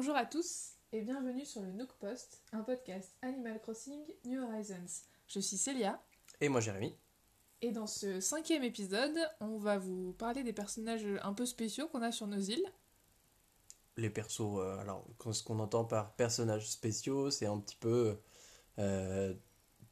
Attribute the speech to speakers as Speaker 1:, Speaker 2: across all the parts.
Speaker 1: Bonjour à tous et bienvenue sur le Nook Post, un podcast Animal Crossing New Horizons. Je suis Célia
Speaker 2: Et moi Jérémy.
Speaker 1: et dans ce cinquième épisode, on va vous parler des personnages un peu spéciaux qu'on a sur nos îles.
Speaker 2: Les persos, euh, alors ce qu'on entend par personnages spéciaux, c'est un petit peu euh,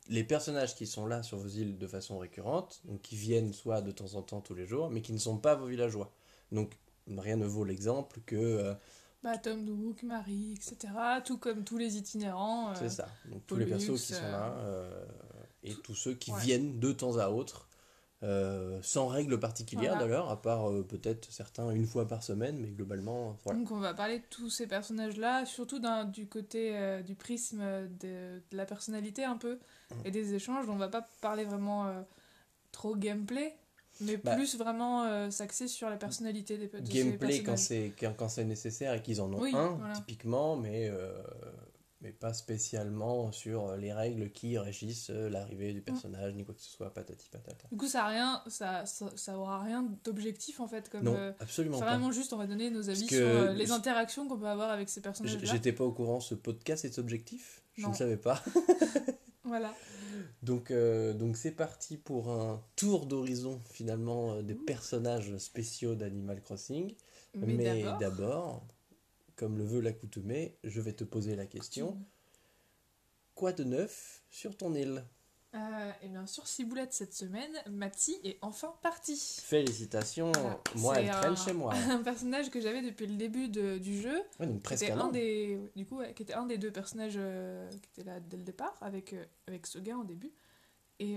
Speaker 2: les personnages qui sont là sur vos îles de façon récurrente, donc qui viennent soit de temps en temps tous les jours, mais qui ne sont pas vos villageois. Donc rien ne vaut l'exemple que euh,
Speaker 1: Bah, Tom Nook, Marie, etc. Tout comme tous les itinérants. euh,
Speaker 2: c'est ça. Donc tous les persos qui sont
Speaker 1: euh,
Speaker 2: là euh, et tous ceux qui
Speaker 1: ouais.
Speaker 2: viennent de temps à autre. euh, sans règle particulière
Speaker 1: Voilà.
Speaker 2: d'ailleurs, à part peut-être certains une fois par semaine, mais globalement, voilà.
Speaker 1: Donc on va parler de tous ces personnages-là, surtout du côté du prisme de, de la personnalité un peu
Speaker 2: Mm.
Speaker 1: et des échanges. On va pas parler vraiment trop gameplay, mais
Speaker 2: Bah,
Speaker 1: plus vraiment euh, s'axer sur la personnalité des de
Speaker 2: gameplay quand
Speaker 1: personnages.
Speaker 2: c'est quand, c'est nécessaire et qu'ils en ont
Speaker 1: Oui,
Speaker 2: un
Speaker 1: voilà.
Speaker 2: typiquement mais euh, mais pas spécialement sur les règles qui régissent euh, l'arrivée
Speaker 1: Mm.
Speaker 2: du personnage ni quoi que ce soit patati patata
Speaker 1: Du coup ça a rien, ça, ça, ça aura rien d'objectif en fait comme.
Speaker 2: non
Speaker 1: euh,
Speaker 2: absolument pas
Speaker 1: vraiment juste on va donner nos avis sur les interactions qu'on peut avoir avec ces personnages-là.
Speaker 2: j'étais pas au courant ce podcast est objectif? Je
Speaker 1: Non.
Speaker 2: ne savais pas
Speaker 1: Voilà.
Speaker 2: Donc euh, donc c'est parti pour un tour d'horizon finalement euh, des
Speaker 1: Ouh.
Speaker 2: personnages spéciaux d'Animal Crossing
Speaker 1: Mais,
Speaker 2: mais
Speaker 1: d'abord.
Speaker 2: d'abord comme le veut l'accoutumée je vais te poser la question quoi de neuf sur ton île?
Speaker 1: Euh, et bien sur Ciboulette cette semaine, Mati est enfin partie.
Speaker 2: Félicitations,
Speaker 1: Voilà.
Speaker 2: moi elle traîne
Speaker 1: un-
Speaker 2: chez moi.
Speaker 1: un personnage que j'avais depuis le début de- du jeu,
Speaker 2: Ouais, donc
Speaker 1: qui
Speaker 2: presque
Speaker 1: était
Speaker 2: un
Speaker 1: des, du coup, ouais, qui était un des deux personnages euh, qui était là dès le départ avec euh, avec ce gars au début. Et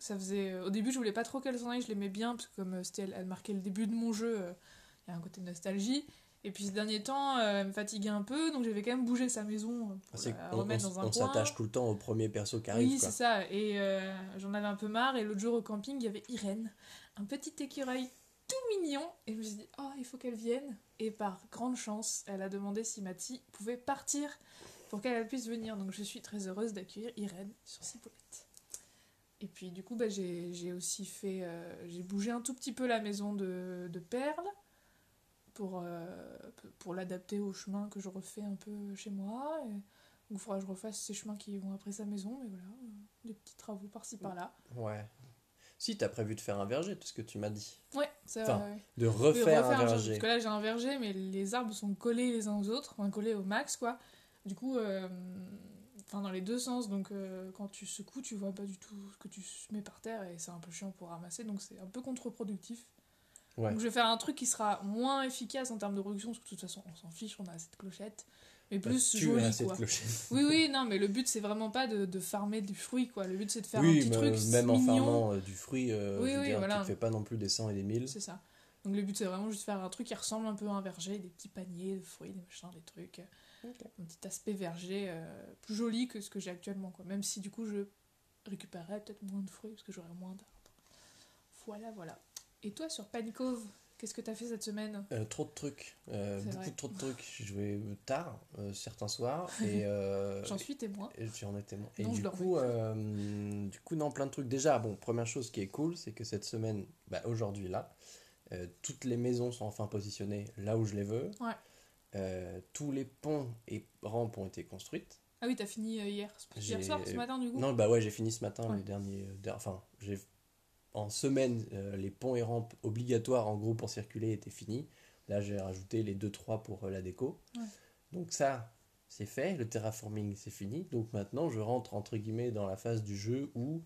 Speaker 1: ça faisait, au début je voulais pas trop qu'elle s'en aille, je l'aimais bien parce que comme c'était elle, elle marquait le début de mon jeu, il y a un côté nostalgie. Et puis ces derniers temps, euh, elle me fatiguait un peu, donc j'avais quand même bougé sa maison euh, pour
Speaker 2: C'est
Speaker 1: la
Speaker 2: on,
Speaker 1: remettre
Speaker 2: on-
Speaker 1: dans un
Speaker 2: on s'attache tout le temps au premier perso qui arrive.
Speaker 1: Oui, c'est ça. Et euh, j'en avais un peu marre. Et l'autre jour au camping, il y avait Irène, un petit écureuil tout mignon. Et je me suis dit, oh, il faut qu'elle vienne. Et par grande chance, elle a demandé si Mathie pouvait partir pour qu'elle puisse venir. Donc je suis très heureuse d'accueillir Irène sur Ciboulette. Et puis du coup, bah, j'ai j'ai aussi fait. euh, j'ai bougé un tout petit peu la maison de, de Perle pour, euh, pour l'adapter au chemin que je refais un peu chez moi. Et, il faudra que je refasse ces chemins qui vont après sa maison, mais voilà, euh, des petits travaux par-ci par-là.
Speaker 2: Ouais. Si, t'as prévu de faire un verger, tout ce que tu m'as dit.
Speaker 1: Ouais, ça
Speaker 2: Enfin. De refaire, un verger.
Speaker 1: Parce que là, j'ai un verger, mais les arbres sont collés les uns aux autres, enfin collés au max, quoi. Du coup, euh, enfin dans les deux sens, donc euh, quand tu secoues, tu vois pas du tout ce que tu mets par terre et c'est un peu chiant pour ramasser, donc c'est un peu contre-productif.
Speaker 2: Ouais.
Speaker 1: Donc je vais faire un truc qui sera moins efficace en termes de production, parce que de toute façon, on s'en fiche, on a cette clochette, mais
Speaker 2: Bah,
Speaker 1: plus
Speaker 2: tu
Speaker 1: joli, quoi. Oui, oui, non, mais le but, c'est vraiment pas de, de farmer du fruit, quoi. Le but, c'est de faire un petit
Speaker 2: mais
Speaker 1: truc
Speaker 2: même en farmant euh, du fruit, euh,
Speaker 1: Oui,
Speaker 2: je veux
Speaker 1: oui,
Speaker 2: dire,
Speaker 1: voilà.
Speaker 2: tu te fais pas non plus des 100 et des 1000.
Speaker 1: C'est ça. Donc le but, c'est vraiment juste faire un truc qui ressemble un peu à un verger, des petits paniers de fruits, des machins, des trucs. Un petit aspect verger euh, plus joli que ce que j'ai actuellement, quoi. Même si, du coup, je récupérerais peut-être moins de fruits, parce que j'aurais moins d'arbres. Voilà, voilà. Et toi, sur Panicove, qu'est-ce que t'as fait cette semaine?
Speaker 2: Euh, trop de trucs, euh, beaucoup
Speaker 1: vrai.
Speaker 2: trop de trucs. J'ai joué tard euh, certains soirs et,
Speaker 1: J'en suis témoin.
Speaker 2: et j'en étais moins. Et
Speaker 1: Non,
Speaker 2: du coup, du coup, non, plein de trucs. Déjà, bon, première chose qui est cool, c'est que cette semaine, bah, aujourd'hui là, toutes les maisons sont enfin positionnées là où je les veux.
Speaker 1: Ouais.
Speaker 2: Tous les ponts et rampes ont été construites.
Speaker 1: Ah oui, t'as fini hier. Hier soir, ce matin, du coup?
Speaker 2: Non, bah ouais, j'ai fini ce matin
Speaker 1: Ouais.
Speaker 2: les derniers. der- Enfin, j'ai en semaine euh, les ponts et rampes obligatoires en gros pour circuler étaient finis. Là, j'ai rajouté les 2-3 pour euh, la déco.
Speaker 1: Ouais.
Speaker 2: Donc ça, c'est fait. Le terraforming, c'est fini. Donc maintenant, je rentre entre guillemets dans la phase du jeu où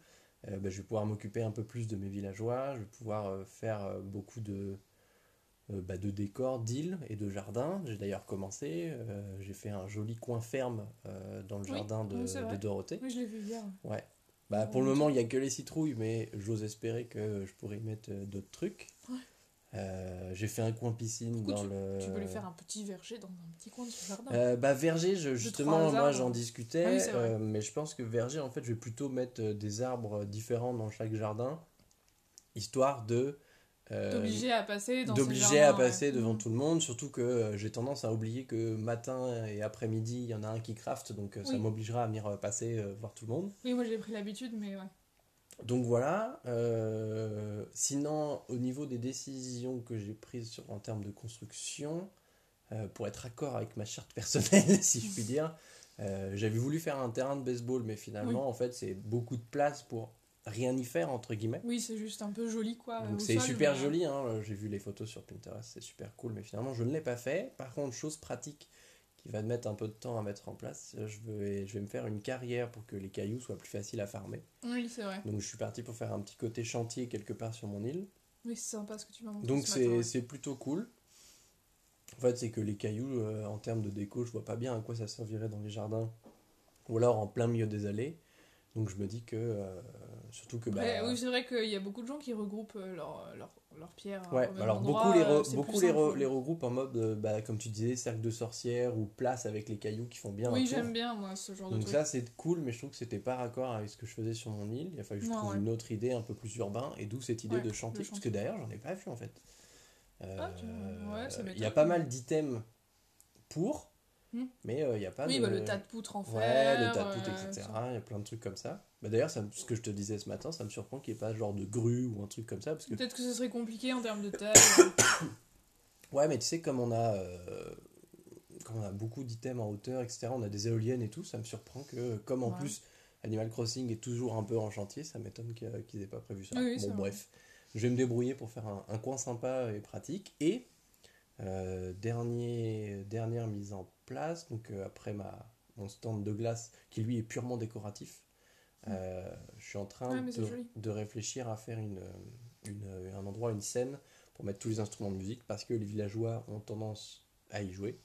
Speaker 2: euh, bah, je vais pouvoir m'occuper un peu plus de mes villageois. Je vais pouvoir faire beaucoup de bah, de décors, d'îles et de jardins. J'ai d'ailleurs commencé. j'ai fait un joli coin ferme dans le
Speaker 1: Oui,
Speaker 2: jardin de, de Dorothée.
Speaker 1: Oui, je l'ai vu hier.
Speaker 2: Ouais. Bah, pour le moment, il n'y a que les citrouilles, mais j'ose espérer que je pourrais y mettre euh, d'autres trucs.
Speaker 1: Ouais.
Speaker 2: Euh, j'ai fait un coin piscine
Speaker 1: coup,
Speaker 2: dans le.
Speaker 1: Tu peux lui faire un petit verger dans un petit coin de son jardin.
Speaker 2: Euh, bah verger, je- justement, moi j'en discutais,
Speaker 1: Ah oui,
Speaker 2: euh, mais je pense que verger, en fait, je vais plutôt mettre des arbres différents dans chaque jardin, histoire de
Speaker 1: D'obliger à passer dans
Speaker 2: d'obliger à
Speaker 1: ouais.
Speaker 2: passer devant tout le monde, surtout que euh, j'ai tendance à oublier que matin et après-midi, il y en a un qui crafte, donc euh, ça m'obligera à venir euh, passer euh, voir tout le monde.
Speaker 1: Oui, moi j'ai pris l'habitude, mais ouais.
Speaker 2: Donc voilà. euh, sinon, au niveau des décisions que j'ai prises sur, en termes de construction, euh, pour être accord avec ma charte personnelle, si je puis dire. Euh, J'avais voulu faire un terrain de baseball, mais finalement, en fait, c'est beaucoup de place pour rien y faire, entre guillemets.
Speaker 1: Oui, c'est juste un peu joli, quoi.
Speaker 2: Donc c'est super
Speaker 1: mais-
Speaker 2: joli, hein. j'ai vu les photos sur Pinterest, c'est super cool, mais finalement je ne l'ai pas fait. Par contre, chose pratique qui va mettre un peu de temps à mettre en place, je vais, je vais me faire une carrière pour que les cailloux soient plus faciles à farmer.
Speaker 1: Oui, c'est vrai.
Speaker 2: Donc je suis parti pour faire un petit côté chantier quelque part sur mon île.
Speaker 1: Oui, c'est sympa ce que tu m'as montré.
Speaker 2: Donc
Speaker 1: ce
Speaker 2: c'est
Speaker 1: ouais.
Speaker 2: c'est plutôt cool. En fait, c'est que les cailloux, euh, en termes de déco, je vois pas bien à quoi ça servirait dans les jardins. Ou alors en plein milieu des allées. Donc je me dis que, euh, surtout que... bah,
Speaker 1: oui, c'est vrai qu'il y a beaucoup de gens qui regroupent euh, leurs leur, leur pierres.
Speaker 2: Ouais,
Speaker 1: au même
Speaker 2: alors
Speaker 1: endroit,
Speaker 2: beaucoup les, re-
Speaker 1: euh,
Speaker 2: beaucoup les, re- les regroupent en mode, euh, bah, comme tu disais, cercle de sorcières ou place avec les cailloux qui font bien
Speaker 1: Oui, j'aime bien, moi, ce genre de
Speaker 2: Donc
Speaker 1: truc.
Speaker 2: ça c'est cool, mais je trouve que c'était pas raccord avec ce que je faisais sur mon île. Il a fallu que je
Speaker 1: Ouais,
Speaker 2: trouve
Speaker 1: ouais.
Speaker 2: une autre idée un peu plus urbain, et d'où cette idée de
Speaker 1: le
Speaker 2: chantier. Parce que d'ailleurs j'en ai pas vu en fait.
Speaker 1: Ah, tu- ouais, ça
Speaker 2: Euh, il y a pas mal d'items pour,
Speaker 1: Hmm.
Speaker 2: mais euh, il y a pas
Speaker 1: oui,
Speaker 2: de...
Speaker 1: bah, le tas de poutres en fer.
Speaker 2: Ouais, le tas de poutres,
Speaker 1: euh,
Speaker 2: etc. Il y a plein de trucs comme ça. Bah, D'ailleurs, ce que je te disais ce matin, ça me surprend qu'il n'y ait pas genre de grue ou un truc comme ça. Que
Speaker 1: Peut-être que ce serait compliqué en termes de taille.
Speaker 2: Ouais, mais tu sais, comme on a, euh, comme on a beaucoup d'items en hauteur, etc., on a des éoliennes et tout, ça me surprend que, comme en
Speaker 1: Ouais.
Speaker 2: plus Animal Crossing est toujours un peu en chantier, ça m'étonne qu'il- qu'ils aient pas prévu ça.
Speaker 1: Oui,
Speaker 2: bon, bref, je vais me débrouiller pour faire un, un coin sympa et pratique. Et euh, dernier, dernière mise en place, donc euh, après ma, mon stand de glace, qui lui est purement décoratif, euh, je suis en train
Speaker 1: Mm. Ouais, c'est
Speaker 2: de, réfléchir à faire une, une, un endroit, une scène pour mettre tous les instruments de musique parce que les villageois ont tendance à y jouer.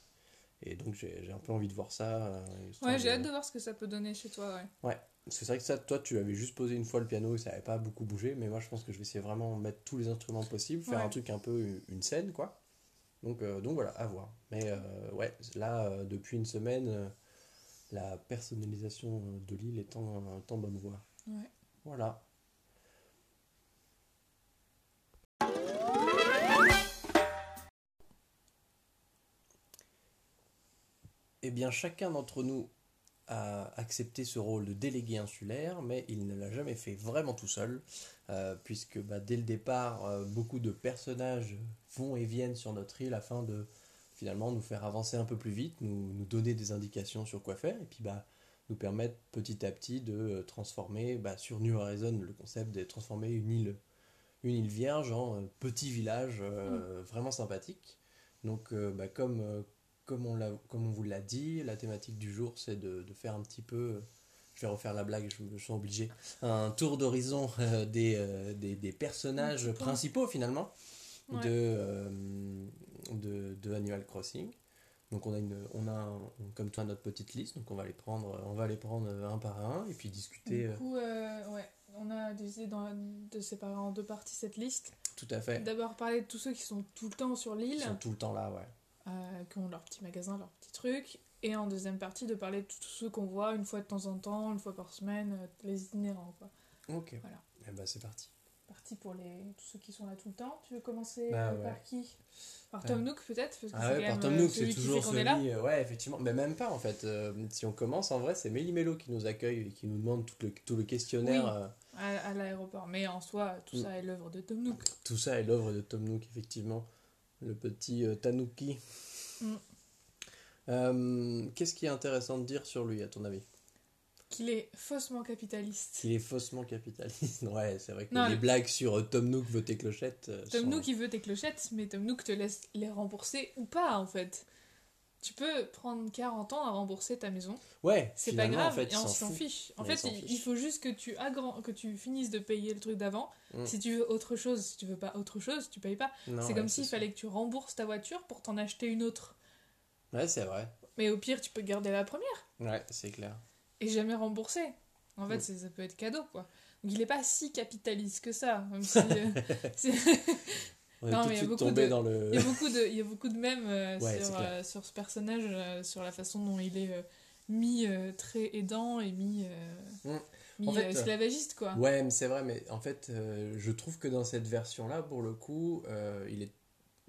Speaker 2: Et donc j'ai un peu envie de voir ça. euh,
Speaker 1: Ouais, j'ai
Speaker 2: de-
Speaker 1: hâte de voir ce que ça peut donner chez toi, ouais.
Speaker 2: Parce que c'est vrai que ça, toi, tu avais juste posé une fois le piano et ça n'avait pas beaucoup bougé. Mais moi, je pense que je vais essayer vraiment de mettre tous les instruments possibles, faire
Speaker 1: Ouais.
Speaker 2: un truc un peu une scène, quoi. Donc, euh, donc voilà, à voir. Mais euh, ouais, là, euh, depuis une semaine, la personnalisation de l'île est en, bonne voie.
Speaker 1: Ouais.
Speaker 2: Voilà. Eh bien, chacun d'entre nous a accepté ce rôle de délégué insulaire, mais il ne l'a jamais fait vraiment tout seul, euh, puisque bah, dès le départ, euh, beaucoup de personnages vont et viennent sur notre île afin de finalement nous faire avancer un peu plus vite, nous, nous donner des indications sur quoi faire, et puis bah, nous permettre petit à petit de euh, transformer bah, sur New Horizon le concept de transformer une île, une île vierge en euh, petit village euh, vraiment sympathique. Donc bah, comme, comme, on l'a- comme on vous l'a dit, la thématique du jour c'est de, de faire un petit peu, euh, je vais refaire la blague, je, me- suis obligé, un tour d'horizon euh, des, euh, des, des personnages principaux finalement
Speaker 1: Ouais.
Speaker 2: de, euh, de, de Animal Crossing. Donc on a, une, on a un- comme toi notre petite liste, donc on va les prendre, on va les prendre un par un et puis discuter
Speaker 1: Du
Speaker 2: euh,
Speaker 1: coup, euh, ouais, on a décidé dans- de séparer en deux parties cette liste.
Speaker 2: tout à fait.
Speaker 1: D'abord parler de tous ceux qui sont tout le temps sur l'île,
Speaker 2: sont tout le temps là, ouais.
Speaker 1: Euh, qui ont leur petit magasin, leur petit truc. Et en deuxième partie, de parler de tous ceux qu'on voit une fois de temps en temps, une fois par semaine, euh, les itinérants. Quoi.
Speaker 2: Ok.
Speaker 1: Voilà.
Speaker 2: Et ben c'est parti.
Speaker 1: Parti pour les, tous ceux qui sont là tout le temps. Tu veux commencer
Speaker 2: Bah, ouais.
Speaker 1: par qui? Par
Speaker 2: Euh,
Speaker 1: Tom Nook peut-être parce que
Speaker 2: Ah
Speaker 1: c'est
Speaker 2: ouais, par Tom Nook, c'est
Speaker 1: celui
Speaker 2: toujours
Speaker 1: qu'on est là.
Speaker 2: celui. Ouais, effectivement. Mais même pas en fait. Euh, si on commence en vrai, c'est Méli Mélo qui nous accueille et qui nous demande tout le, tout le questionnaire.
Speaker 1: Oui.
Speaker 2: euh,
Speaker 1: à, à l'aéroport. Mais en soi, tout
Speaker 2: Mm.
Speaker 1: ça est l'œuvre de Tom Nook.
Speaker 2: tout ça est l'œuvre de Tom Nook, effectivement. Le petit euh, Tanuki.
Speaker 1: Mm.
Speaker 2: Euh, Qu'est-ce qui est intéressant de dire sur lui, à ton avis?
Speaker 1: Qu'il est faussement capitaliste.
Speaker 2: Qu'il est faussement capitaliste. Ouais, c'est vrai que
Speaker 1: Non,
Speaker 2: les
Speaker 1: le-
Speaker 2: blagues sur euh, Tom Nook veut tes clochettes. euh,
Speaker 1: Tom
Speaker 2: sont-
Speaker 1: Nook, il veut tes clochettes, mais Tom Nook te laisse les rembourser ou pas, en fait. Tu peux prendre 40 ans à rembourser ta maison,
Speaker 2: Ouais,
Speaker 1: c'est pas grave,
Speaker 2: en fait,
Speaker 1: et on
Speaker 2: s'en
Speaker 1: fiche. En fait, il, faut juste que tu, agrand- que tu finisses de payer le truc d'avant.
Speaker 2: Mm.
Speaker 1: Si tu veux autre chose, si tu veux pas autre chose, tu payes pas. C'est
Speaker 2: ouais,
Speaker 1: comme s'il fallait que tu rembourses ta voiture pour t'en acheter une autre.
Speaker 2: Ouais, c'est vrai.
Speaker 1: Mais au pire, tu peux garder la première
Speaker 2: Ouais, c'est clair.
Speaker 1: et jamais rembourser. En fait,
Speaker 2: Mm.
Speaker 1: ça peut être cadeau, quoi. Donc il est pas si capitaliste que ça, même si... euh,
Speaker 2: est tout
Speaker 1: mais
Speaker 2: de suite
Speaker 1: beaucoup
Speaker 2: tombé
Speaker 1: de-
Speaker 2: dans le.
Speaker 1: Il y a beaucoup de, il y a beaucoup de mèmes euh,
Speaker 2: Ouais,
Speaker 1: sur, euh, sur ce personnage, euh, sur la façon dont il est mis très aidant et mis, euh,
Speaker 2: Mm.
Speaker 1: mis
Speaker 2: En fait,
Speaker 1: esclavagiste, quoi.
Speaker 2: Ouais, mais c'est vrai, mais en fait, je trouve que dans cette version-là, pour le coup, il est.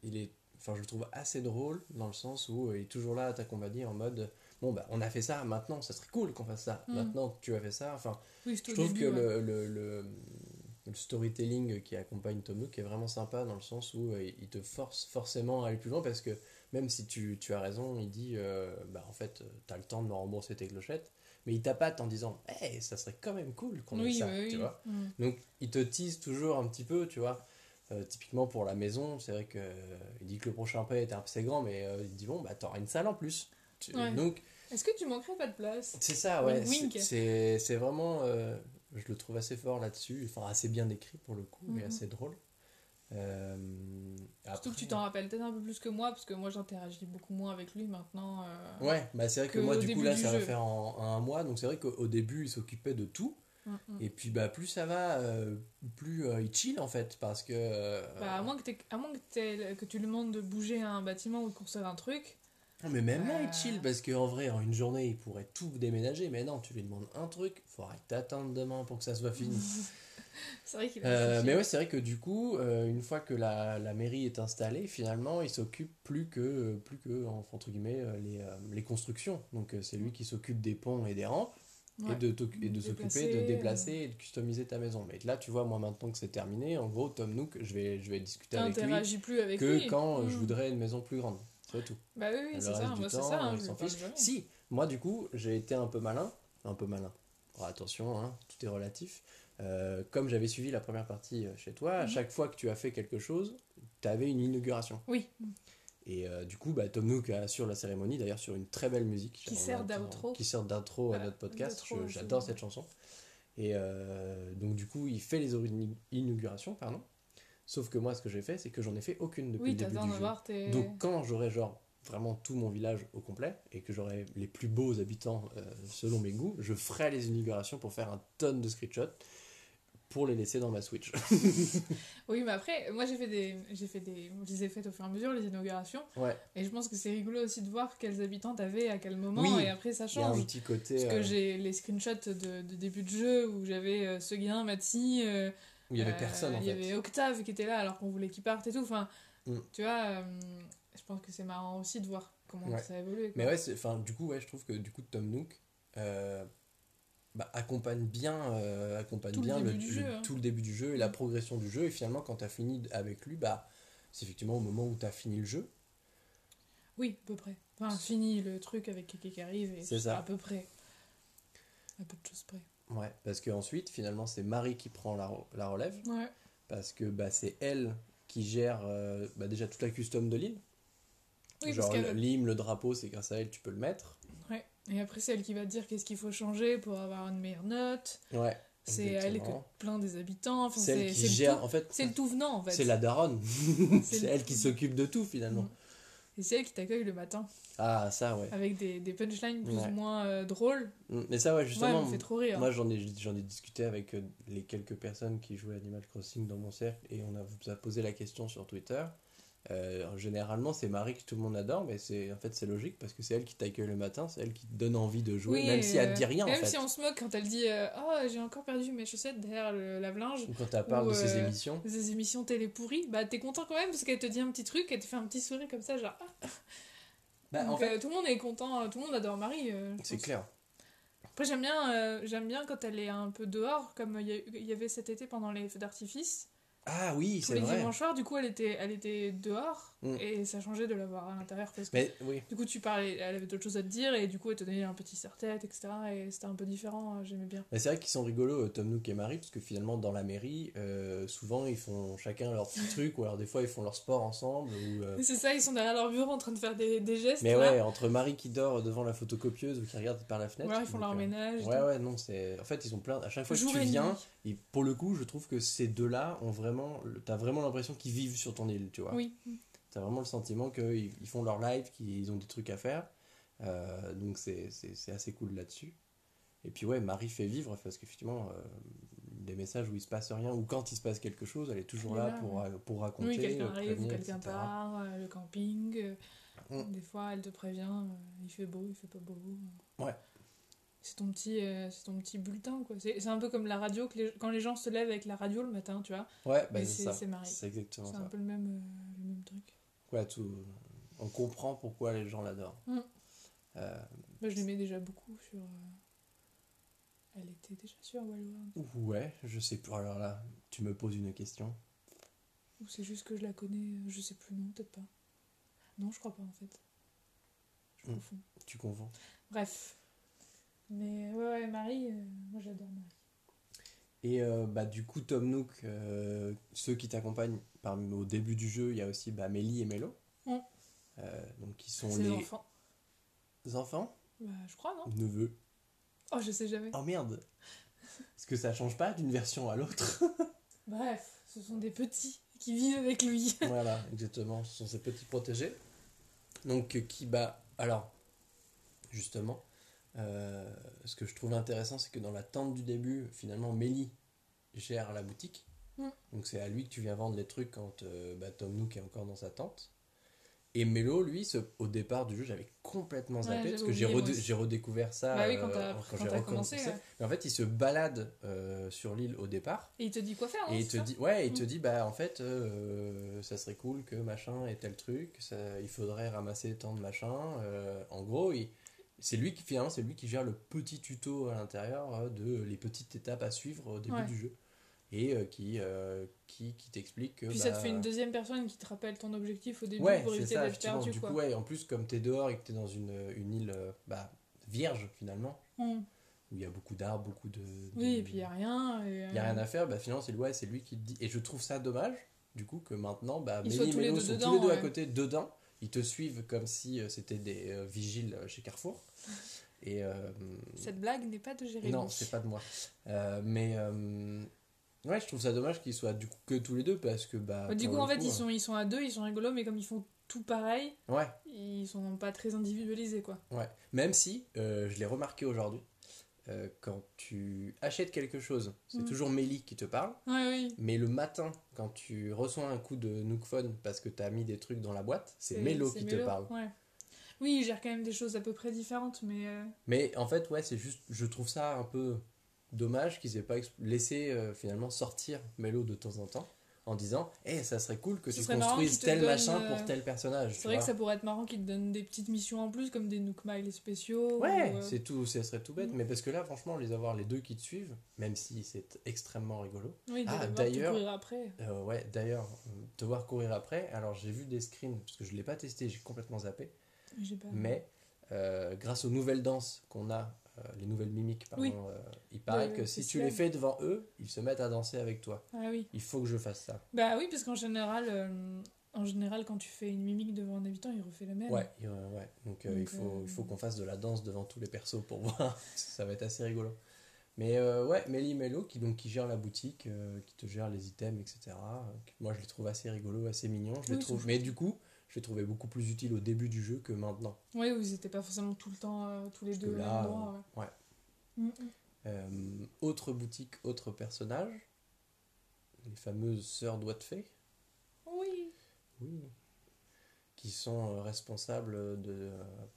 Speaker 2: Il est Enfin, je le trouve assez drôle dans le sens où il est toujours là à t'accompagner en mode bon, bah, on a fait ça, maintenant, ça serait cool qu'on fasse ça.
Speaker 1: Mm.
Speaker 2: Maintenant que tu as fait ça, enfin,
Speaker 1: Oui,
Speaker 2: je trouve
Speaker 1: début,
Speaker 2: que
Speaker 1: ouais.
Speaker 2: le, le, le, le storytelling qui accompagne Tom Nook est vraiment sympa dans le sens où euh, il te force forcément à aller plus loin parce que même si tu, tu as raison, il dit euh, bah en fait, tu as le temps de me rembourser tes clochettes, mais il tapate en disant hey, ça serait quand même cool qu'on ait
Speaker 1: Oui,
Speaker 2: ça,
Speaker 1: oui,
Speaker 2: tu
Speaker 1: oui.
Speaker 2: vois.
Speaker 1: Mm.
Speaker 2: Donc il te tease toujours un petit peu, tu vois. Euh, typiquement pour la maison, c'est vrai que euh, il dit que le prochain prêt est assez grand, mais euh, il dit bon bah t'auras une salle en plus. Tu-
Speaker 1: Ouais.
Speaker 2: Donc
Speaker 1: Est-ce que tu manquerais pas de place?
Speaker 2: C'est ça, ouais. C'est vraiment. Je le trouve assez fort là-dessus. Enfin, assez bien écrit pour le coup, mais
Speaker 1: Mhm.
Speaker 2: assez drôle. Euh,
Speaker 1: Surtout que tu t'en rappelles peut-être un peu plus que moi, parce que moi j'interagis beaucoup moins avec lui maintenant. euh,
Speaker 2: Ouais, bah c'est vrai que,
Speaker 1: que
Speaker 2: moi, du coup, là,
Speaker 1: du
Speaker 2: ça va faire en, en un mois. Donc, c'est vrai qu'au au début, il s'occupait de tout.
Speaker 1: mm, mm.
Speaker 2: Et puis, bah, plus ça va, euh, plus euh, il chill en fait. Parce que. euh,
Speaker 1: Bah, à moins, que, à moins que tu lui demandes de bouger un bâtiment ou de construire un truc.
Speaker 2: Non, mais même là, il
Speaker 1: Euh.
Speaker 2: chill parce qu'en vrai, en une journée, il pourrait tout déménager. Mais non, tu lui demandes un truc, faudra que t'attendes demain pour que ça soit fini.
Speaker 1: C'est vrai qu'il
Speaker 2: Euh, mais ouais, c'est vrai que du coup, euh, une fois que la, la mairie est installée, finalement, il s'occupe plus que, plus que en- entre guillemets, euh, les, euh, les constructions. Donc, c'est lui qui s'occupe des ponts et des rampes
Speaker 1: Ouais.
Speaker 2: et de, et de s'occuper de
Speaker 1: Déplacer,
Speaker 2: et de customiser ta maison. Mais là, tu vois, moi, maintenant que c'est terminé, en gros, Tom Nook, je vais, je vais discuter avec lui
Speaker 1: plus avec
Speaker 2: que
Speaker 1: lui.
Speaker 2: quand je
Speaker 1: Mm.
Speaker 2: voudrais une maison plus grande. C'est tout.
Speaker 1: Bah oui, c'est ça. Moi, c'est ça. hein, je
Speaker 2: fiche. Si, moi du coup, j'ai été un peu malin, un peu malin. Oh, attention, hein, tout est relatif. Euh, comme j'avais suivi la première partie euh, chez toi, à
Speaker 1: Mhm.
Speaker 2: chaque fois que tu as fait quelque chose, tu avais une inauguration.
Speaker 1: Oui,
Speaker 2: Et euh, du coup, bah, Tom Nook assure la cérémonie, d'ailleurs sur une très belle musique.
Speaker 1: Qui sert d'outro.
Speaker 2: Qui sert d'intro à notre podcast. J'adore cette chanson. Et euh, donc du coup, il fait les inaugurations, pardon. Sauf que moi, ce que j'ai fait, c'est que j'en ai fait aucune depuis
Speaker 1: oui
Speaker 2: le début du jeu.
Speaker 1: voir.
Speaker 2: Donc quand j'aurai genre vraiment tout mon village au complet et que j'aurai les plus beaux habitants euh, selon mes goûts, je ferai les inaugurations pour faire un tonne de screenshots pour les laisser dans ma Switch.
Speaker 1: Oui, mais après, moi j'ai fait des. J'ai fait des. Je les ai faites au fur et à mesure, les inaugurations.
Speaker 2: ouais,
Speaker 1: Et je pense que c'est rigolo aussi de voir quels habitants t'avais à quel moment.
Speaker 2: Oui.
Speaker 1: Et après, ça
Speaker 2: il y a un
Speaker 1: change.
Speaker 2: petit côté
Speaker 1: Parce que
Speaker 2: euh,
Speaker 1: j'ai les screenshots de, de début de jeu où j'avais euh, Seguin, Mathis. euh,
Speaker 2: où il y avait
Speaker 1: euh,
Speaker 2: personne en
Speaker 1: Il y
Speaker 2: fait.
Speaker 1: avait Octave qui était là alors qu'on voulait qu'il parte et tout. Enfin,
Speaker 2: Mm.
Speaker 1: tu vois, euh, je pense que c'est marrant aussi de voir comment
Speaker 2: Ouais.
Speaker 1: ça a évolué. quoi.
Speaker 2: Mais ouais, enfin du coup ouais, je trouve que du coup Tom Nook euh, bah, accompagne bien, euh, accompagne
Speaker 1: Tout le
Speaker 2: bien
Speaker 1: début du jeu, hein.
Speaker 2: tout le début du jeu et la progression du jeu. Et finalement, quand tu as fini avec lui, bah c'est effectivement au moment où tu as fini le jeu.
Speaker 1: Oui, à peu près. Enfin, fini le truc avec Keke qui arrive et
Speaker 2: C'est ça.
Speaker 1: à peu près. À peu de choses près.
Speaker 2: Ouais, parce qu'ensuite, finalement, c'est Marie qui prend la, la relève.
Speaker 1: Ouais.
Speaker 2: parce que bah, c'est elle qui gère euh, bah, déjà toute la custom de l'île.
Speaker 1: Oui,
Speaker 2: Genre l'hymne, le drapeau, c'est grâce à elle tu peux le mettre.
Speaker 1: Ouais. Et après, c'est elle qui va te dire qu'est-ce qu'il faut changer pour avoir une meilleure note.
Speaker 2: Ouais.
Speaker 1: C'est elle que plein des habitants. Enfin,
Speaker 2: C'est elle qui gère,
Speaker 1: tout-
Speaker 2: en fait,
Speaker 1: C'est le tout venant en fait.
Speaker 2: c'est la daronne.
Speaker 1: C'est
Speaker 2: c'est
Speaker 1: le
Speaker 2: elle qui s'occupe de tout finalement.
Speaker 1: C'est elle qui t'accueille le matin
Speaker 2: Ah, ça ouais.
Speaker 1: avec des, des punchlines plus
Speaker 2: Ouais.
Speaker 1: ou moins euh, drôles.
Speaker 2: Mm, Mais ça ouais, justement,
Speaker 1: me fait trop rire.
Speaker 2: moi j'en ai, j'en ai discuté avec euh, les quelques personnes qui jouaient Animal Crossing dans mon cercle et on a, vous a posé la question sur Twitter. Euh, généralement, c'est Marie que tout le monde adore, mais c'est en fait c'est logique parce que c'est elle qui t'accueille le matin, c'est elle qui te donne envie de jouer,
Speaker 1: Oui,
Speaker 2: même si elle te dit rien en
Speaker 1: Même
Speaker 2: fait.
Speaker 1: si on se moque quand elle dit euh, Oh, j'ai encore perdu mes chaussettes derrière le lave-linge.
Speaker 2: Ou Quand elle parle de ses
Speaker 1: euh,
Speaker 2: émissions.
Speaker 1: Ces émissions télé pourries, bah t'es content quand même parce qu'elle te dit un petit truc, elle te fait un petit sourire comme ça, genre. ah.
Speaker 2: Bah, en
Speaker 1: Donc,
Speaker 2: fait,
Speaker 1: tout le monde est content, tout le monde adore Marie.
Speaker 2: c'est clair.
Speaker 1: Après, j'aime bien, j'aime bien quand elle est un peu dehors, comme y, il y avait cet été pendant les feux d'artifice.
Speaker 2: Ah oui, c'est
Speaker 1: les
Speaker 2: vrai.
Speaker 1: dimanches soirs, du coup, elle était, elle était dehors
Speaker 2: Mm.
Speaker 1: et ça changeait de la voir à l'intérieur parce que
Speaker 2: Mais oui,
Speaker 1: du coup, tu parlais, elle avait d'autres choses à te dire et du coup, elle te donnait un petit serre-tête, etc. Et c'était un peu différent, euh, j'aimais bien.
Speaker 2: mais c'est vrai qu'ils sont rigolos, euh, Tom Nook et Marie, parce que finalement, dans la mairie, euh, souvent ils font chacun leur petit truc, ou alors des fois ils font leur sport ensemble. Ou, euh,
Speaker 1: C'est ça, ils sont derrière leur bureau en train de faire des, des gestes.
Speaker 2: Mais
Speaker 1: là.
Speaker 2: ouais, entre Marie qui dort devant la photocopieuse ou qui regarde par la fenêtre.
Speaker 1: alors ils font
Speaker 2: donc,
Speaker 1: leur
Speaker 2: euh,
Speaker 1: ménage.
Speaker 2: Ouais, ouais, non, c'est. En fait, ils ont plein. À chaque fois que
Speaker 1: Jour
Speaker 2: tu
Speaker 1: et
Speaker 2: viens, et pour le coup, je trouve que ces deux-là ont vraiment. T'as vraiment l'impression qu'ils vivent sur ton île, tu vois.
Speaker 1: Oui.
Speaker 2: T'as vraiment le sentiment qu'ils ils font leur live, qu'ils ont des trucs à faire. Euh, donc c'est c'est- c'est assez cool là-dessus. Et puis ouais, Marie fait vivre parce qu'effectivement, euh, des messages où il se passe rien ou quand il se passe quelque chose, elle est toujours là,
Speaker 1: là,
Speaker 2: pour,
Speaker 1: ouais.
Speaker 2: pour raconter.
Speaker 1: Oui, quelqu'un arrive quelqu'un part, euh, le camping. Des fois, elle te prévient, il fait beau, il fait pas beau.
Speaker 2: Ouais.
Speaker 1: C'est ton petit, euh, c'est ton petit bulletin, quoi. C'est c'est un peu comme la radio, que les- quand les gens se lèvent avec la radio le matin, tu vois.
Speaker 2: Ouais, bah, c'est
Speaker 1: c'est-
Speaker 2: ça.
Speaker 1: c'est Marie.
Speaker 2: C'est exactement
Speaker 1: C'est
Speaker 2: ça.
Speaker 1: un peu le même, le même truc.
Speaker 2: Tout, on comprend pourquoi les gens l'adorent.
Speaker 1: Mm.
Speaker 2: Euh,
Speaker 1: je l'aimais déjà beaucoup sur, euh, Elle était déjà sur Wellworld.
Speaker 2: Ouais, je sais plus. Alors là, tu me poses une question.
Speaker 1: Ou c'est juste que je la connais, euh, je sais plus, non, peut-être pas. Non, je crois pas en fait. Je
Speaker 2: Hmm.
Speaker 1: confonds.
Speaker 2: Tu confonds.
Speaker 1: Bref. Mais ouais, ouais, Marie, euh, moi j'adore Marie.
Speaker 2: Et euh, bah, du coup, Tom Nook, euh, ceux qui t'accompagnent parmi- au début du jeu, il y a aussi bah, Mélie et Mélo.
Speaker 1: Mm.
Speaker 2: Euh, donc, qui sont les
Speaker 1: les enfants.
Speaker 2: enfants,
Speaker 1: Bah, je crois, non?
Speaker 2: Neveux.
Speaker 1: Oh, je sais jamais.
Speaker 2: Oh merde Est-ce que ça change pas d'une version à l'autre?
Speaker 1: Bref, ce sont des petits qui vivent avec lui.
Speaker 2: Voilà, exactement. Ce sont ces petits protégés. Donc, qui, bah, alors, justement, euh, ce que je trouve intéressant, c'est que dans la tente du début, finalement, Mélie gère la boutique.
Speaker 1: Mm.
Speaker 2: Donc, c'est à lui que tu viens vendre les trucs quand euh, bah, Tom Nook est encore dans sa tente. Et Mélo, lui, ce- au départ du jeu, j'avais complètement zappé
Speaker 1: Ouais,
Speaker 2: parce que j'ai redé- redécouvert ça
Speaker 1: Bah oui, quand
Speaker 2: euh, quand
Speaker 1: quand
Speaker 2: j'ai recommencé.
Speaker 1: ouais.
Speaker 2: Mais en fait, il se balade euh, sur l'île au départ.
Speaker 1: Et il te dit quoi faire, non
Speaker 2: Et il te dit, ouais, il te
Speaker 1: Mm.
Speaker 2: dit, bah en fait, euh, ça serait cool que machin ait tel truc, ça, il faudrait ramasser tant de machin. en gros, il- c'est lui qui finalement, c'est lui qui gère le petit tuto à l'intérieur euh, de les petites étapes à suivre au début
Speaker 1: Ouais.
Speaker 2: du jeu et euh, qui, euh, qui, qui t'explique que.
Speaker 1: Puis ça te
Speaker 2: bah,
Speaker 1: fait une deuxième personne qui te rappelle ton objectif au début
Speaker 2: Ouais,
Speaker 1: pour éviter d'être perdu,
Speaker 2: Du
Speaker 1: quoi.
Speaker 2: coup, ouais, en plus, comme t'es dehors et que t'es dans une, une île bah, vierge finalement,
Speaker 1: Mm.
Speaker 2: où il y a beaucoup d'arbres, beaucoup de.
Speaker 1: Oui, et puis il n'y a rien.
Speaker 2: il n'y a rien à faire, bah finalement c'est ouais, c'est lui qui te dit. Et je trouve ça dommage, du coup, que maintenant, bah,
Speaker 1: Ils
Speaker 2: Mélie et Mélo sont tous les deux à côté, dedans. Ils te suivent comme si euh, c'était des euh, vigiles euh, chez Carrefour. Et
Speaker 1: Cette blague n'est pas de Jérémy.
Speaker 2: non, c'est pas de moi. Mais ouais, je trouve ça dommage qu'ils soient du coup que tous les deux parce que bah.
Speaker 1: Bah, du coup, en fait, ils sont, ils sont à deux, ils sont rigolos, mais comme ils font tout pareil,
Speaker 2: Ouais,
Speaker 1: ils sont pas très individualisés, quoi.
Speaker 2: ouais. Même si je l'ai remarqué aujourd'hui, euh, quand tu achètes quelque chose, c'est
Speaker 1: Mm.
Speaker 2: toujours Mélie qui te parle.
Speaker 1: Ouais, oui.
Speaker 2: Mais le matin, quand tu reçois un coup de Nookphone parce que tu as mis des trucs dans la boîte, c'est Mélo qui te parle.
Speaker 1: Ouais. Oui, il gère quand même des choses à peu près différentes, mais. euh,
Speaker 2: Mais en fait, ouais, c'est juste, je trouve ça un peu dommage qu'ils aient pas laissé euh, finalement sortir Mélo de temps en temps en disant, eh, ça serait cool que
Speaker 1: Ce
Speaker 2: tu construises
Speaker 1: te
Speaker 2: tel machin
Speaker 1: euh,
Speaker 2: pour tel personnage.
Speaker 1: C'est vrai que ça pourrait être marrant qu'ils te donnent des petites missions en plus, comme des Nook spéciaux.
Speaker 2: Ouais,
Speaker 1: ou, euh,
Speaker 2: c'est tout, ça serait tout bête.
Speaker 1: Mm.
Speaker 2: Mais parce que là, franchement, les avoir les deux qui te suivent, même si c'est extrêmement rigolo.
Speaker 1: Oui,
Speaker 2: Ah,
Speaker 1: te
Speaker 2: d'ailleurs-
Speaker 1: courir après.
Speaker 2: Euh, ouais, d'ailleurs, euh, devoir courir après. Alors, j'ai vu des screens, parce que je l'ai pas testé, j'ai complètement zappé.
Speaker 1: Pas.
Speaker 2: Mais euh, grâce aux nouvelles danses qu'on a, euh, les nouvelles mimiques, pardon,
Speaker 1: Oui.
Speaker 2: euh, il paraît que si tu les fais devant eux, ils se mettent à danser avec toi.
Speaker 1: Ah oui.
Speaker 2: Il faut que je fasse ça.
Speaker 1: Bah oui, parce qu'en général, euh, en général, quand tu fais une mimique devant un habitant, il refait la même.
Speaker 2: Ouais, euh, ouais. Donc, euh, il faut,
Speaker 1: euh,
Speaker 2: il faut qu'on fasse de la danse devant tous les persos pour voir. ça va être assez rigolo. Mais euh, ouais, Mélie Mello qui, donc, qui gère la boutique, euh, qui te gère les items, etc. euh, moi, je les trouve assez rigolos, assez mignons. Je les
Speaker 1: Oui,
Speaker 2: trouve... Mais du coup, je les trouvais beaucoup plus utiles au début du jeu que maintenant.
Speaker 1: Oui, vous n'étiez pas forcément tout le temps euh, tous les
Speaker 2: Parce
Speaker 1: deux
Speaker 2: là,
Speaker 1: endroit.
Speaker 2: euh,
Speaker 1: ouais.
Speaker 2: ouais.
Speaker 1: Mm, mm.
Speaker 2: Euh, autre boutique, autre personnage. Les fameuses sœurs doigts de fée.
Speaker 1: Oui.
Speaker 2: Oui. Qui sont responsables de,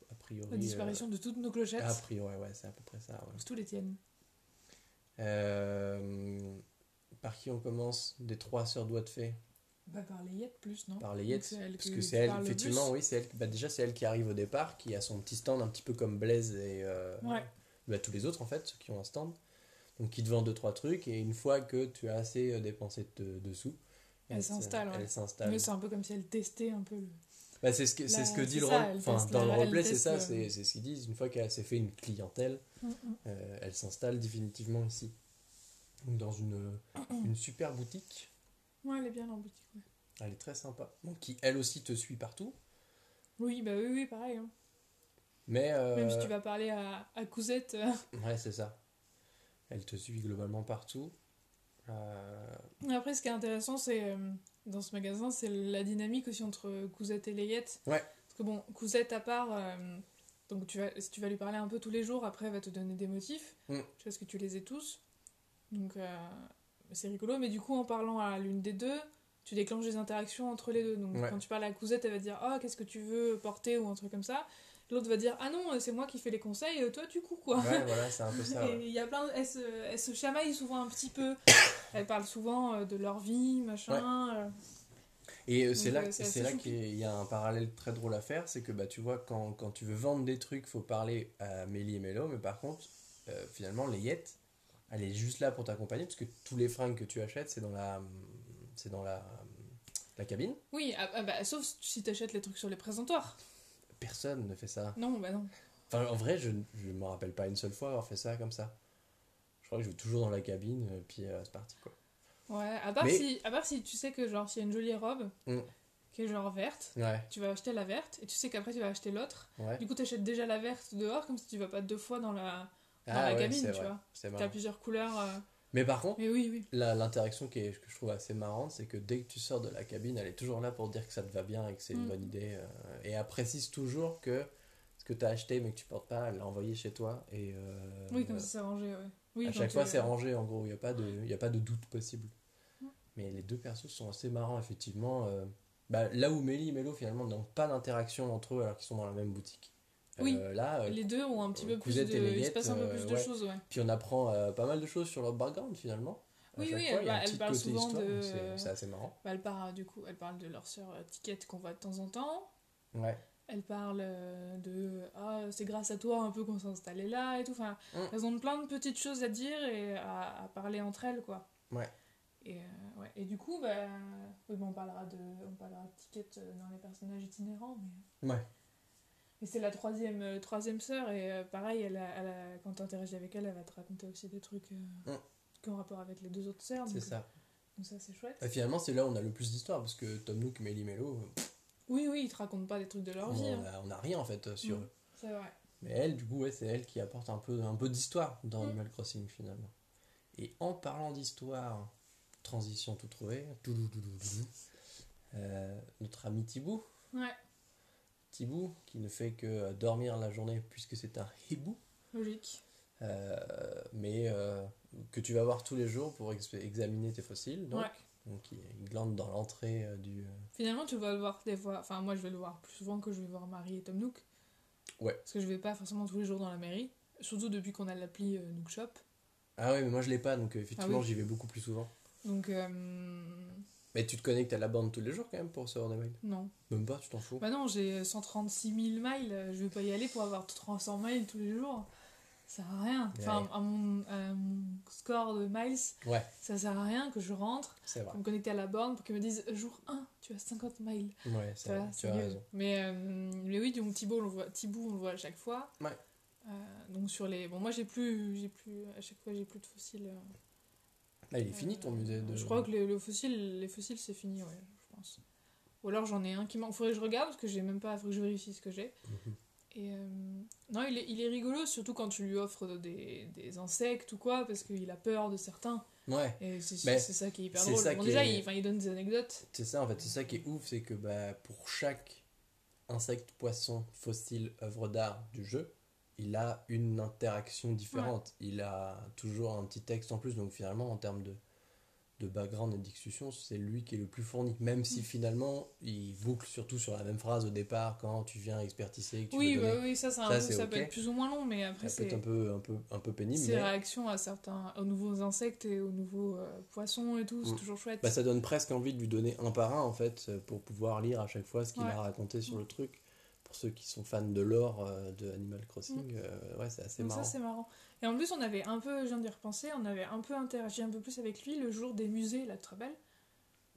Speaker 2: a priori.
Speaker 1: La disparition de toutes nos clochettes.
Speaker 2: a priori, ouais, c'est à peu près ça. ouais.
Speaker 1: Tous les tiennes.
Speaker 2: Euh, par qui on commence? Des trois sœurs doigts de fée
Speaker 1: Bah, par les Yettes plus, non
Speaker 2: Par
Speaker 1: elle
Speaker 2: Parce que c'est elle, effectivement, oui, c'est elle. Bah déjà, c'est elle qui arrive au départ, qui a son petit stand un petit peu comme Blaise et euh,
Speaker 1: Ouais.
Speaker 2: bah, tous les autres en fait, ceux qui ont un stand. Donc qui te vend deux trois trucs et une fois que tu as assez euh, dépensé de, de sous,
Speaker 1: Elle s'installe.
Speaker 2: Elle s'installe.
Speaker 1: Mais c'est un peu comme si elle testait un peu le.
Speaker 2: Bah, c'est ce que, c'est ce que dit le
Speaker 1: ça,
Speaker 2: Enfin, dans le roleplay, c'est ça, c'est ce qu'ils disent. Une fois qu'elle s'est fait une clientèle,
Speaker 1: Mm, mm.
Speaker 2: euh, elle s'installe définitivement ici. Donc, dans une, une super boutique.
Speaker 1: Ouais, elle est bien en boutique. ouais.
Speaker 2: Elle est très sympa. Donc, qui elle aussi te suit partout.
Speaker 1: Oui, bah oui, oui, pareil. hein.
Speaker 2: Mais. euh,
Speaker 1: Même si tu vas parler à, à Cousette. euh,
Speaker 2: Ouais, c'est ça. Elle te suit globalement partout. Euh,
Speaker 1: Après, ce qui est intéressant, c'est euh, dans ce magasin, c'est la dynamique aussi entre Cousette et Layette.
Speaker 2: Ouais.
Speaker 1: Parce que bon, Cousette à part, donc tu vas, si tu vas lui parler un peu tous les jours, après elle va te donner des motifs.
Speaker 2: Mm.
Speaker 1: Tu vois, ce que tu les aies tous. Donc c'est rigolo, mais du coup, en parlant à l'une des deux, tu déclenches des interactions entre les deux. Donc
Speaker 2: Ouais.
Speaker 1: quand tu parles à Cousette, elle va dire Ah, qu'est-ce que tu veux porter ou un truc comme ça. L'autre va dire Ah non, c'est moi qui fais les conseils, euh, toi du coup quoi.
Speaker 2: ouais, voilà, c'est un peu ça.
Speaker 1: Et
Speaker 2: ouais.
Speaker 1: il y a plein, elles se, elles se chamaillent souvent un petit peu. Elles parlent souvent euh, de leur vie, machin. euh.
Speaker 2: Et euh, c'est là,
Speaker 1: euh, c'est
Speaker 2: là qu'il y a un parallèle très drôle à faire, c'est que bah, tu vois, quand, quand tu veux vendre des trucs, faut parler à Mélie et Mélo, mais par contre, euh, finalement, les Yettes, elle est juste là pour t'accompagner, parce que tous les fringues que tu achètes, c'est dans la, c'est dans la, la cabine.
Speaker 1: Oui, ah, ah bah, sauf si t'achètes les trucs sur les présentoirs.
Speaker 2: Personne ne fait ça.
Speaker 1: Non, bah non.
Speaker 2: Enfin, en vrai, je ne me rappelle pas une seule fois avoir fait ça comme ça. Je crois que je vais toujours dans la cabine, euh, puis euh, c'est parti, quoi.
Speaker 1: Ouais, à part,
Speaker 2: Mais-
Speaker 1: si, à part si tu sais que genre s'il y a une jolie robe
Speaker 2: Mm.
Speaker 1: qui est genre verte,
Speaker 2: Ouais,
Speaker 1: tu vas acheter la verte et tu sais qu'après tu vas acheter l'autre.
Speaker 2: ouais.
Speaker 1: Du coup, t'achètes déjà la verte dehors comme si tu vas pas deux fois dans la, dans
Speaker 2: Ah
Speaker 1: la
Speaker 2: ouais,
Speaker 1: cabine, tu
Speaker 2: vrai,
Speaker 1: vois. T'as plusieurs couleurs. euh,
Speaker 2: Mais par contre,
Speaker 1: Mais oui, oui.
Speaker 2: la- l'interaction que je trouve assez marrante, c'est que dès que tu sors de la cabine, elle est toujours là pour dire que ça te va bien et que c'est une
Speaker 1: Mm.
Speaker 2: bonne idée. euh, et elle précise toujours que ce que tu as acheté mais que tu portes pas, elle l'a envoyé chez toi. Et euh,
Speaker 1: Oui, comme ça c'est rangé, ouais. Oui,
Speaker 2: à chaque fois, c'est rangé en gros, il n'y a, pas de- y a pas de doute possible.
Speaker 1: Mm.
Speaker 2: Mais les deux persos sont assez marrants, effectivement. bah, là où Mélie et Mélo, finalement, n'ont pas d'interaction entre eux alors qu'ils sont dans la même boutique.
Speaker 1: Oui.
Speaker 2: Euh, là, euh,
Speaker 1: Les deux ont un petit peu plus de. Il se passe un peu
Speaker 2: euh,
Speaker 1: plus de
Speaker 2: ouais.
Speaker 1: choses, ouais.
Speaker 2: puis on apprend euh, pas mal de choses sur leur background finalement. À
Speaker 1: Oui, oui,
Speaker 2: fois,
Speaker 1: elle va- elle parle souvent
Speaker 2: histoire,
Speaker 1: de-
Speaker 2: c'est- assez marrant.
Speaker 1: Bah, elle parle du coup, elle parle de leur sœur euh, Ticket qu'on voit de temps en temps.
Speaker 2: Ouais.
Speaker 1: Elle parle euh, de ah c'est grâce à toi un peu qu'on s'est installé là et tout. Enfin,
Speaker 2: Mm.
Speaker 1: elles ont plein de petites choses à dire et à, à parler entre elles quoi.
Speaker 2: Ouais.
Speaker 1: Et, euh, ouais. et du coup, bah, oui, on parlera de, on parlera de Ticket euh, dans les personnages itinérants, mais.
Speaker 2: Ouais.
Speaker 1: Et c'est la troisième, euh, troisième sœur et euh, pareil, elle a, elle a- quand tu interagis avec elle, elle va te raconter aussi des trucs euh,
Speaker 2: Mm.
Speaker 1: qui ont rapport avec les deux autres sœurs.
Speaker 2: C'est ça.
Speaker 1: Donc ça c'est chouette.
Speaker 2: Et finalement, c'est là où on a le plus d'histoire parce que Tom Nook, Mélie, Mélo, euh,
Speaker 1: Oui, oui, ils te racontent pas des trucs de leur
Speaker 2: on,
Speaker 1: vie. hein.
Speaker 2: on a rien en fait sur
Speaker 1: Mm.
Speaker 2: eux.
Speaker 1: C'est vrai.
Speaker 2: Mais elle, du coup, ouais, c'est elle qui apporte un peu, un peu d'histoire dans
Speaker 1: Mm.
Speaker 2: Animal Crossing finalement. Et en parlant d'histoire, transition tout trouvée, notre ami Thibou,
Speaker 1: Ouais,
Speaker 2: Thibou, qui ne fait que euh, dormir la journée puisque c'est un hibou.
Speaker 1: logique.
Speaker 2: Euh, mais euh, que tu vas voir tous les jours pour ex- examiner tes fossiles. Donc,
Speaker 1: Ouais.
Speaker 2: donc il, il glande dans l'entrée euh, du.
Speaker 1: Finalement, tu vas le voir des fois. Enfin, moi, je vais le voir plus souvent que je vais voir Marie et Tom Nook.
Speaker 2: Ouais.
Speaker 1: Parce que je vais pas forcément tous les jours dans la mairie. Surtout depuis qu'on a l'appli Nook Shop.
Speaker 2: Ah ouais, mais moi je l'ai pas, donc effectivement
Speaker 1: Ah oui.
Speaker 2: j'y vais beaucoup plus souvent.
Speaker 1: Donc,
Speaker 2: Mais tu te connectes à la bande tous les jours quand même pour recevoir des mails?
Speaker 1: Non.
Speaker 2: Même pas, tu t'en fous?
Speaker 1: Bah non, j'ai 136 000 miles. euh, Je vais pas y aller pour avoir 300 miles tous les jours. Ça sert à rien. Enfin, à mon, à mon score de miles,
Speaker 2: Ouais,
Speaker 1: ça sert à rien que je rentre pour me connecter à la borne pour qu'ils me disent jour 1, tu as 50 miles.
Speaker 2: Ouais,
Speaker 1: vois,
Speaker 2: vrai, tu as
Speaker 1: mieux.
Speaker 2: raison.
Speaker 1: Mais, euh, mais oui, donc Thibaut, on le voit, Thibaut, on le voit à chaque fois.
Speaker 2: Ouais.
Speaker 1: Euh, donc sur les. Bon, moi j'ai plus, j'ai plus. À chaque fois, j'ai plus de fossiles.
Speaker 2: Là, il est fini ton musée de.
Speaker 1: Je crois que les, le fossile, les fossiles, c'est fini, ouais, je pense. Ou alors j'en ai un qui manque. Faudrait que je regarde parce que j'ai même pas. Faudrait que je vérifie ce que j'ai.
Speaker 2: Mhm.
Speaker 1: Et euh, non, il est, il est rigolo, surtout quand tu lui offres des, des insectes ou quoi, parce qu'il a peur de certains.
Speaker 2: Ouais,
Speaker 1: Et c'est ça qui est hyper
Speaker 2: c'est
Speaker 1: drôle. Bon, déjà,
Speaker 2: est-
Speaker 1: il, il donne des anecdotes.
Speaker 2: c'est ça en fait, c'est ça qui est ouf, c'est que bah, pour chaque insecte, poisson, fossile, œuvre d'art du jeu, il a une interaction différente. Il a toujours un petit texte en plus, donc finalement en termes de, de background et de discussion, c'est lui qui est le plus fourni. Même si
Speaker 1: Mm.
Speaker 2: finalement il boucle surtout sur la même phrase au départ quand tu viens expertiser. Que tu
Speaker 1: Oui, bah oui, ça, c'est un
Speaker 2: Ça, c'est
Speaker 1: peut être plus ou moins long, mais après,
Speaker 2: Ça peut être
Speaker 1: c'est
Speaker 2: un peu, un peu, un peu pénible,
Speaker 1: ses
Speaker 2: mais
Speaker 1: réactions à certains, aux nouveaux insectes et aux nouveaux euh, poissons et tout, c'est
Speaker 2: Mm.
Speaker 1: toujours chouette.
Speaker 2: bah, ça donne presque envie de lui donner un par un en fait pour pouvoir lire à chaque fois ce qu'il
Speaker 1: Ouais.
Speaker 2: a raconté sur le truc. Pour ceux qui sont fans de lore euh, de Animal Crossing, euh, ouais, c'est assez
Speaker 1: Donc
Speaker 2: marrant.
Speaker 1: ça, c'est marrant. Et en plus, on avait un peu, je viens d'y repenser, on avait un peu interagi un peu plus avec lui le jour des musées, là, très belle.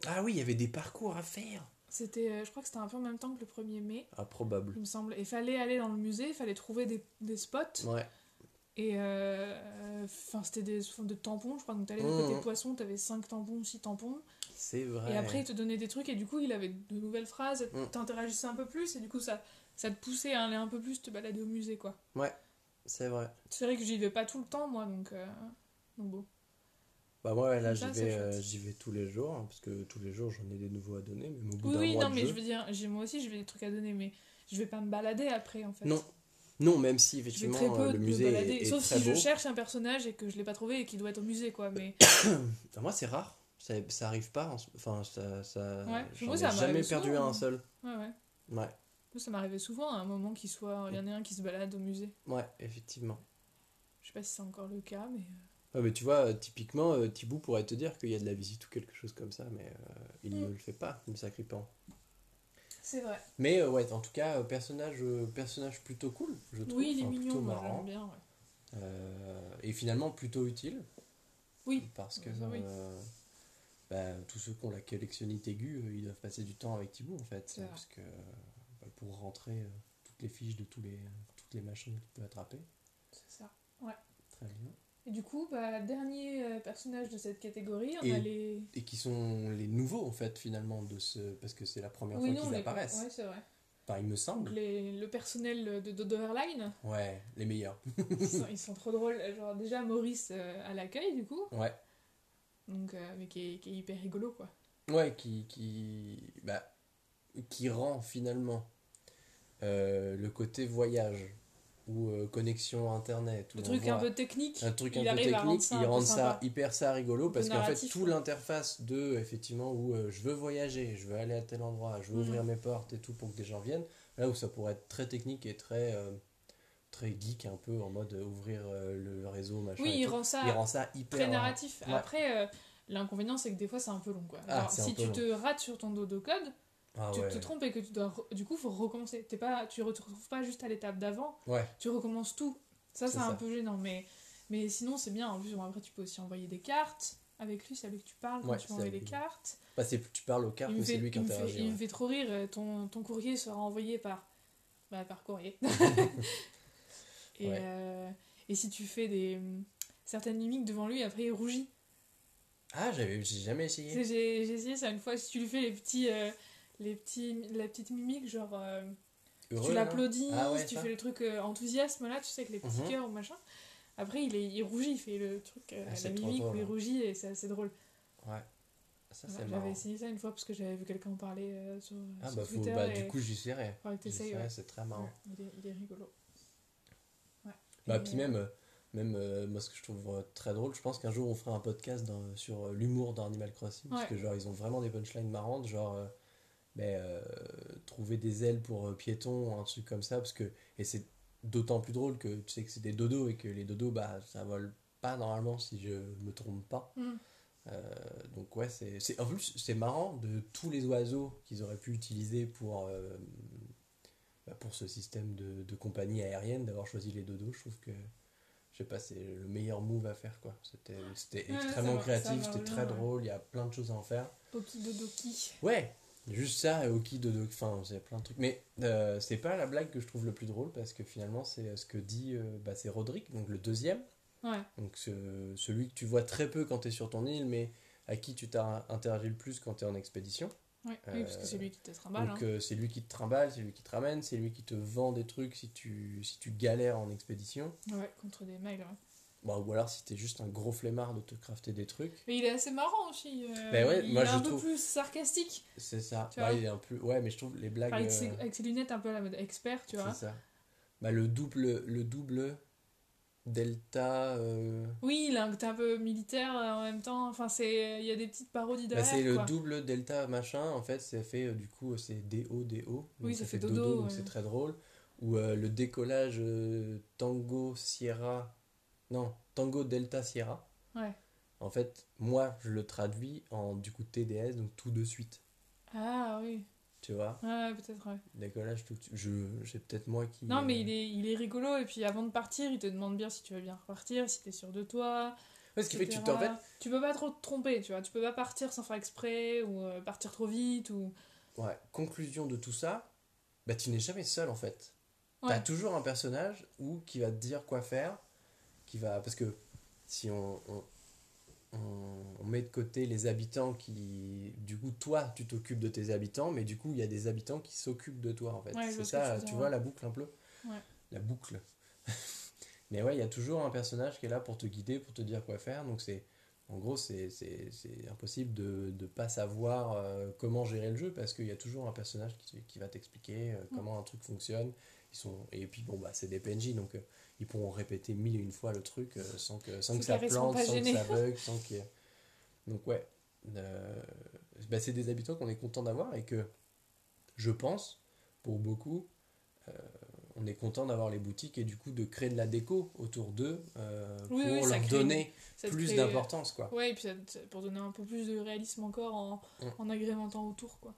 Speaker 2: Ah oui, il y avait des parcours à faire.
Speaker 1: C'était, euh, je crois que c'était un peu en même temps que le 1er mai,
Speaker 2: Ah, probable.
Speaker 1: il me semble. Et fallait aller dans le musée, il fallait trouver des, des spots.
Speaker 2: Ouais.
Speaker 1: Et euh, enfin, c'était des formes de tampons, je crois. Donc, t'allais du
Speaker 2: Mhm.
Speaker 1: côté poisson, t'avais 5 tampons, 6 tampons.
Speaker 2: C'est vrai.
Speaker 1: Et après, il te donnait des trucs, et du coup, il avait de nouvelles phrases,
Speaker 2: Mm.
Speaker 1: t'interagissais un peu plus, et du coup, ça, ça te poussait à aller un peu plus te balader au musée, quoi.
Speaker 2: C'est vrai.
Speaker 1: C'est vrai que j'y vais pas tout le temps, moi, donc, euh, donc bon.
Speaker 2: Bah moi, là, j'y
Speaker 1: c'est
Speaker 2: vais, euh, j'y vais tous les jours, hein, parce que tous les jours, j'en ai des nouveaux à donner, même au bout
Speaker 1: Oui, oui,
Speaker 2: mois
Speaker 1: non, mais
Speaker 2: jeu.
Speaker 1: je veux dire, j'ai, moi aussi, je vais des trucs à donner, mais je vais pas me balader après, en fait.
Speaker 2: Non, non, même si effectivement
Speaker 1: très peu
Speaker 2: euh, le
Speaker 1: me
Speaker 2: musée est, est
Speaker 1: sauf
Speaker 2: très
Speaker 1: si
Speaker 2: beau.
Speaker 1: je cherche un personnage et que je l'ai pas trouvé et qu'il doit être au musée, quoi. Mais
Speaker 2: Bah, moi, c'est rare. Ça, ça arrive pas. en Enfin, ça, ça,
Speaker 1: Ouais,
Speaker 2: j'en ai jamais perdu
Speaker 1: hein.
Speaker 2: un seul.
Speaker 1: ouais, ouais.
Speaker 2: Ouais,
Speaker 1: Ça m'arrivait souvent à un moment qu'il soit, il y en a un qui se balade au musée.
Speaker 2: ouais, effectivement.
Speaker 1: Je sais pas si c'est encore le cas, mais euh,
Speaker 2: mais tu vois, euh, typiquement, euh, Thibaut pourrait te dire qu'il y a de la visite ou quelque chose comme ça, mais euh, il
Speaker 1: Mm.
Speaker 2: ne le fait pas, le sacripant.
Speaker 1: c'est vrai.
Speaker 2: Mais euh, ouais, en tout cas, personnage, personnage plutôt cool, je trouve.
Speaker 1: Oui, il est
Speaker 2: enfin,
Speaker 1: mignon, moi j'aime bien. ouais.
Speaker 2: Euh, et finalement plutôt utile.
Speaker 1: Oui.
Speaker 2: Parce que
Speaker 1: Oui.
Speaker 2: bah, tous ceux qui ont la collectionnite aiguë, ils doivent passer du temps avec Thibaut en fait.
Speaker 1: C'est vrai.
Speaker 2: Parce que pour rentrer euh, toutes les fiches de tous les, toutes les machines qu'il peut attraper.
Speaker 1: C'est ça.
Speaker 2: Très bien.
Speaker 1: Et du coup, bah, dernier euh, personnage de cette catégorie, on
Speaker 2: Et-
Speaker 1: a les.
Speaker 2: Et qui sont les nouveaux en fait finalement de ce. Parce que c'est la première
Speaker 1: Oui,
Speaker 2: fois qu'ils apparaissent.
Speaker 1: Ouais, c'est vrai.
Speaker 2: Enfin, il me semble.
Speaker 1: les- le personnel de Dodo Airline,
Speaker 2: Ouais, les meilleurs.
Speaker 1: ils sont, ils sont trop drôles. Genre, déjà, Maurice euh, à l'accueil, du coup,
Speaker 2: Ouais.
Speaker 1: donc, euh, mais qui est, qui est hyper rigolo, quoi.
Speaker 2: Ouais, qui, qui, bah, qui rend finalement euh, le côté voyage ou euh, connexion internet.
Speaker 1: Le truc un peu technique,
Speaker 2: un truc un peu technique,
Speaker 1: ça
Speaker 2: il rend ça hyper ça rigolo parce qu'en fait tout l'interface de effectivement où euh, je veux voyager, je veux aller à tel endroit, je veux
Speaker 1: Mhm.
Speaker 2: ouvrir mes portes et tout pour que des gens viennent, là où ça pourrait être très technique et très euh, très geek un peu en mode ouvrir le réseau machin.
Speaker 1: Oui, il rend ça
Speaker 2: il rend ça hyper
Speaker 1: très narratif.
Speaker 2: ouais.
Speaker 1: Après, l'inconvénient, c'est que des fois, c'est un peu long, quoi.
Speaker 2: Ah, c'est un
Speaker 1: si tu
Speaker 2: long.
Speaker 1: te rates sur ton dodo code,
Speaker 2: Ah
Speaker 1: tu
Speaker 2: ouais.
Speaker 1: te trompes et que tu dois. Du coup, faut recommencer. T'es pas, tu retrouves pas juste à l'étape d'avant,
Speaker 2: Ouais.
Speaker 1: tu recommences tout. Ça,
Speaker 2: C'est
Speaker 1: un peu gênant, mais, mais sinon, c'est bien. En plus, bon, après, tu peux aussi envoyer des cartes. Avec lui, c'est avec qui tu parles quand
Speaker 2: Ouais,
Speaker 1: tu envoies
Speaker 2: lui.
Speaker 1: cartes.
Speaker 2: Bah, tu parles aux cartes, mais c'est lui qui interagit.
Speaker 1: Il me fait trop rire. Ton, ton courrier sera envoyé par, bah, par courrier. et, euh, et si tu fais des certaines mimiques devant lui, après il rougit.
Speaker 2: Ah, j'avais, j'ai jamais essayé.
Speaker 1: J'ai j'ai essayé ça une fois. Si tu lui fais les petits, euh, les petits, la petite mimique, genre euh,
Speaker 2: Heureux,
Speaker 1: tu l'applaudis,
Speaker 2: Ah ouais,
Speaker 1: tu
Speaker 2: ça.
Speaker 1: fais le truc euh, enthousiasme là, tu sais, avec les petits
Speaker 2: Mhm.
Speaker 1: cœurs ou machin. Après, il, est, il rougit, il fait le truc, euh,
Speaker 2: Ah,
Speaker 1: la mimique
Speaker 2: drôle,
Speaker 1: où il
Speaker 2: hein.
Speaker 1: rougit et c'est assez drôle.
Speaker 2: Ouais. Ça, c'est
Speaker 1: Ouais,
Speaker 2: marrant.
Speaker 1: J'avais essayé ça une fois parce que j'avais vu quelqu'un en parler euh, sur,
Speaker 2: Ah,
Speaker 1: sur
Speaker 2: bah, faut,
Speaker 1: Twitter.
Speaker 2: bah,
Speaker 1: et
Speaker 2: du coup,
Speaker 1: t'essayes,
Speaker 2: J'essaierai,
Speaker 1: ouais.
Speaker 2: c'est très marrant.
Speaker 1: Il, est, il est rigolo. Ouais.
Speaker 2: Bah, puis même, même euh, moi, ce que je trouve euh, très drôle, je pense qu'un jour, on fera un podcast dans- sur euh, l'humour dans Animal Crossing. Parce que, genre, ils ont vraiment des punchlines marrantes. Genre, ben, euh, trouver des ailes pour euh, piétons, un truc comme ça. Parce que, et c'est d'autant plus drôle que tu sais que c'est des dodos et que les dodos, bah, ça vole pas normalement si je me trompe pas.
Speaker 1: Mm.
Speaker 2: Euh, donc ouais, c'est, c'est- en plus c'est marrant de tous les oiseaux qu'ils auraient pu utiliser pour, euh, bah, pour ce système de, de compagnie aérienne, d'avoir choisi les dodos. Je trouve que je sais pas, c'est le meilleur move à faire quoi. C'était, c'était
Speaker 1: Ouais,
Speaker 2: extrêmement
Speaker 1: va-
Speaker 2: créatif, c'était très drôle, il y a plein de choses à en faire.
Speaker 1: Poki Dodoki.
Speaker 2: Ouais, juste ça et Oki dodo, enfin c'est plein de trucs. Mais euh, c'est pas la blague que je trouve le plus drôle parce que finalement c'est ce que dit, euh, bah, c'est Roderick, donc le deuxième.
Speaker 1: Ouais.
Speaker 2: Donc ce- celui que tu vois très peu quand tu es sur ton île, mais à qui tu t'as interagi le plus quand tu es en expédition.
Speaker 1: Ouais.
Speaker 2: Euh,
Speaker 1: Oui, parce que c'est lui qui te trimballe.
Speaker 2: Donc
Speaker 1: hein.
Speaker 2: euh, c'est lui qui te trimballe, c'est lui qui te ramène, c'est lui qui te vend des trucs si tu, si tu galères en expédition.
Speaker 1: Ouais, contre des mails. ouais.
Speaker 2: Bon, ou alors si tu es juste un gros flemmard de te crafter des trucs.
Speaker 1: Mais il est assez marrant aussi. euh,
Speaker 2: Ben ouais,
Speaker 1: il
Speaker 2: moi,
Speaker 1: est
Speaker 2: je
Speaker 1: un peu plus sarcastique.
Speaker 2: C'est ça. Bah, il est un peu... Ouais, mais je trouve les blagues...
Speaker 1: Avec, ses,
Speaker 2: euh,
Speaker 1: avec ses lunettes un peu à la mode expert, tu vois.
Speaker 2: c'est ça. Bah, le double... Le double... Delta... euh,
Speaker 1: Oui, il a un peu militaire en même temps. Enfin, c'est il y a des petites parodies
Speaker 2: Bah,
Speaker 1: derrière.
Speaker 2: c'est le double delta machin, en fait, c'est fait du coup, c'est DO, DO.
Speaker 1: Oui, ça fait dodo,
Speaker 2: donc
Speaker 1: ouais.
Speaker 2: c'est très drôle. Ou euh, le décollage Tango Sierra, non, Tango Delta Sierra.
Speaker 1: Ouais.
Speaker 2: En fait, moi, je le traduis en du coup TDS, donc tout de suite.
Speaker 1: Ah oui.
Speaker 2: Tu vois,
Speaker 1: Ouais, peut-être, ouais.
Speaker 2: décollage tout de suite. Je, c'est peut-être moi qui.
Speaker 1: Non, mais
Speaker 2: euh,
Speaker 1: il est, il est rigolo. Et puis avant de partir, il te demande bien si tu vas bien repartir, si t'es sûr de toi.
Speaker 2: Ouais, ce qui fait que tu fait.
Speaker 1: Tu peux pas trop te tromper, tu vois. Tu peux pas partir sans faire exprès ou euh, partir trop vite ou.
Speaker 2: Ouais, conclusion de tout ça, bah tu n'es jamais seul en fait.
Speaker 1: Ouais.
Speaker 2: T'as toujours un personnage ou qui va te dire quoi faire, qui va parce que si on, on, on- on met de côté les habitants qui du coup toi tu t'occupes de tes habitants mais du coup il y a des habitants qui s'occupent de toi en fait.
Speaker 1: Ouais,
Speaker 2: C'est
Speaker 1: tu
Speaker 2: ça, tu vois la boucle un peu.
Speaker 1: Ouais.
Speaker 2: La boucle. mais ouais, il y a toujours un personnage qui est là pour te guider, pour te dire quoi faire donc c'est en gros, c'est c'est- c'est impossible de ne pas savoir euh, comment gérer le jeu parce qu'il y a toujours un personnage qui, qui va t'expliquer euh, comment un truc fonctionne. Ils sont, et puis, bon, bah, c'est des PNJ, donc euh, ils pourront répéter mille et une fois le truc euh, sans que, sans que ça plante, sans que ça bug, sans qu'il y ait- Donc, ouais. euh, bah, c'est des habitants qu'on est content d'avoir et que je pense, pour beaucoup, euh, on est content d'avoir les boutiques et du coup de créer de la déco autour d'eux euh,
Speaker 1: Oui,
Speaker 2: pour
Speaker 1: oui,
Speaker 2: leur
Speaker 1: crée
Speaker 2: donner plus
Speaker 1: crée-
Speaker 2: d'importance, quoi.
Speaker 1: Ouais, et puis ça pour donner un peu plus de réalisme encore en,
Speaker 2: Mm.
Speaker 1: en agrémentant autour, quoi.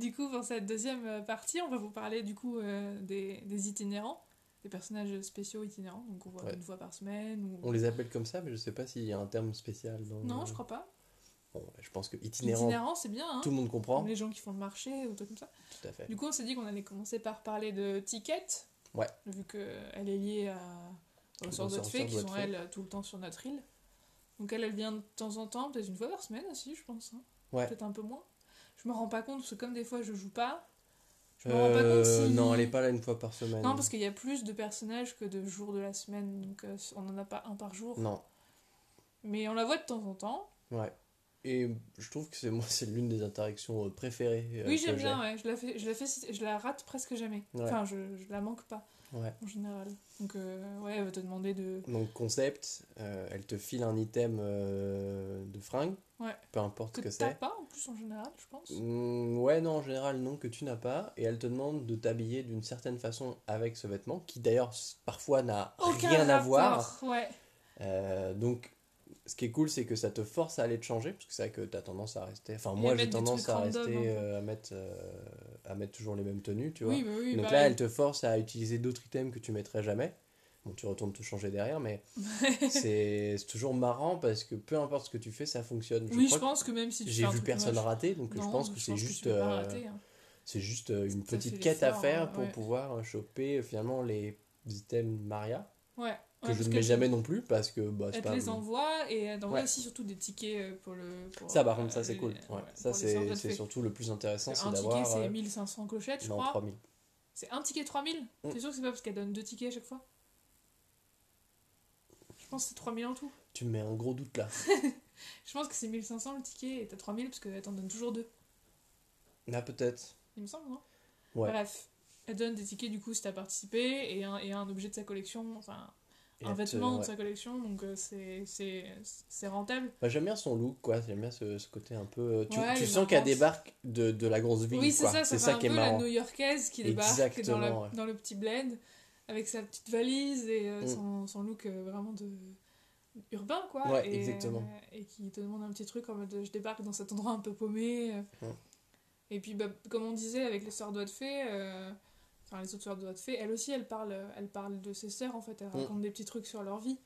Speaker 1: Du coup, pour cette deuxième euh, partie, on va vous parler du coup euh, des, des itinérants, des personnages spéciaux itinérants, donc on voit
Speaker 2: Ouais.
Speaker 1: une fois par semaine. Ou...
Speaker 2: On les appelle comme ça, mais je sais pas s'il y a un terme spécial dans.
Speaker 1: Non, je crois pas.
Speaker 2: Bon, je pense que itinérant,
Speaker 1: Itinérant, c'est bien, hein
Speaker 2: tout le monde comprend.
Speaker 1: Comme les gens qui font le marché ou tout comme ça.
Speaker 2: Tout à fait.
Speaker 1: Du coup, on s'est dit qu'on allait commencer par parler de Ticket.
Speaker 2: Ouais.
Speaker 1: Vu qu'elle est liée à, aux sortes de fées qui sont, elles, tout le temps sur notre île. Donc elle, elle vient de temps en temps, peut-être une fois par semaine aussi, je pense. hein.
Speaker 2: Ouais.
Speaker 1: Peut-être un peu moins. Je me rends pas compte, parce que comme des fois je joue pas, je me rends pas compte
Speaker 2: Euh,
Speaker 1: si...
Speaker 2: Non, elle est pas là une fois par semaine.
Speaker 1: Non, parce qu'il y a plus de personnages que de jours de la semaine, donc euh, on en a pas un par jour.
Speaker 2: Non,
Speaker 1: Mais on la voit de temps en temps.
Speaker 2: ouais. Et je trouve que c'est moi, c'est l'une des interactions euh, préférées.
Speaker 1: oui, j'aime
Speaker 2: j'ai.
Speaker 1: bien, ouais. Je la, fais, je, la fais, je la rate presque jamais.
Speaker 2: Ouais.
Speaker 1: Enfin, je, je la manque pas,
Speaker 2: Ouais.
Speaker 1: en général. Donc, euh, ouais, elle va te demander de...
Speaker 2: Donc concept, euh, elle te file un item euh, de fringue,
Speaker 1: Ouais.
Speaker 2: peu importe
Speaker 1: Que
Speaker 2: ce que c'est.
Speaker 1: pas, en plus, en général, je pense.
Speaker 2: Mm, ouais, non, en général, non, que tu n'as pas. Et elle te demande de t'habiller d'une certaine façon avec ce vêtement, qui d'ailleurs parfois n'a rien à voir.
Speaker 1: Ouais.
Speaker 2: Donc, ce qui est cool, c'est que ça te force à aller te changer, parce que c'est vrai que tu as tendance à rester. Enfin, moi, j'ai tendance à rester euh, à, mettre, euh, à mettre toujours les mêmes tenues, tu vois.
Speaker 1: Oui, oui,
Speaker 2: donc
Speaker 1: bah
Speaker 2: là, elle te force à utiliser d'autres items que tu mettrais jamais. Bon, tu retournes te changer derrière, mais c'est c'est toujours marrant parce que peu importe ce que tu fais, ça fonctionne.
Speaker 1: oui,
Speaker 2: crois
Speaker 1: je pense que même si tu
Speaker 2: j'ai vu personne
Speaker 1: moche-
Speaker 2: rater, donc je pense que c'est juste, euh,
Speaker 1: hein.
Speaker 2: c'est juste euh, une
Speaker 1: T'as
Speaker 2: petite quête à faire
Speaker 1: euh,
Speaker 2: pour pouvoir choper finalement les items Maria
Speaker 1: Ouais.
Speaker 2: Que
Speaker 1: Ouais,
Speaker 2: je ne mets jamais non plus parce que bah, c'est
Speaker 1: Elle te
Speaker 2: pas
Speaker 1: les envoie et elle t'envoie
Speaker 2: Ouais.
Speaker 1: aussi surtout des tickets euh, pour le. pour,
Speaker 2: ça par
Speaker 1: euh,
Speaker 2: contre ça c'est
Speaker 1: les-
Speaker 2: cool
Speaker 1: ouais,
Speaker 2: ça c'est c'est surtout le plus intéressant c'est
Speaker 1: Un ticket, c'est
Speaker 2: euh,
Speaker 1: 1500 clochettes, je
Speaker 2: non
Speaker 1: crois.
Speaker 2: 3000
Speaker 1: C'est un ticket 3000
Speaker 2: Mm.
Speaker 1: T'es sûr que c'est pas parce qu'elle donne deux tickets à chaque fois Je pense que c'est 3000 en tout.
Speaker 2: tu me mets un gros doute là
Speaker 1: Je pense que c'est 1500 le ticket et t'as 3000 parce qu'elle t'en donne toujours deux.
Speaker 2: là peut-être
Speaker 1: Il me semble, non?
Speaker 2: Ouais.
Speaker 1: Bref. Elle donne des tickets du coup si t'as participé et un, et un objet de sa collection, enfin un vêtement de sa collection, donc euh, c'est- rentable.
Speaker 2: Bah, j'aime bien son look quoi j'aime bien ce, ce côté un peu euh, tu,
Speaker 1: Ouais,
Speaker 2: tu
Speaker 1: les
Speaker 2: sens qu'elle débarque de, de la grosse ville
Speaker 1: Oui, c'est ça, ça
Speaker 2: c'est ça
Speaker 1: un
Speaker 2: qui est
Speaker 1: peu la
Speaker 2: marrant
Speaker 1: New-Yorkaise qui débarque dans, la-
Speaker 2: Exactement, ouais.
Speaker 1: dans le petit bled avec sa petite valise et euh,
Speaker 2: Mm.
Speaker 1: son, son look euh, vraiment de urbain quoi
Speaker 2: Ouais,
Speaker 1: et,
Speaker 2: exactement.
Speaker 1: euh, et qui te demande un petit truc en mode je débarque dans cet endroit un peu paumé.
Speaker 2: Mm.
Speaker 1: et puis bah, comme on disait avec les sœurs doigts de fée enfin les autres doigts de fée elle aussi elle parle elle parle de ses sœurs en fait. Elle
Speaker 2: Mm.
Speaker 1: raconte des petits trucs sur leur vie.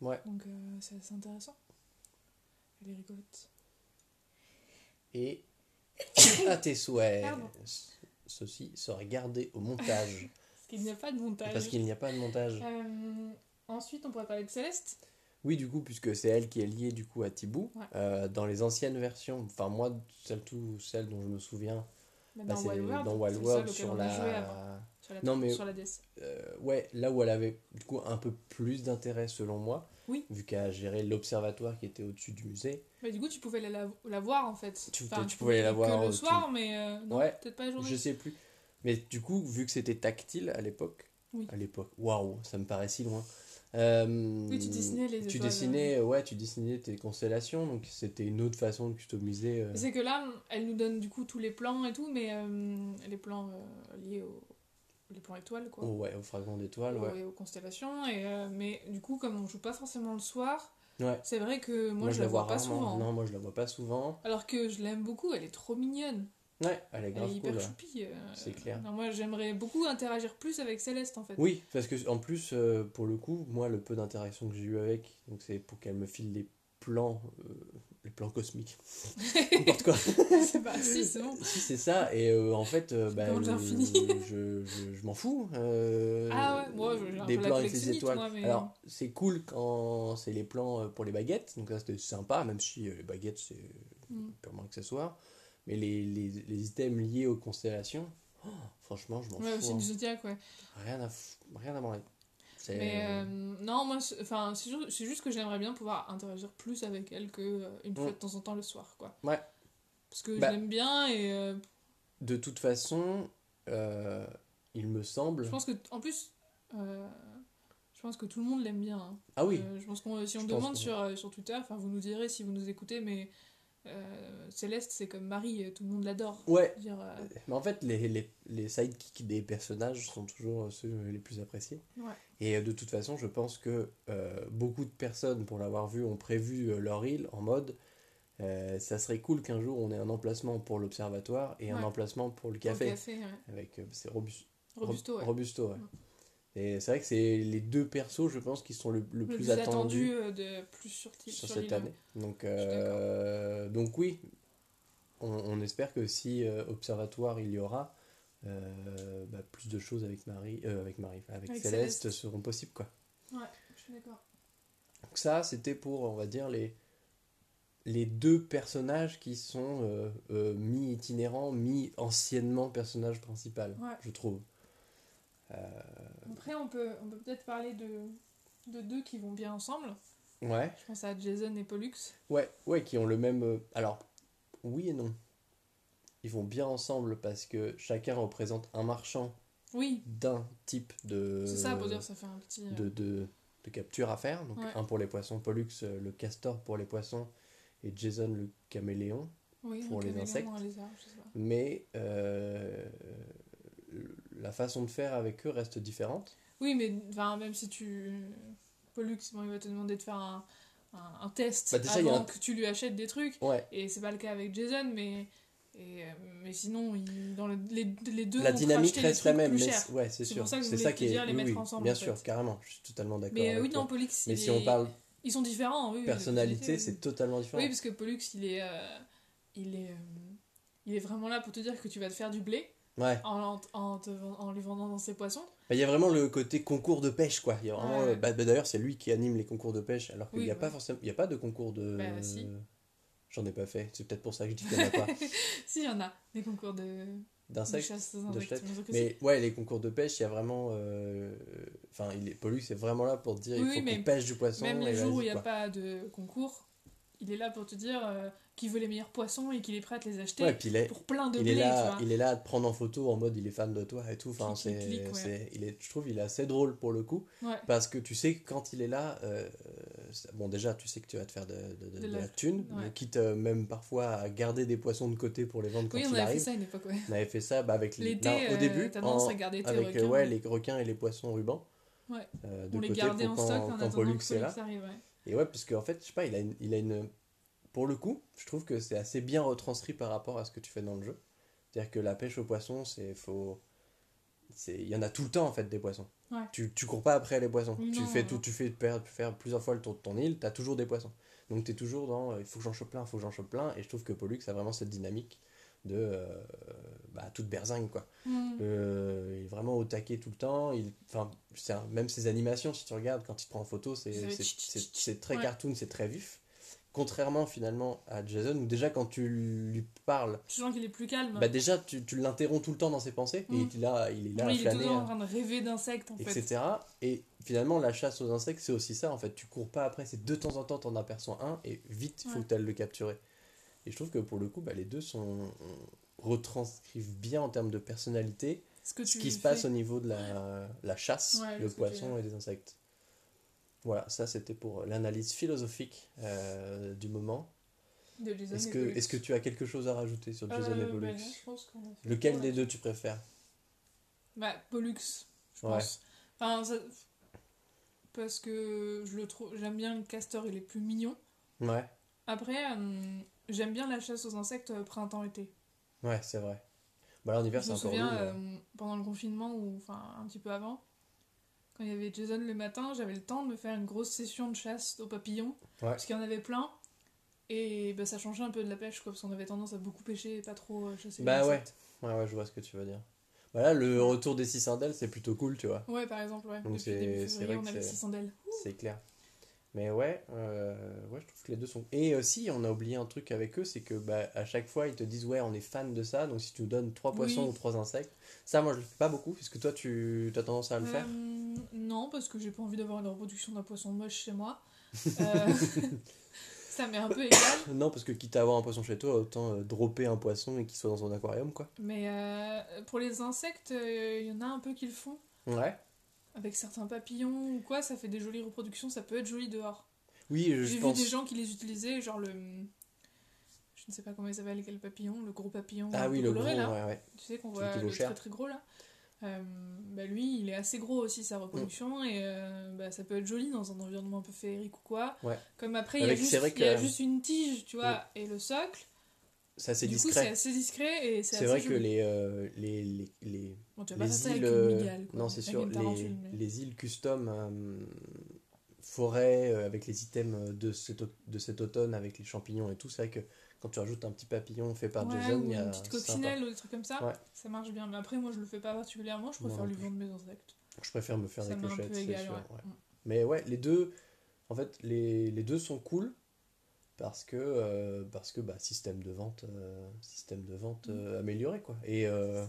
Speaker 2: Ouais.
Speaker 1: Donc euh, c'est assez intéressant. Elle est rigolote.
Speaker 2: Et à tes souhaits
Speaker 1: Pardon.
Speaker 2: Ceci sera gardé au montage.
Speaker 1: Parce qu'il n'y a pas de montage.
Speaker 2: Parce qu'il n'y a pas de montage.
Speaker 1: Euh, ensuite on pourrait parler de Céleste.
Speaker 2: Oui, du coup, puisque c'est elle qui est liée du coup à Thibaut.
Speaker 1: Ouais.
Speaker 2: Euh, dans les anciennes versions, enfin moi, celle, tout, celle dont je me souviens,
Speaker 1: Bah,
Speaker 2: bah,
Speaker 1: dans
Speaker 2: c'est
Speaker 1: Wild
Speaker 2: dans Wild World sur
Speaker 1: avant,
Speaker 2: la...
Speaker 1: sur la,
Speaker 2: Non, mais-
Speaker 1: sur la DS.
Speaker 2: Euh, ouais, là où elle avait du coup un peu plus d'intérêt selon moi,
Speaker 1: Oui.
Speaker 2: vu qu'elle a géré l'observatoire qui était au-dessus du musée.
Speaker 1: Mais du coup, tu pouvais la, la voir en fait.
Speaker 2: Tu-
Speaker 1: Enfin,
Speaker 2: tu pouvais la voir
Speaker 1: le soir, mais euh, non,
Speaker 2: Ouais,
Speaker 1: peut-être pas la journée.
Speaker 2: Je sais plus. Mais du coup, vu que c'était tactile à l'époque,
Speaker 1: Oui.
Speaker 2: à l'époque, waouh, ça me paraît si loin. Euh,
Speaker 1: Oui, tu dessinais les
Speaker 2: Tu
Speaker 1: étoiles,
Speaker 2: dessinais, ouais, tu dessinais tes constellations, donc c'était une autre façon de customiser. euh,
Speaker 1: C'est que là, elle nous donne du coup tous les plans et tout, mais euh, les plans euh, liés aux les plans étoiles, quoi.
Speaker 2: ouais, au fragment d'étoiles, ouais.
Speaker 1: Et aux constellations. Et, euh, mais du coup, comme on joue pas forcément le soir,
Speaker 2: Ouais.
Speaker 1: c'est vrai que moi, je, la vois, pas
Speaker 2: rarement.
Speaker 1: souvent.
Speaker 2: Non, moi je la vois pas souvent.
Speaker 1: Alors que je l'aime beaucoup, elle est trop mignonne.
Speaker 2: Ouais, elle est
Speaker 1: Elle
Speaker 2: grave
Speaker 1: est hyper
Speaker 2: cool.
Speaker 1: choupie. euh,
Speaker 2: C'est clair.
Speaker 1: non, moi, j'aimerais beaucoup interagir plus avec Céleste en fait.
Speaker 2: Oui, parce que en plus, euh, pour le coup, moi le peu d'interaction que j'ai eu avec, donc c'est pour qu'elle me file les plans, euh, les plans cosmiques. N'importe quoi.
Speaker 1: c'est pas si, c'est bon.
Speaker 2: si c'est ça, et euh, en fait, euh, bah, le- je, je, je m'en fous.
Speaker 1: Ah ouais, moi, j'ai un
Speaker 2: des plans avec les étoiles.
Speaker 1: mais-
Speaker 2: Alors, c'est cool quand c'est les plans pour les baguettes, donc ça c'était sympa, même si les baguettes c'est
Speaker 1: Mm.
Speaker 2: purement accessoire. Mais les, les, les items liés aux constellations, oh, franchement, je m'en
Speaker 1: Ouais,
Speaker 2: fous.
Speaker 1: aussi
Speaker 2: hein.
Speaker 1: du zodiaque, ouais.
Speaker 2: Rien à, rien à branler. C'est-
Speaker 1: Mais euh, non, moi, c'est- enfin, c'est ju- c'est juste que j'aimerais bien pouvoir interagir plus avec elle que euh, une fois
Speaker 2: Mm.
Speaker 1: de temps en temps le soir, quoi.
Speaker 2: Ouais.
Speaker 1: Parce que
Speaker 2: Bah.
Speaker 1: je l'aime bien et euh,
Speaker 2: De toute façon, euh, il me semble.
Speaker 1: je pense que, en plus, euh, je pense que tout le monde l'aime bien. hein.
Speaker 2: Ah oui,
Speaker 1: Euh, je pense qu'on si on
Speaker 2: Je
Speaker 1: demande
Speaker 2: que-
Speaker 1: sur, euh, sur Twitter, enfin, vous nous direz si vous nous écoutez, mais euh, Céleste, c'est comme Marie, euh, tout le monde l'adore.
Speaker 2: ouais.
Speaker 1: Dire, euh,
Speaker 2: Mais en fait, les, les, les sidekicks des personnages sont toujours ceux les plus appréciés.
Speaker 1: Ouais.
Speaker 2: Et de toute façon, je pense que euh, beaucoup de personnes, pour l'avoir vu, ont prévu leur île en mode ça serait cool qu'un jour on ait un emplacement pour l'observatoire et un emplacement pour le
Speaker 1: Pour le
Speaker 2: café.
Speaker 1: ouais.
Speaker 2: Avec, c'est Robus-
Speaker 1: Robusto.
Speaker 2: Robusto. Et c'est vrai que c'est les deux persos, je pense, qui sont le, le
Speaker 1: Le
Speaker 2: plus,
Speaker 1: plus
Speaker 2: attendus
Speaker 1: attendu euh, de plus sur,
Speaker 2: sur
Speaker 1: sur
Speaker 2: cette année. Donc, euh, donc oui, on, on espère que si euh, observatoire il y aura, euh, bah, plus de choses avec Marie, avec Marie, avec,
Speaker 1: Avec
Speaker 2: Céleste,
Speaker 1: Céleste.
Speaker 2: seront possibles quoi.
Speaker 1: Ouais, je suis d'accord.
Speaker 2: Donc ça, c'était pour, on va dire les les deux personnages qui sont mi-itinérants, mi-anciennement personnage principal,
Speaker 1: Ouais.
Speaker 2: je trouve.
Speaker 1: Après, on peut on peut peut-être parler de, de deux qui vont bien ensemble.
Speaker 2: Ouais.
Speaker 1: Je pense à Jason et Pollux.
Speaker 2: Ouais, ouais, qui ont le même. euh, Alors, oui et non. Ils vont bien ensemble parce que chacun représente un marchand
Speaker 1: Oui,
Speaker 2: d'un type de,
Speaker 1: c'est ça pour dire, ça fait un petit. euh,
Speaker 2: de, de, de capture à faire. Donc,
Speaker 1: Ouais.
Speaker 2: un pour les poissons, Pollux, euh, le castor pour les poissons, et Jason, le caméléon.
Speaker 1: oui,
Speaker 2: pour les
Speaker 1: caméléon,
Speaker 2: insectes.
Speaker 1: un lézard, je sais pas.
Speaker 2: Mais euh, la façon de faire avec eux reste différente?
Speaker 1: Oui, mais même si tu. Pollux, bon, il va te demander de faire un, un, un test
Speaker 2: Bah, déjà,
Speaker 1: avant
Speaker 2: un-
Speaker 1: que tu lui achètes des trucs.
Speaker 2: Ouais.
Speaker 1: Et c'est pas le cas avec Jason, mais. Et, euh, mais sinon, il- dans le- les, les deux
Speaker 2: La dynamique reste la même, c'est- ouais, c'est
Speaker 1: C'est
Speaker 2: sûr.
Speaker 1: pour ça que je
Speaker 2: C'est
Speaker 1: voulais
Speaker 2: ça
Speaker 1: te
Speaker 2: qui est.
Speaker 1: les
Speaker 2: oui,
Speaker 1: mettre
Speaker 2: oui,
Speaker 1: ensemble,
Speaker 2: bien
Speaker 1: en
Speaker 2: sûr,
Speaker 1: fait.
Speaker 2: carrément. Je suis totalement d'accord.
Speaker 1: Mais euh,
Speaker 2: avec
Speaker 1: oui,
Speaker 2: toi.
Speaker 1: non, Pollux,
Speaker 2: Mais si
Speaker 1: est-
Speaker 2: on parle
Speaker 1: ils sont différents. Oui,
Speaker 2: personnalité,
Speaker 1: oui.
Speaker 2: c'est totalement différent.
Speaker 1: Oui, parce que Pollux, il est, euh, il, est, euh, il est vraiment là pour te dire que tu vas te faire du blé
Speaker 2: Ouais.
Speaker 1: en, en, te en les vendant dans ses poissons.
Speaker 2: Bah, Il y a vraiment le côté concours de pêche, quoi. Y a vraiment,
Speaker 1: Ouais.
Speaker 2: euh, bah, bah, D'ailleurs, c'est lui qui anime les concours de pêche, alors qu'il
Speaker 1: Oui,
Speaker 2: n'y a
Speaker 1: ouais.
Speaker 2: pas forcément, il y a pas de concours de.
Speaker 1: Bah, si.
Speaker 2: J'en ai pas fait. C'est peut-être pour ça que je dis qu'il n'y en a pas
Speaker 1: si, il y en a des concours de,
Speaker 2: d'insectes. de chasse.
Speaker 1: mais
Speaker 2: ouais, les concours de pêche, il y a vraiment. euh, Enfin, il est Pollux, c'est vraiment là pour dire
Speaker 1: Oui,
Speaker 2: il faut qu'on pêche du poisson.
Speaker 1: Même les jours où il n'y a pas de concours, il est là pour te dire euh, qu'il veut les meilleurs poissons et qu'il est prêt à te les acheter
Speaker 2: Ouais, puis il est,
Speaker 1: pour plein de
Speaker 2: il
Speaker 1: blé,
Speaker 2: est
Speaker 1: tu
Speaker 2: là,
Speaker 1: vois.
Speaker 2: il est là à te prendre en photo en mode il est fan de toi et tout. Enfin, c'est,
Speaker 1: ouais.
Speaker 2: il est, je trouve, il est assez drôle pour le coup
Speaker 1: Ouais.
Speaker 2: parce que tu sais que quand il est là, euh, bon déjà tu sais que tu vas te faire de, de- de-
Speaker 1: De
Speaker 2: de
Speaker 1: la-
Speaker 2: la thune, mais quitte euh, même parfois à garder des poissons de côté pour les vendre quand
Speaker 1: Oui, on
Speaker 2: il
Speaker 1: avait
Speaker 2: arrive.
Speaker 1: fait ça à une époque.
Speaker 2: On avait fait ça bah, avec les,
Speaker 1: L'été,
Speaker 2: non, au
Speaker 1: euh,
Speaker 2: début, en-
Speaker 1: à garder tes
Speaker 2: avec
Speaker 1: requins.
Speaker 2: les requins et les poissons rubans.
Speaker 1: On les gardait en stock en
Speaker 2: quand Pollux est là. Et ouais, parce qu'en fait, je sais pas, il a une, il a une. Pour le coup, je trouve que c'est assez bien retranscrit par rapport à ce que tu fais dans le jeu. C'est-à-dire que la pêche aux poissons, c'est. Faut... c'est- Il y en a tout le temps en fait des poissons.
Speaker 1: Ouais.
Speaker 2: Tu, tu cours pas après les poissons. Tu fais tout, tu fais faire, faire plusieurs fois le tour de ton île, tu as toujours des poissons. Donc tu es toujours dans euh, il faut que j'en chope plein, il faut que j'en chope plein. Et je trouve que Pollux a vraiment cette dynamique de euh, bah, toute berzingue quoi.
Speaker 1: Mm.
Speaker 2: Euh, il est vraiment au taquet tout le temps. Il, enfin, même ses animations, si tu regardes, quand il te prend en photo, c'est, très
Speaker 1: Ouais.
Speaker 2: cartoon, c'est très vif. Contrairement finalement à Jason, où déjà quand tu lui parles,
Speaker 1: Tu sens qu'il est plus calme.
Speaker 2: bah déjà tu, tu l'interromps tout le temps dans ses pensées, et
Speaker 1: Mm.
Speaker 2: il est là, il est là
Speaker 1: Oui,
Speaker 2: à
Speaker 1: il est
Speaker 2: flâner,
Speaker 1: temps en
Speaker 2: à-
Speaker 1: train de rêver d'insectes, en fait.
Speaker 2: etc. Et finalement, la chasse aux insectes, c'est aussi ça en fait. Tu cours pas après, c'est de temps en temps, t'en aperçois un, et vite, il faut que tu ailles le capturer. Et je trouve que pour le coup, bah, les deux sont retranscrivent bien en termes de personnalité
Speaker 1: Ce, que
Speaker 2: ce
Speaker 1: tu
Speaker 2: qui se
Speaker 1: fais.
Speaker 2: passe au niveau de la, la chasse,
Speaker 1: Ouais,
Speaker 2: le
Speaker 1: ce
Speaker 2: poisson et des insectes. Voilà, ça c'était pour l'analyse philosophique euh, du moment. Est-ce que, est-ce que tu as quelque chose à rajouter sur Jason
Speaker 1: Euh,
Speaker 2: et Pollux
Speaker 1: bah non, je pense
Speaker 2: Lequel
Speaker 1: le
Speaker 2: des deux tu préfères?
Speaker 1: Bah, Pollux, je
Speaker 2: Ouais.
Speaker 1: pense. Enfin, ça- Parce que je le trouve... j'aime bien le castor, il est plus mignon.
Speaker 2: Ouais,
Speaker 1: Après, euh, j'aime bien la chasse aux insectes euh, printemps-été.
Speaker 2: ouais, c'est vrai. Bah là, en hiver, c'est encore
Speaker 1: souviens,
Speaker 2: lourd,
Speaker 1: euh,
Speaker 2: ouais.
Speaker 1: pendant le confinement, ou enfin un petit peu avant, quand il y avait Jason le matin, j'avais le temps de me faire une grosse session de chasse aux papillons, parce qu'il y en avait plein. Et bah, ça changeait un peu de la pêche, quoi, parce qu'on avait tendance à beaucoup pêcher et pas trop euh, chasser
Speaker 2: Bah
Speaker 1: les
Speaker 2: ouais.
Speaker 1: insectes.
Speaker 2: ouais, ouais, je vois ce que tu veux dire. Voilà, le retour des cicindelles, c'est plutôt cool, tu vois.
Speaker 1: Ouais, par exemple, ouais.
Speaker 2: Donc c'est- vrai
Speaker 1: on
Speaker 2: que
Speaker 1: avait
Speaker 2: c'est-
Speaker 1: 600 d'ailes.
Speaker 2: C'est clair. Mais ouais, euh, ouais, je trouve que les deux sont. Et aussi, on a oublié un truc avec eux, c'est que bah, à chaque fois, ils te disent ouais, on est fan de ça, donc si tu nous donnes trois poissons
Speaker 1: Oui.
Speaker 2: ou trois insectes, ça, moi, je le fais pas beaucoup, puisque toi, tu as tendance à le faire.
Speaker 1: Euh, non, parce que j'ai pas envie d'avoir une reproduction d'un poisson moche chez moi. Euh, ça m'est un peu égal.
Speaker 2: Non, parce que quitte à avoir un poisson chez toi, autant euh, dropper un poisson et qu'il soit dans son aquarium, quoi.
Speaker 1: Mais euh, pour les insectes, euh, il y en a un peu qui le font.
Speaker 2: Ouais.
Speaker 1: Avec certains papillons ou quoi, ça fait des jolies reproductions, ça peut être joli dehors.
Speaker 2: Oui, je,
Speaker 1: J'ai vu des gens qui les utilisaient, genre le. Je ne sais pas comment il s'appelle, quel papillon, le gros papillon.
Speaker 2: Ah oui, le
Speaker 1: coloré,
Speaker 2: gros,
Speaker 1: là.
Speaker 2: ouais, ouais.
Speaker 1: Tu sais qu'on voit le très très gros là. Euh, bah lui, il est assez gros aussi, sa reproduction, et euh, bah, ça peut être joli dans un environnement un peu féerique ou quoi.
Speaker 2: Ouais.
Speaker 1: Comme après, il y, a juste,
Speaker 2: c'est vrai
Speaker 1: il y a
Speaker 2: que-
Speaker 1: juste une tige, tu vois, et le socle.
Speaker 2: C'est assez
Speaker 1: du coup,
Speaker 2: discret.
Speaker 1: c'est assez discret et c'est
Speaker 2: vrai que les, euh, les, les, les,
Speaker 1: Bon, tu vas pas
Speaker 2: les
Speaker 1: avec
Speaker 2: îles.
Speaker 1: une
Speaker 2: non, c'est sûr. Les, les îles custom euh, forêt euh, avec les items de cet, de cet automne avec les champignons et tout, c'est vrai que quand tu rajoutes un petit papillon fait par
Speaker 1: Ouais,
Speaker 2: Jason,
Speaker 1: ou
Speaker 2: il y a
Speaker 1: une petite coccinelle ou des trucs comme ça,
Speaker 2: Ouais.
Speaker 1: ça marche bien. Mais après, moi, je le fais pas particulièrement, je préfère lui vendre mes insectes.
Speaker 2: Je préfère me faire
Speaker 1: ça
Speaker 2: des clochettes, c'est sûr.
Speaker 1: ouais.
Speaker 2: Mais ouais, les deux, en fait, les, les deux sont cool parce que, euh, parce que bah, système de vente, euh, système de vente euh, amélioré quoi. Et
Speaker 1: Mm.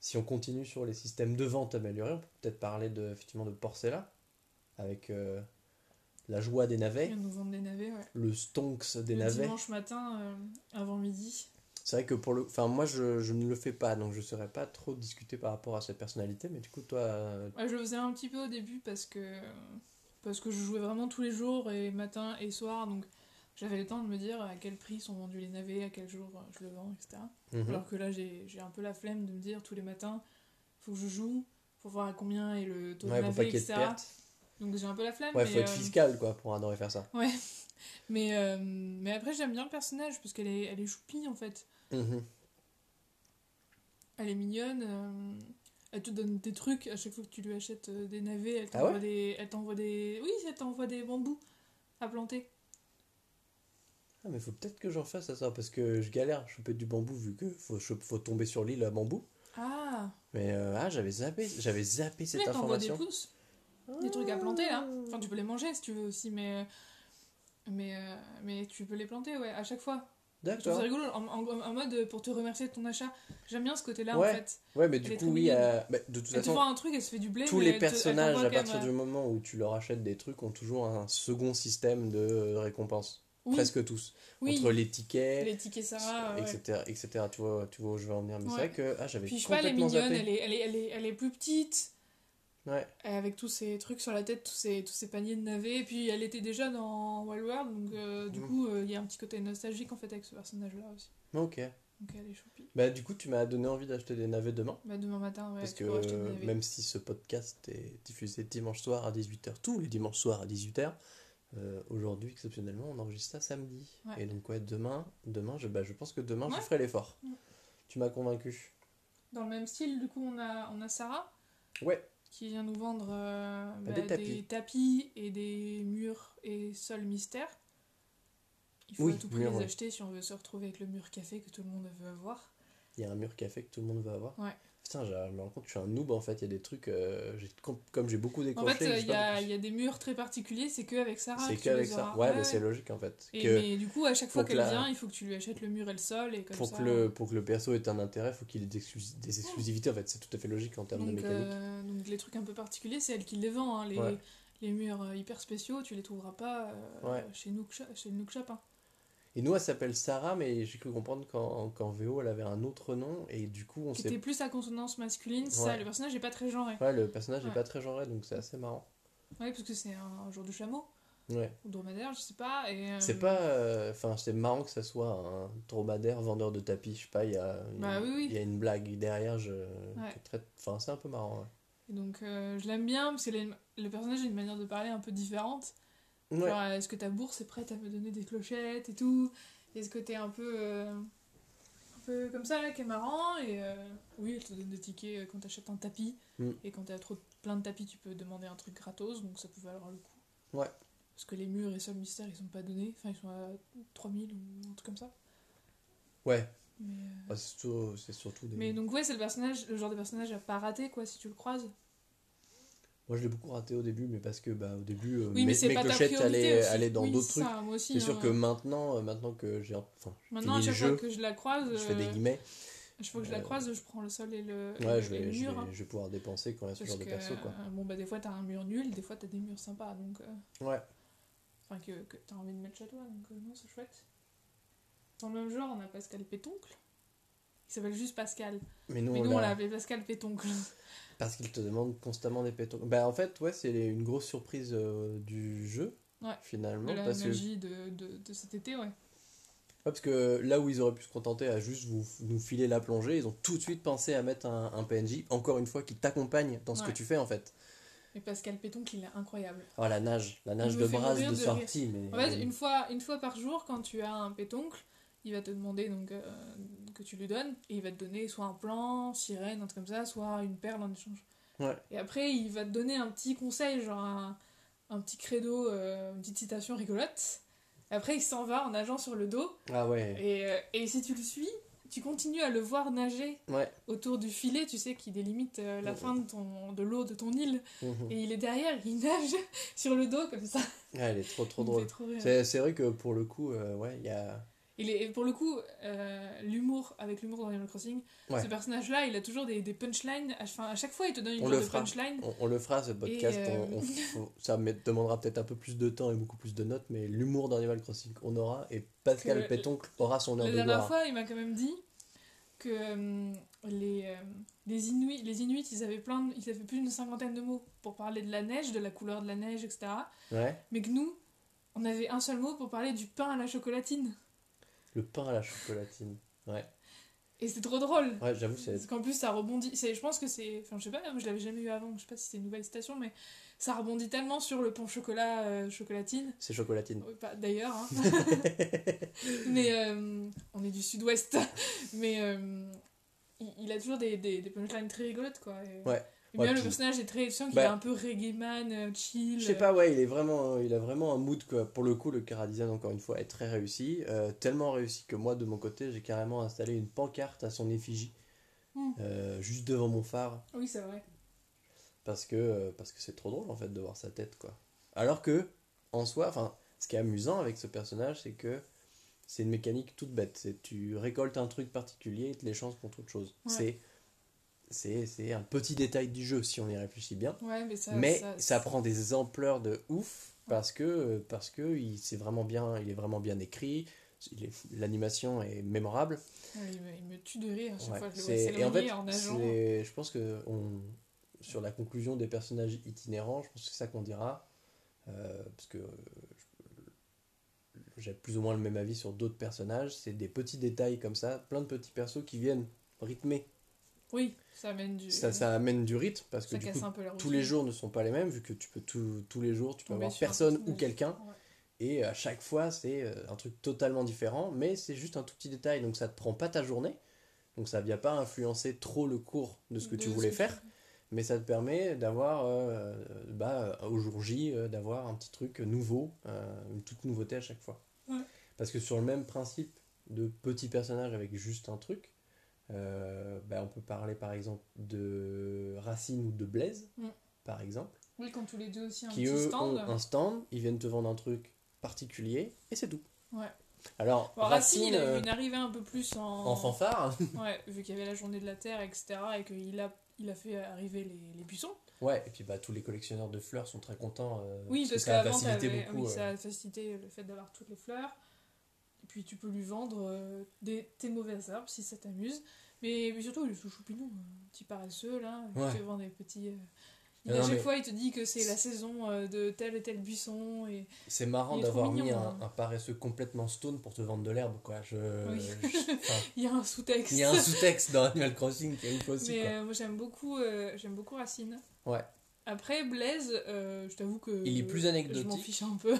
Speaker 2: Si on continue sur les systèmes de vente améliorés, on peut peut-être parler de, effectivement de Porcella avec la joie des navets,
Speaker 1: vient de nous vendre des navets, ouais.
Speaker 2: le stonks des
Speaker 1: le
Speaker 2: navets.
Speaker 1: dimanche matin, avant midi.
Speaker 2: C'est vrai que pour le, enfin moi je, je ne le fais pas, donc je saurais pas trop discuter par rapport à cette personnalité, mais du coup toi,
Speaker 1: Ouais, je le faisais un petit peu au début parce que, parce que je jouais vraiment tous les jours, et matin et soir, donc j'avais le temps de me dire à quel prix sont vendus les navets, à quel jour euh, je le vends, etc.
Speaker 2: mhm.
Speaker 1: Alors que là, j'ai un peu la flemme de me dire tous les matins, faut que je joue, faut voir à combien est le taux
Speaker 2: ouais,
Speaker 1: de navet,
Speaker 2: de
Speaker 1: etc. Donc j'ai un peu la flemme.
Speaker 2: Ouais,
Speaker 1: mais,
Speaker 2: faut être
Speaker 1: euh,
Speaker 2: fiscal quoi pour adorer faire ça.
Speaker 1: mais, euh, mais après, j'aime bien le personnage parce qu'elle est, elle est choupie en fait.
Speaker 2: Mhm.
Speaker 1: Elle est mignonne. euh, elle te donne des trucs à chaque fois que tu lui achètes des navets. Elle
Speaker 2: Ah
Speaker 1: t'envoie
Speaker 2: ouais
Speaker 1: des, elle t'envoie des. Oui, elle t'envoie des bambous à planter.
Speaker 2: Ah, mais faut peut-être que j'en fasse à ça parce que je galère à choper du bambou vu que faut, faut tomber sur l'île à bambou.
Speaker 1: Ah
Speaker 2: Mais euh, ah, j'avais zappé, j'avais zappé cette
Speaker 1: Mais t'envoie des
Speaker 2: information.
Speaker 1: pousses, des trucs à planter là. Enfin, tu peux les manger si tu veux aussi, mais. Mais, euh, mais tu peux les planter, ouais, à chaque fois.
Speaker 2: D'accord.
Speaker 1: ça rigolo, en, en- en mode euh, pour te remercier de ton achat. J'aime bien ce côté-là
Speaker 2: Ouais.
Speaker 1: en fait.
Speaker 2: Ouais, mais du coup, oui, euh, bah, de toute façon,
Speaker 1: vend un truc, elle se fait du blé.
Speaker 2: tous les personnages, à partir du moment où tu leur achètes des trucs, ont toujours un second système de récompense.
Speaker 1: Oui,
Speaker 2: Presque tous.
Speaker 1: oui,
Speaker 2: Entre les tickets,
Speaker 1: les tickets Sarah. ouais.
Speaker 2: etc., etc. Tu vois, tu vois où je veux en venir. Mais c'est
Speaker 1: Ouais.
Speaker 2: vrai que ah, j'avais
Speaker 1: Puis je sais pas, elle est mignonne, elle est, elle, est, elle, est, elle est plus petite,
Speaker 2: Ouais.
Speaker 1: avec tous ces trucs sur la tête, tous ces, tous ces paniers de navets. Et puis elle était déjà dans Wild World, donc euh, du
Speaker 2: Mhm.
Speaker 1: coup euh, il y a un petit côté nostalgique en fait avec ce personnage-là aussi.
Speaker 2: Ok.
Speaker 1: Donc elle est choupie.
Speaker 2: Bah, du coup, tu m'as donné envie d'acheter des navets demain.
Speaker 1: Bah, demain matin, ouais,
Speaker 2: Parce que euh, même si ce podcast est diffusé dimanche soir à 18h, tous les dimanches soirs à 18h, euh, aujourd'hui exceptionnellement on enregistre ça samedi.
Speaker 1: Ouais.
Speaker 2: Et donc ouais, demain, demain je, bah, je pense que demain je ferai l'effort.
Speaker 1: Ouais.
Speaker 2: Tu m'as convaincu.
Speaker 1: Dans le même style, du coup, on a, on a Sarah
Speaker 2: Ouais,
Speaker 1: qui vient nous vendre euh,
Speaker 2: Bah,
Speaker 1: bah,
Speaker 2: des tapis.
Speaker 1: tapis et des murs et sols mystères. Il faut
Speaker 2: Oui,
Speaker 1: à tout prix les acheter si on veut se retrouver avec le mur café que tout le monde veut avoir.
Speaker 2: il y a un mur café que tout le monde veut avoir.
Speaker 1: Ouais.
Speaker 2: Putain, je me rends compte que je suis un noob en fait. Il y a des trucs, euh, comme j'ai beaucoup
Speaker 1: En
Speaker 2: décroché.
Speaker 1: fait, euh, il y, a, il y a des murs très particuliers, c'est qu'avec Sarah
Speaker 2: c'est qu'avec ça.
Speaker 1: auras.
Speaker 2: Ouais, mais c'est logique en fait.
Speaker 1: Et,
Speaker 2: que
Speaker 1: Mais du coup, à chaque fois qu'elle
Speaker 2: la-
Speaker 1: vient, il faut que tu lui achètes le mur et le sol et comme
Speaker 2: pour
Speaker 1: ça.
Speaker 2: que, le, pour que le perso ait un intérêt, il faut qu'il ait des, exclus- des exclusivités en fait. C'est tout à fait logique en termes de
Speaker 1: donc,
Speaker 2: mécanique.
Speaker 1: euh, donc les trucs un peu particuliers, c'est elle qui les vend. hein. Les,
Speaker 2: Ouais.
Speaker 1: les murs euh, hyper spéciaux, tu les trouveras pas euh,
Speaker 2: Ouais.
Speaker 1: chez Nook Shop. Chez Nook Shop, hein.
Speaker 2: Et nous, elle s'appelle Sarah, mais j'ai cru comprendre qu'en qu'en VO, elle avait un autre nom, et du coup, on sait.
Speaker 1: était plus à consonance masculine, c'est
Speaker 2: Ouais.
Speaker 1: ça. Le personnage est pas très genré.
Speaker 2: Ouais, le personnage n'est
Speaker 1: Ouais.
Speaker 2: pas très genré, donc c'est assez marrant.
Speaker 1: Ouais, parce que c'est un, jour de chameau
Speaker 2: Ouais.
Speaker 1: ou dromadaire, je sais pas. et, euh,
Speaker 2: C'est pas. euh, Enfin, c'est marrant que ça soit un dromadaire vendeur de tapis, je sais pas, il y a, a-
Speaker 1: Bah oui, oui.
Speaker 2: y a une blague derrière, je...
Speaker 1: Ouais.
Speaker 2: Enfin, c'est un peu marrant. ouais.
Speaker 1: et donc euh, je l'aime bien parce que les- le personnage a une manière de parler un peu différente.
Speaker 2: Ouais.
Speaker 1: Genre, euh, est-ce que ta bourse est prête à me donner des clochettes et tout? Est-ce que t'es un peu. euh, un peu comme ça, là, qui est marrant? Et euh, oui, elle te donne des tickets quand t'achètes un tapis.
Speaker 2: Mm.
Speaker 1: Et quand t'as trop plein de tapis, tu peux demander un truc gratos, donc ça peut valoir le coup.
Speaker 2: Ouais.
Speaker 1: Parce que les murs et sols mystères, ils sont pas donnés. Enfin, ils sont à 3000 ou un truc comme ça.
Speaker 2: Ouais.
Speaker 1: Mais, euh,
Speaker 2: Ouais, c'est surtout, c'est surtout des.
Speaker 1: mais donc, ouais, c'est le personnage, le genre de personnage à pas rater, quoi, si tu le croises.
Speaker 2: Moi, je l'ai beaucoup raté au début, mais parce que bah, au début, euh,
Speaker 1: Oui,
Speaker 2: mes, mes clochettes allaient, dans
Speaker 1: Oui,
Speaker 2: d'autres trucs. C'est sûr
Speaker 1: hein.
Speaker 2: que maintenant, euh, maintenant que j'ai enfin,
Speaker 1: Maintenant, à chaque fois que je la croise,
Speaker 2: je fais des
Speaker 1: euh,
Speaker 2: guillemets.
Speaker 1: chaque fois que je la croise, je prends le sol et le,
Speaker 2: Ouais, je vais,
Speaker 1: le
Speaker 2: je,
Speaker 1: mur.
Speaker 2: vais,
Speaker 1: hein.
Speaker 2: je vais pouvoir dépenser quand il y a ce genre de perso, quoi.
Speaker 1: bon, bah, des fois, t'as un mur nul, des fois, t'as des murs sympas, donc. euh,
Speaker 2: Ouais.
Speaker 1: Enfin, que, que t'as envie de mettre chez toi, donc non, c'est chouette. Dans le même genre, on a Pascal Pétoncle. Il s'appelle juste Pascal.
Speaker 2: Mais nous,
Speaker 1: Mais
Speaker 2: on
Speaker 1: nous, on
Speaker 2: l'a-
Speaker 1: appelé Pascal Pétoncle.
Speaker 2: Parce qu'il te demande constamment des pétons. Bah, en fait, ouais, c'est une grosse surprise euh, du jeu,
Speaker 1: Ouais.
Speaker 2: finalement.
Speaker 1: De la
Speaker 2: parce que
Speaker 1: magie de, de, de cet été, ouais.
Speaker 2: parce que là où ils auraient pu se contenter à juste vous, nous filer la plongée, ils ont tout de suite pensé à mettre un, un PNJ, encore une fois, qui t'accompagne dans ce que tu fais en fait.
Speaker 1: Mais Pascal Pétoncle, il est incroyable.
Speaker 2: Oh la nage, la nage de brasse de
Speaker 1: de
Speaker 2: sortie. Mais...
Speaker 1: En fait, une fois, une fois par jour, quand tu as un pétoncle, il va te demander donc, euh, que tu lui donnes, et il va te donner soit un plan, sirène, un truc comme ça, soit une perle en échange.
Speaker 2: Ouais.
Speaker 1: Et après, il va te donner un petit conseil, genre un, un petit credo, euh, une petite citation rigolote. Après, il s'en va en nageant sur le dos,
Speaker 2: Ah ouais.
Speaker 1: et, euh, et si tu le suis, tu continues à le voir nager
Speaker 2: Ouais.
Speaker 1: autour du filet, tu sais, qui délimite la fin de, ton, de l'eau de ton île.
Speaker 2: Mhm.
Speaker 1: Et il est derrière, il nage sur le dos comme ça.
Speaker 2: Ah, elle est trop trop drôle. C'est c'est vrai que pour le coup, ouais, il y a.
Speaker 1: Il est, et pour le coup, euh, l'humour, avec l'humour dans Animal Crossing,
Speaker 2: Ouais.
Speaker 1: ce personnage-là, il a toujours des, des punchlines. À, enfin, à chaque fois, il te donne une
Speaker 2: On
Speaker 1: sorte
Speaker 2: le
Speaker 1: de
Speaker 2: fera.
Speaker 1: punchline.
Speaker 2: On, on le fera ce podcast,
Speaker 1: euh,
Speaker 2: on- on- faut- ça me demandera peut-être un peu plus de temps et beaucoup plus de notes, mais l'humour d'Animal Crossing, on aura, et Pascal Pétoncle aura son heure
Speaker 1: La
Speaker 2: de
Speaker 1: dernière
Speaker 2: gloire.
Speaker 1: fois, il m'a quand même dit que euh, les, euh, les, Inuits, les Inuits, ils avaient, plein de- ils avaient plus d'une cinquantaine de mots pour parler de la neige, de la couleur de la neige, etc.
Speaker 2: Ouais,
Speaker 1: Mais que nous, on avait un seul mot pour parler du pain à la chocolatine.
Speaker 2: Le pain à la chocolatine. Ouais,
Speaker 1: Et c'est trop drôle.
Speaker 2: ouais j'avoue, c'est.
Speaker 1: Parce qu'en plus, ça rebondit. C'est, je pense que c'est. Enfin, je sais pas, moi, je l'avais jamais eu avant. Je sais pas si c'est une nouvelle citation, mais ça rebondit tellement sur le pain chocolat euh, chocolatine.
Speaker 2: C'est chocolatine.
Speaker 1: Pas d'ailleurs. hein. mais euh, on est du sud-ouest. mais euh, il, il a toujours des, des, des punchlines très rigolotes, quoi. Et,
Speaker 2: Ouais.
Speaker 1: Et
Speaker 2: Ouais,
Speaker 1: bien, le personnage est très. Tu sens qu'il
Speaker 2: Bah-
Speaker 1: est un peu reggae man, euh, chill.
Speaker 2: Je sais pas, ouais, il est vraiment, il a vraiment un mood quoi. Pour le coup, le Cara Design encore une fois est très réussi, Euh, tellement réussi que moi de mon côté, j'ai carrément installé une pancarte à son effigie
Speaker 1: Mm.
Speaker 2: euh, juste devant mon phare
Speaker 1: Oui, c'est vrai.
Speaker 2: parce que parce que c'est trop drôle en fait de voir sa tête quoi. Alors que en soi, enfin, ce qui est amusant avec ce personnage, c'est que c'est une mécanique toute bête. C'est tu récoltes un truc particulier et te l'échanges contre autre chose.
Speaker 1: Ouais.
Speaker 2: C'est c'est un petit détail du jeu si on y réfléchit bien.
Speaker 1: Ouais, mais ça.
Speaker 2: mais
Speaker 1: ça,
Speaker 2: ça, prend des ampleurs de ouf parce que parce que il c'est vraiment bien il est vraiment bien écrit est- l'animation est mémorable
Speaker 1: Ouais, il, me, tue de rire à chaque
Speaker 2: Ouais,
Speaker 1: fois que je le vois
Speaker 2: c'est- et en fait
Speaker 1: en
Speaker 2: je pense que on, sur la conclusion des personnages itinérants je pense que c'est ça qu'on dira euh, parce que euh, j'ai plus ou moins le même avis sur d'autres personnages c'est des petits détails comme ça plein de petits persos qui viennent rythmer
Speaker 1: Oui, ça amène du.
Speaker 2: ça, ça amène du rythme parce que du coup tous les jours ne sont pas les mêmes vu que tu peux tout- tous les jours tu peux
Speaker 1: Tomber
Speaker 2: avoir personne ou
Speaker 1: personnage.
Speaker 2: quelqu'un
Speaker 1: Ouais.
Speaker 2: et à chaque fois c'est euh, un truc totalement différent mais c'est juste un tout petit détail donc ça te prend pas ta journée donc ça vient pas influencer trop le cours de ce que tu voulais faire mais ça te permet d'avoir euh, bah, au jour J euh, d'avoir un petit truc nouveau euh, une toute nouveauté à chaque fois
Speaker 1: Ouais.
Speaker 2: parce que sur le même principe de petits personnages avec juste un truc euh, bah, on peut parler par exemple de Racine ou de Blaise
Speaker 1: Mm.
Speaker 2: par exemple
Speaker 1: Oui, quand tous les deux aussi un
Speaker 2: qui
Speaker 1: petit
Speaker 2: eux
Speaker 1: stand.
Speaker 2: ont un stand, ils viennent te vendre un truc particulier et c'est tout.
Speaker 1: Ouais.
Speaker 2: Alors,
Speaker 1: Bon, Racine, il a
Speaker 2: euh,
Speaker 1: eu une arrivée un peu plus en.
Speaker 2: en fanfare,
Speaker 1: Ouais, vu qu'il y avait la journée de la Terre, etc. Et qu'il a, il a fait arriver les, les buissons.
Speaker 2: ouais, et puis bah, tous les collectionneurs de fleurs sont très contents euh,
Speaker 1: Oui,
Speaker 2: parce que ça a facilité beaucoup.
Speaker 1: oui,
Speaker 2: euh,
Speaker 1: ça a facilité le fait d'avoir toutes les fleurs. Et puis tu peux lui vendre euh, des, tes mauvaises herbes si ça t'amuse. Mais, mais surtout, il est tout choupinou, un petit paresseux là.
Speaker 2: Ouais.
Speaker 1: te vend des petits. euh, il-
Speaker 2: Non,
Speaker 1: à chaque
Speaker 2: mais-
Speaker 1: fois, il te dit que c'est la saison euh, de tel et tel buisson. Et...
Speaker 2: C'est marrant d'avoir mis un,
Speaker 1: hein.
Speaker 2: un paresseux complètement stone pour te vendre de l'herbe, quoi. Je,
Speaker 1: Oui.
Speaker 2: je- enfin,
Speaker 1: Il y a un sous-texte.
Speaker 2: il y a un sous-texte dans Animal Crossing qui est ouf aussi,
Speaker 1: Mais
Speaker 2: quoi.
Speaker 1: euh, moi j'aime beaucoup, euh, j'aime beaucoup Racine.
Speaker 2: Ouais.
Speaker 1: Après Blaise, euh, je t'avoue que
Speaker 2: Il est plus
Speaker 1: je m'en
Speaker 2: anecdotique.
Speaker 1: fiche un peu.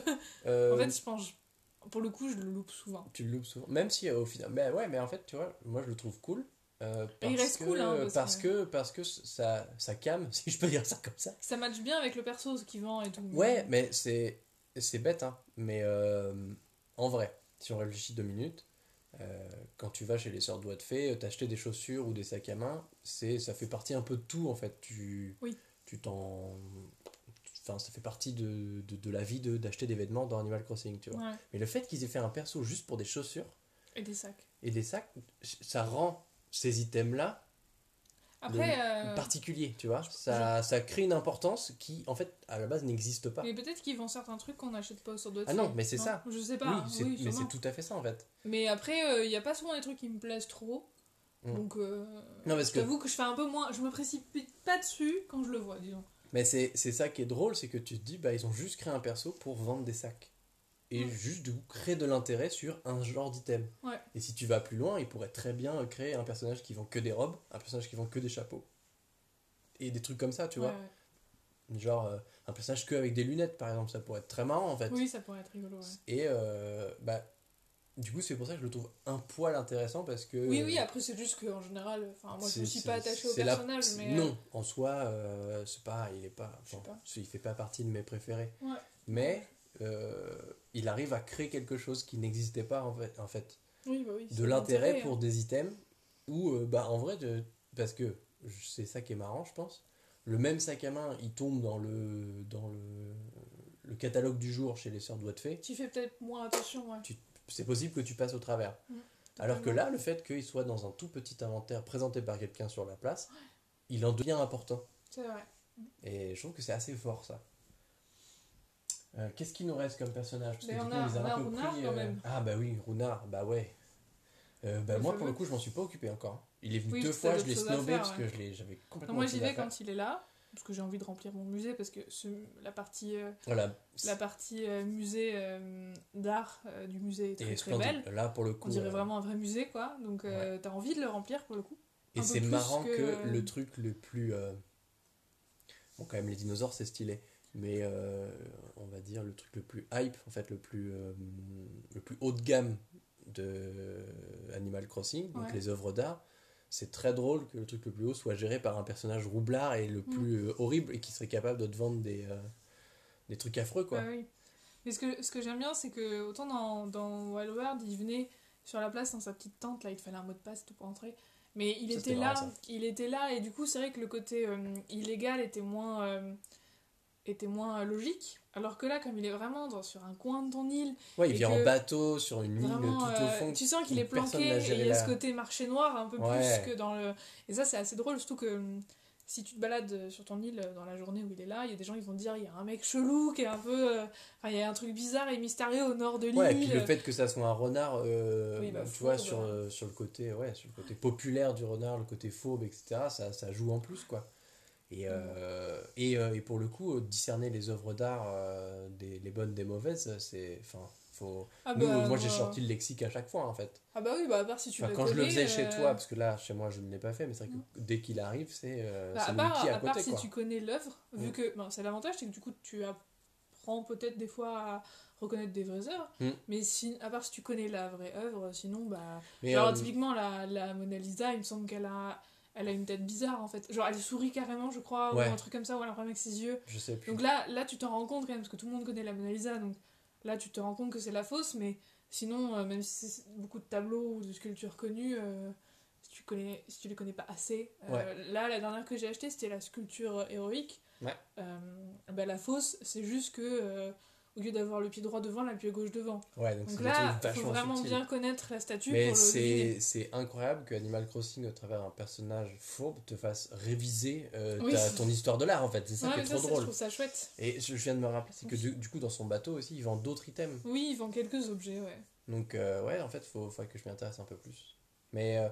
Speaker 2: Euh,
Speaker 1: en fait, je pense, pour le coup, je le loupe souvent.
Speaker 2: tu le loupes souvent. Même si euh, au final. Mais ouais, mais en fait, tu vois, moi je le trouve cool. Euh,
Speaker 1: Et il
Speaker 2: parce
Speaker 1: reste
Speaker 2: que,
Speaker 1: cool, hein, parce
Speaker 2: parce
Speaker 1: que-
Speaker 2: que parce que ça ça calme si je peux dire ça comme ça
Speaker 1: Ça match bien avec le perso, ce qu'il vend et tout.
Speaker 2: Ouais, mais c'est c'est bête, hein. Mais euh, en vrai, si on réfléchit deux minutes, euh, quand tu vas chez les sœurs doigts de fée, t'acheter des chaussures ou des sacs à main, c'est ça fait partie un peu de tout en fait. Tu
Speaker 1: Oui.
Speaker 2: tu t'en Enfin, ça fait partie de, de, de la vie de d'acheter des vêtements dans Animal Crossing, tu vois.
Speaker 1: Ouais.
Speaker 2: Mais le fait qu'ils aient fait un perso juste pour des chaussures
Speaker 1: Et des sacs.
Speaker 2: et des sacs, ça rend ces items-là
Speaker 1: Après, euh,
Speaker 2: particuliers, tu vois. Ça, ça crée une importance qui, en fait, à la base, n'existe pas.
Speaker 1: mais peut-être qu'ils vendent certains trucs qu'on n'achète pas sur d'autres
Speaker 2: Ah non, mais c'est ça.
Speaker 1: Je sais pas. oui,
Speaker 2: mais c'est tout à fait ça, en fait.
Speaker 1: Mais après, il n'y a pas souvent des trucs qui me plaisent trop.
Speaker 2: Mm.
Speaker 1: Donc, euh,
Speaker 2: Non, parce
Speaker 1: je
Speaker 2: que
Speaker 1: t'avoue que je fais un peu moins. Je me précipite pas dessus quand je le vois, disons.
Speaker 2: Mais c'est c'est ça qui est drôle, c'est que tu te dis, bah, ils ont juste créé un perso pour vendre des sacs. Et juste coup créer de l'intérêt sur un genre d'item.
Speaker 1: Ouais.
Speaker 2: Et si tu vas plus loin, il pourrait très bien créer un personnage qui vend que des robes, un personnage qui vend que des chapeaux. Et des trucs comme ça, tu
Speaker 1: Ouais,
Speaker 2: vois.
Speaker 1: ouais.
Speaker 2: Genre euh, un personnage que avec des lunettes, par exemple, ça pourrait être très marrant en fait.
Speaker 1: Oui, ça pourrait être rigolo.
Speaker 2: Et euh, bah, du coup, c'est pour ça que je le trouve un poil intéressant parce que.
Speaker 1: Oui, oui, après, c'est juste qu'en général, enfin, moi, je ne suis pas attachée au
Speaker 2: la-
Speaker 1: personnage, mais. euh,
Speaker 2: Non, en soi, euh, c'est pas, il est pas, enfin,
Speaker 1: pas.
Speaker 2: il fait pas partie de mes préférés.
Speaker 1: Ouais.
Speaker 2: Mais euh, il arrive à créer quelque chose qui n'existait pas en fait, en fait.
Speaker 1: Oui, bah oui.
Speaker 2: de l'intérêt
Speaker 1: hein.
Speaker 2: pour des items ou euh, bah en vrai de- parce que c'est ça qui est marrant je pense le même sac à main il tombe dans le dans le, le catalogue du jour chez les sœurs de fée
Speaker 1: Tu fais peut-être moins attention, ouais.
Speaker 2: c'est possible que tu passes au travers
Speaker 1: Mm.
Speaker 2: alors que là le fait qu'il soit dans un tout petit inventaire présenté par quelqu'un sur la place il en devient important
Speaker 1: C'est vrai.
Speaker 2: et je trouve que c'est assez fort ça Euh, Qu'est-ce qu'il nous reste comme personnage? Parce que
Speaker 1: Mais
Speaker 2: du
Speaker 1: on
Speaker 2: coup,
Speaker 1: a-
Speaker 2: les
Speaker 1: on a
Speaker 2: un peu pris,
Speaker 1: quand
Speaker 2: euh,
Speaker 1: même.
Speaker 2: Ah bah oui, Runard, bah ouais. Euh, bah moi pour le coup je m'en suis pas occupé encore. Il est venu
Speaker 1: Oui,
Speaker 2: deux fois, je l'ai snobé
Speaker 1: faire,
Speaker 2: parce
Speaker 1: ouais.
Speaker 2: que j'avais complètement
Speaker 1: Non, moi, j'y vais quand il est là, parce que j'ai envie de remplir mon musée, parce que ce, la partie, euh,
Speaker 2: Voilà.
Speaker 1: la partie euh, musée d'art du musée est très,
Speaker 2: Et
Speaker 1: très belle.
Speaker 2: Là pour le coup.
Speaker 1: On dirait vraiment un vrai musée, quoi. Donc, euh, t'as envie de le remplir pour le coup?
Speaker 2: Et c'est marrant que,
Speaker 1: que,
Speaker 2: le truc le plus. Bon, quand même, les dinosaures c'est stylé. Mais euh, on va dire le truc le plus hype, en fait, le plus, euh, le plus haut de gamme de Animal Crossing, donc
Speaker 1: Ouais.
Speaker 2: les œuvres d'art. C'est très drôle que le truc le plus haut soit géré par un personnage roublard et le
Speaker 1: Mm.
Speaker 2: plus euh, horrible et qui serait capable de te vendre des, des trucs affreux, quoi.
Speaker 1: Oui. Mais ce que, ce que j'aime bien, c'est que autant dans, dans Wild World, il venait sur la place dans sa petite tente, là, il te fallait un mot de passe tout pour entrer. Mais il
Speaker 2: Ça,
Speaker 1: était là,
Speaker 2: marrant,
Speaker 1: il était là, et du coup, c'est vrai que le côté illégal était moins, était moins logique. Alors que là, comme il est vraiment dans, sur un coin de ton île,
Speaker 2: Ouais, il vient en bateau sur une île
Speaker 1: vraiment,
Speaker 2: tout au
Speaker 1: euh,
Speaker 2: fond.
Speaker 1: tu sens qu'il est planqué, et il y a ce côté marché noir un peu
Speaker 2: Ouais.
Speaker 1: plus que dans le. Et ça, c'est assez drôle, surtout que hum, si tu te balades sur ton île euh, dans la journée où il est là, il y a des gens qui vont te dire il y a un mec chelou qui est un peu. euh, Enfin, il y a un truc bizarre et mystérieux au nord de l'île.
Speaker 2: Ouais, et puis le fait que ça soit un renard, euh,
Speaker 1: Oui, bah,
Speaker 2: tu vois, sur, euh, sur le côté, ouais, sur le côté populaire du renard, le côté fourbe, etc., ça, ça joue en plus, quoi. Et, euh, et, euh, et pour le coup, discerner les œuvres d'art, euh, des, les bonnes des mauvaises, c'est, enfin, faut.
Speaker 1: Ah
Speaker 2: Nous,
Speaker 1: bah,
Speaker 2: moi, j'ai sorti le lexique à chaque fois, en fait.
Speaker 1: Ah bah oui, bah à part si tu
Speaker 2: Enfin, quand je le faisais chez toi, parce que là, chez moi, je ne l'ai pas fait, mais c'est vrai que dès qu'il arrive, c'est,
Speaker 1: bah, à part,
Speaker 2: à
Speaker 1: part si
Speaker 2: quoi.
Speaker 1: tu connais l'œuvre, vu
Speaker 2: Mm.
Speaker 1: que ben, c'est l'avantage, c'est que du coup tu apprends peut-être des fois à reconnaître des vraies œuvres,
Speaker 2: Mm.
Speaker 1: mais si, à part si tu connais la vraie œuvre, sinon bah.
Speaker 2: Mais,
Speaker 1: Genre typiquement la, la Mona Lisa, il me semble qu'elle a, elle a une tête bizarre en fait. Genre elle sourit carrément, je crois,
Speaker 2: Ouais.
Speaker 1: ou un truc comme ça, ou elle a un problème avec ses yeux.
Speaker 2: je sais plus.
Speaker 1: Donc là, là tu t'en rends compte quand même, parce que tout le monde connaît la Mona Lisa, donc là tu te rends compte que c'est la fausse, mais sinon, euh, même si c'est beaucoup de tableaux ou de sculptures connues, euh, si, tu connais, si tu les connais pas assez, euh, là la dernière que j'ai achetée c'était la sculpture héroïque.
Speaker 2: Ouais.
Speaker 1: Bah, la fausse, c'est juste que au lieu d'avoir le pied droit devant, elle a le pied gauche devant.
Speaker 2: ouais, donc,
Speaker 1: là, il faut vraiment bien connaître la statue
Speaker 2: Mais
Speaker 1: pour le
Speaker 2: c'est c'est incroyable que Animal Crossing, au travers d'un personnage fourbe, te fasse réviser euh,
Speaker 1: Oui.
Speaker 2: ta- ton histoire de l'art, en fait. C'est ça
Speaker 1: Ouais,
Speaker 2: qui est trop
Speaker 1: c'est- je
Speaker 2: drôle.
Speaker 1: trouve ça chouette.
Speaker 2: Et je, je viens de me rappeler, c'est que du, du coup, dans son bateau aussi, il vend d'autres items.
Speaker 1: Oui, ils vendent quelques objets, ouais.
Speaker 2: Donc, euh, ouais, en fait, il faut, faudrait que je m'y intéresse un peu plus. Mais, euh,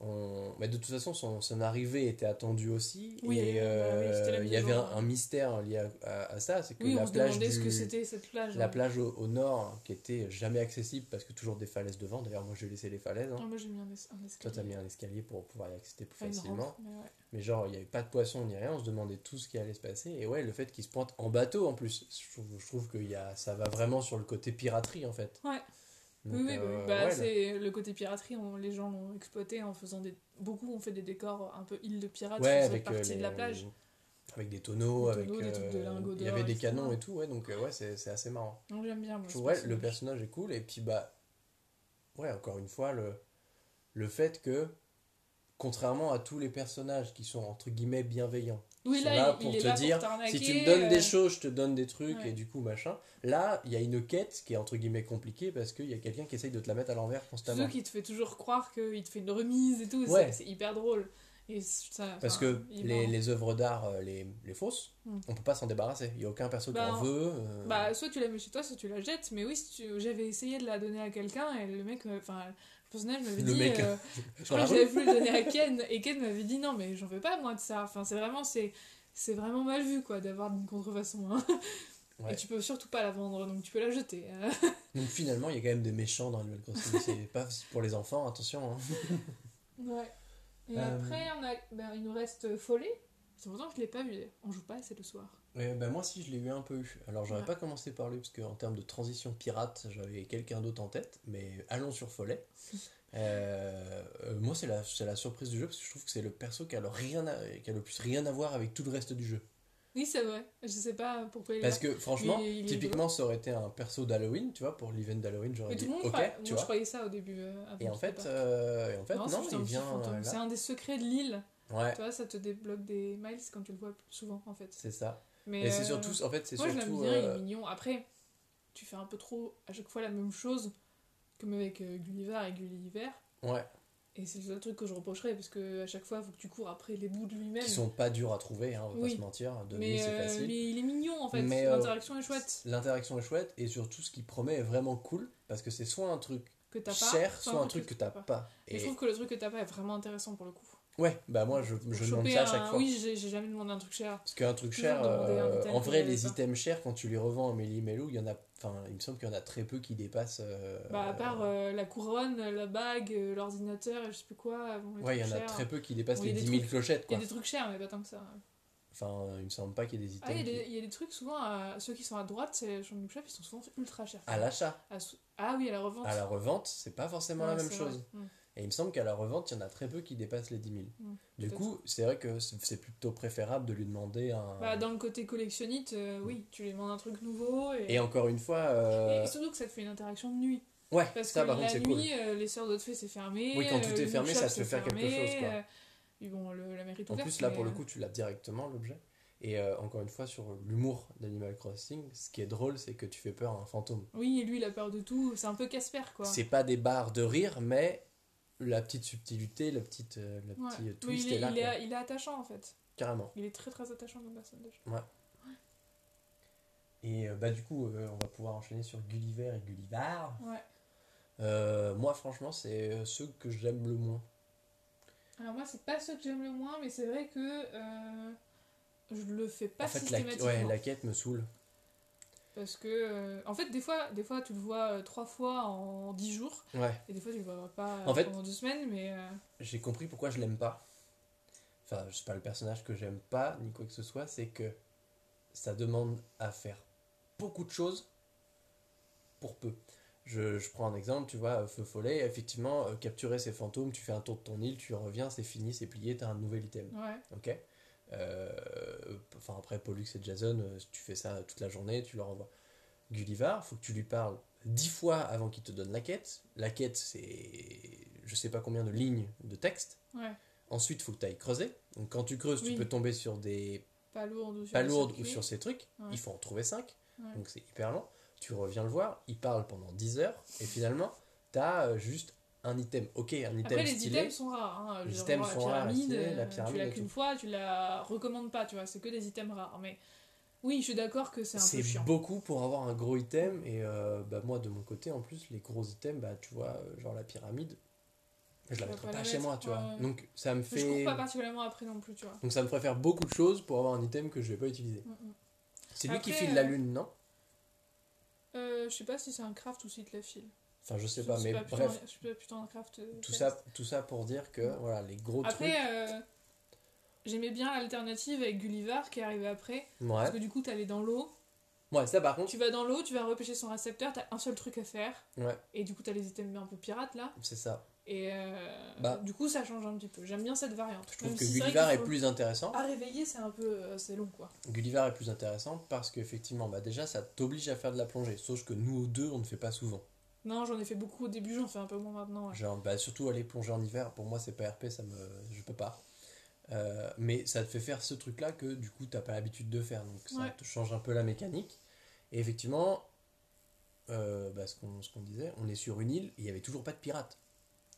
Speaker 2: on... mais de toute façon, son, son arrivée était attendue aussi.
Speaker 1: Oui,
Speaker 2: et euh,
Speaker 1: oui,
Speaker 2: il y avait un, mystère lié à, à- à ça, c'est que
Speaker 1: Oui,
Speaker 2: la
Speaker 1: on se
Speaker 2: plage
Speaker 1: ce
Speaker 2: du-
Speaker 1: que c'était cette plage.
Speaker 2: La
Speaker 1: ouais.
Speaker 2: plage au, au nord, qui était jamais accessible parce que toujours des falaises devant. D'ailleurs, moi, j'ai laissé les falaises. hein.
Speaker 1: Ah, moi j'ai mis un, es- un
Speaker 2: Toi,
Speaker 1: escalier.
Speaker 2: t'as mis un escalier pour pouvoir y accéder plus
Speaker 1: une
Speaker 2: facilement.
Speaker 1: rampe, mais ouais.
Speaker 2: Mais genre, il n'y avait pas de poisson ni rien, on se demandait tout ce qui allait se passer. Et ouais, le fait qu'il se pointe en bateau en plus, je trouve, je trouve que y a, ça va vraiment sur le côté piraterie en fait.
Speaker 1: Ouais.
Speaker 2: Donc,
Speaker 1: oui, oui,
Speaker 2: euh,
Speaker 1: oui. Bah,
Speaker 2: ouais,
Speaker 1: c'est le côté piraterie, on- les gens l'ont exploité en faisant des. Beaucoup ont fait des décors un peu île de pirates
Speaker 2: ouais,
Speaker 1: sur cette
Speaker 2: euh,
Speaker 1: partie de la
Speaker 2: les-
Speaker 1: plage.
Speaker 2: Avec des tonneaux,
Speaker 1: Des
Speaker 2: avec.
Speaker 1: des trucs de
Speaker 2: euh,
Speaker 1: lingots
Speaker 2: Il y avait des
Speaker 1: etc.
Speaker 2: canons et tout, ouais, donc ouais, c'est c'est assez marrant.
Speaker 1: J'aime bien. Moi,
Speaker 2: Je trouve, ouais, le
Speaker 1: personnage.
Speaker 2: personnage est cool. Et puis, bah. Ouais, encore une fois, le, le fait que. Contrairement à tous les personnages qui sont entre guillemets bienveillants,
Speaker 1: Oui,
Speaker 2: sont
Speaker 1: là, il,
Speaker 2: pour
Speaker 1: il
Speaker 2: te dire,
Speaker 1: pour.
Speaker 2: Si tu me donnes
Speaker 1: euh,
Speaker 2: des choses, je te donne des trucs
Speaker 1: ouais.
Speaker 2: et du coup machin. Là, il y a une quête qui est entre guillemets compliquée parce qu'il y a quelqu'un qui essaye de te la mettre à l'envers constamment.
Speaker 1: Ceux qui te fait toujours croire qu'il te fait une remise et tout, c'est-
Speaker 2: Ouais.
Speaker 1: c'est hyper drôle. Et ça,
Speaker 2: Parce que les, les œuvres d'art, euh, les, les fausses,
Speaker 1: Hmm.
Speaker 2: on peut pas s'en débarrasser. Il y a aucun perso
Speaker 1: Bah,
Speaker 2: qui en veut. euh,
Speaker 1: Bah, soit tu la mets chez toi, soit tu la jettes. Mais oui, si tu- j'avais essayé de la donner à quelqu'un et le mec, euh, enfin, personnage m'avait dit.
Speaker 2: mec,
Speaker 1: euh,
Speaker 2: dans
Speaker 1: je crois que j'avais voulu le donner à Ken et Ken m'avait dit non, mais j'en veux pas moi de ça. Enfin, c'est vraiment, c'est, c'est vraiment mal vu quoi d'avoir d'une contrefaçon. hein.
Speaker 2: Ouais.
Speaker 1: Et tu peux surtout pas la vendre, donc tu peux la jeter. euh.
Speaker 2: Donc finalement, il y a quand même des méchants dans Animal Crossing. c'est pas pour les enfants, attention. hein.
Speaker 1: Ouais. Et
Speaker 2: Euh.
Speaker 1: après, on a, ben, il nous reste Follet. C'est pourtant que je l'ai pas vu. On joue pas assez le soir.
Speaker 2: Bah moi si je l'ai eu un peu eu. Alors j'aurais
Speaker 1: Ouais.
Speaker 2: pas commencé par lui parce qu'en termes de transition pirate, j'avais quelqu'un d'autre en tête, mais allons sur Follet. Euh, euh, moi c'est la, c'est la surprise du jeu parce que je trouve que c'est le perso qui a le, rien à- qui a le plus rien à voir avec tout le reste du jeu.
Speaker 1: Oui, c'est vrai. Je sais pas pourquoi il est
Speaker 2: Parce que franchement,
Speaker 1: Il il
Speaker 2: typiquement ça aurait été un perso d'Halloween, tu vois, pour l'event d'Halloween, j'aurais
Speaker 1: Mais
Speaker 2: dit ok, tu
Speaker 1: moi, je
Speaker 2: vois.
Speaker 1: croyais ça au début. euh,
Speaker 2: Et en fait, et en fait non,
Speaker 1: c'est un
Speaker 2: il
Speaker 1: petit
Speaker 2: vient
Speaker 1: fantôme. C'est
Speaker 2: là.
Speaker 1: un des secrets de l'île.
Speaker 2: Ouais,
Speaker 1: Tu vois, ça te débloque des miles quand tu le vois souvent en fait.
Speaker 2: c'est ça.
Speaker 1: Mais
Speaker 2: Et c'est
Speaker 1: euh,
Speaker 2: surtout, en fait, c'est
Speaker 1: Moi, je l'aime
Speaker 2: surtout.
Speaker 1: bien, il
Speaker 2: euh,
Speaker 1: est mignon. Après, tu fais un peu trop à chaque fois la même chose, comme avec euh, Gulliver et Gulliver.
Speaker 2: ouais,
Speaker 1: Et c'est le seul truc que je reprocherais, parce que à chaque fois, il faut que tu cours après les bouts de lui-même.
Speaker 2: qui sont pas durs à trouver, hein, on va
Speaker 1: Oui.
Speaker 2: pas se mentir. De
Speaker 1: mais,
Speaker 2: c'est
Speaker 1: euh,
Speaker 2: facile.
Speaker 1: mais il est mignon en fait,
Speaker 2: euh,
Speaker 1: l'interaction est chouette.
Speaker 2: L'interaction est chouette et surtout ce qu'il promet est vraiment cool parce que c'est soit un truc
Speaker 1: Que pas.
Speaker 2: cher, soit un truc que t'as pas.
Speaker 1: Et
Speaker 2: Et
Speaker 1: je trouve que le truc que t'as pas est vraiment intéressant pour le coup.
Speaker 2: Ouais, bah moi je, je demande ça à
Speaker 1: un-
Speaker 2: chaque fois.
Speaker 1: Oui, j'ai jamais demandé un truc cher.
Speaker 2: Parce qu'un truc cher,
Speaker 1: un
Speaker 2: euh, en vrai, les
Speaker 1: pas.
Speaker 2: items chers, quand tu les revends à Méli Melou, il y en a, enfin, il me semble qu'il y en a très peu qui dépassent. euh,
Speaker 1: Bah, à part euh, la couronne, la bague, l'ordinateur et je sais plus quoi. bon,
Speaker 2: ouais, il y en a
Speaker 1: chers.
Speaker 2: très peu qui dépassent
Speaker 1: Bon,
Speaker 2: les
Speaker 1: a
Speaker 2: 10
Speaker 1: des
Speaker 2: 000
Speaker 1: trucs-
Speaker 2: clochettes,
Speaker 1: Il y a des trucs chers, mais pas tant que ça.
Speaker 2: Enfin, il me semble pas qu'il y ait des items.
Speaker 1: Ah, il y, a
Speaker 2: qui-
Speaker 1: des, il y a des trucs souvent, à- ceux qui sont à droite, c'est de chef, ils sont souvent ultra chers.
Speaker 2: À l'achat,
Speaker 1: À Ah oui, à la revente.
Speaker 2: à la revente, c'est pas forcément
Speaker 1: Ouais,
Speaker 2: la même chose.
Speaker 1: vrai.
Speaker 2: Et il me semble qu'à la revente, il y en a très peu qui dépassent les 10 000.
Speaker 1: Mm,
Speaker 2: Du coup, c'est vrai que c'est plutôt préférable de lui demander un.
Speaker 1: Bah, dans le côté collectionnite, euh, oui, tu lui demandes un truc nouveau. Et,
Speaker 2: Et encore une fois. euh,
Speaker 1: et surtout que ça te fait une interaction de nuit.
Speaker 2: Ouais,
Speaker 1: Parce
Speaker 2: ça
Speaker 1: que
Speaker 2: par contre
Speaker 1: la
Speaker 2: c'est
Speaker 1: nuit,
Speaker 2: cool.
Speaker 1: euh, les sœurs d'Otfé c'est fermé.
Speaker 2: Oui, quand tout
Speaker 1: euh,
Speaker 2: est fermé, ça te fait faire quelque chose, quoi.
Speaker 1: euh, puis bon, le, la mairie
Speaker 2: En
Speaker 1: ouverte,
Speaker 2: plus, là
Speaker 1: mais,
Speaker 2: pour le
Speaker 1: euh,
Speaker 2: coup, tu l'as directement l'objet. Et euh, encore une fois, sur l'humour d'Animal Crossing, ce qui est drôle, c'est que tu fais peur à un fantôme.
Speaker 1: Oui, et lui, il a peur de tout. C'est un peu Casper, quoi.
Speaker 2: C'est pas des barres de rire, mais la petite subtilité, le petit, euh,
Speaker 1: Ouais.
Speaker 2: petit
Speaker 1: Oui,
Speaker 2: twist
Speaker 1: il, est,
Speaker 2: est là,
Speaker 1: il, est, il est attachant, en fait.
Speaker 2: carrément.
Speaker 1: Il est très très attachant comme personne, déjà.
Speaker 2: Et euh, bah du coup, euh, on va pouvoir enchaîner sur Gulliver et Gulliver.
Speaker 1: Ouais.
Speaker 2: Euh, moi, franchement, c'est euh, ceux que j'aime le moins.
Speaker 1: Alors moi, c'est pas ceux que j'aime le moins, mais c'est vrai que euh, je le fais pas
Speaker 2: en fait, la, ouais, la quête me saoule.
Speaker 1: Parce que, euh, en fait, des fois, des fois, tu le vois euh, trois fois en dix jours,
Speaker 2: Ouais.
Speaker 1: et des fois, tu le vois pas euh,
Speaker 2: En fait-
Speaker 1: pendant deux semaines, mais euh,
Speaker 2: j'ai compris pourquoi je l'aime pas. Enfin, c'est pas le personnage que j'aime pas, ni quoi que ce soit, c'est que ça demande à faire beaucoup de choses pour peu. Je, je prends un exemple, tu vois, Feu Follet, effectivement, euh, capturer ces fantômes, tu fais un tour de ton île, tu reviens, c'est fini, c'est plié, t'as un nouvel item.
Speaker 1: ouais.
Speaker 2: Ok Euh, Enfin, après, Pollux et Jason, euh, tu fais ça toute la journée, tu leur envoies. Gulliver, faut que tu lui parles dix fois avant qu'il te donne la quête. La quête, c'est je sais pas combien de lignes de texte.
Speaker 1: Ouais.
Speaker 2: Ensuite, il faut que tu ailles creuser. Donc, quand tu creuses, tu peux tomber sur des
Speaker 1: Pas lourd ou sur
Speaker 2: pas
Speaker 1: le
Speaker 2: lourdes ou sur ces trucs.
Speaker 1: Ouais.
Speaker 2: Il faut en trouver 5.
Speaker 1: Ouais.
Speaker 2: Donc, c'est hyper long. Tu reviens le voir, il parle pendant 10 heures. Et finalement, tu as juste un item. Ok, un item
Speaker 1: Après, les
Speaker 2: stylé.
Speaker 1: items sont rares. Hein.
Speaker 2: Les
Speaker 1: Je
Speaker 2: items sont rares,
Speaker 1: la pyramide,
Speaker 2: la
Speaker 1: euh,
Speaker 2: pyramide
Speaker 1: tu l'as qu'une fois, tu la recommandes pas, tu vois. C'est que des items rares. Mais oui, je suis d'accord que c'est un peu
Speaker 2: C'est beaucoup pour avoir un gros item. Et euh, bah, moi, de mon côté, en plus, les gros items, bah, tu vois, euh, genre la pyramide, je la
Speaker 1: vas
Speaker 2: mettrai
Speaker 1: pas
Speaker 2: pas
Speaker 1: la
Speaker 2: chez
Speaker 1: mettre,
Speaker 2: moi, tu vois. Donc, ça me
Speaker 1: je
Speaker 2: fait.
Speaker 1: cours pas particulièrement après non plus, tu vois.
Speaker 2: Donc, ça me ferait faire beaucoup de choses pour avoir un item que je vais pas utiliser.
Speaker 1: Mm, mm.
Speaker 2: C'est lui qui file la lune, non?
Speaker 1: Euh, je sais pas si c'est un craft ou si te la file.
Speaker 2: Enfin, je sais pas, mais bref.
Speaker 1: Je pas, craft. euh,
Speaker 2: Tout ça, tout ça pour dire que voilà, les gros
Speaker 1: Après, euh, j'aimais bien l'alternative avec Gulliver qui est arrivé après.
Speaker 2: trucs.
Speaker 1: Parce
Speaker 2: Ouais.
Speaker 1: que du coup, t'allais dans l'eau.
Speaker 2: ouais, ça par contre,
Speaker 1: Tu vas dans l'eau, tu vas repêcher son récepteur, t'as un seul truc à faire.
Speaker 2: ouais,
Speaker 1: Et du coup, t'as les items un peu pirates là.
Speaker 2: c'est ça.
Speaker 1: Et euh,
Speaker 2: Bah.
Speaker 1: du coup, ça change un petit peu. J'aime bien cette variante.
Speaker 2: Je trouve
Speaker 1: Même
Speaker 2: que
Speaker 1: si
Speaker 2: Gulliver est plus intéressant.
Speaker 1: À réveiller, c'est un peu euh, c'est long quoi.
Speaker 2: Gulliver est plus intéressant parce qu'effectivement, bah déjà, ça t'oblige à faire de la plongée. Sauf que nous, deux, on ne fait pas souvent.
Speaker 1: Non, j'en ai fait beaucoup au début, j'en fais un peu moins maintenant. ouais.
Speaker 2: Genre, bah, surtout aller plonger en hiver, pour moi, c'est pas RP, ça me, je peux pas. Euh, mais ça te fait faire ce truc-là que du coup, t'as pas l'habitude de faire. Donc, ça
Speaker 1: Ouais.
Speaker 2: te change un peu la mécanique. Et effectivement, euh, bah, ce qu'on disait, on est sur une île, il y avait toujours pas de pirates.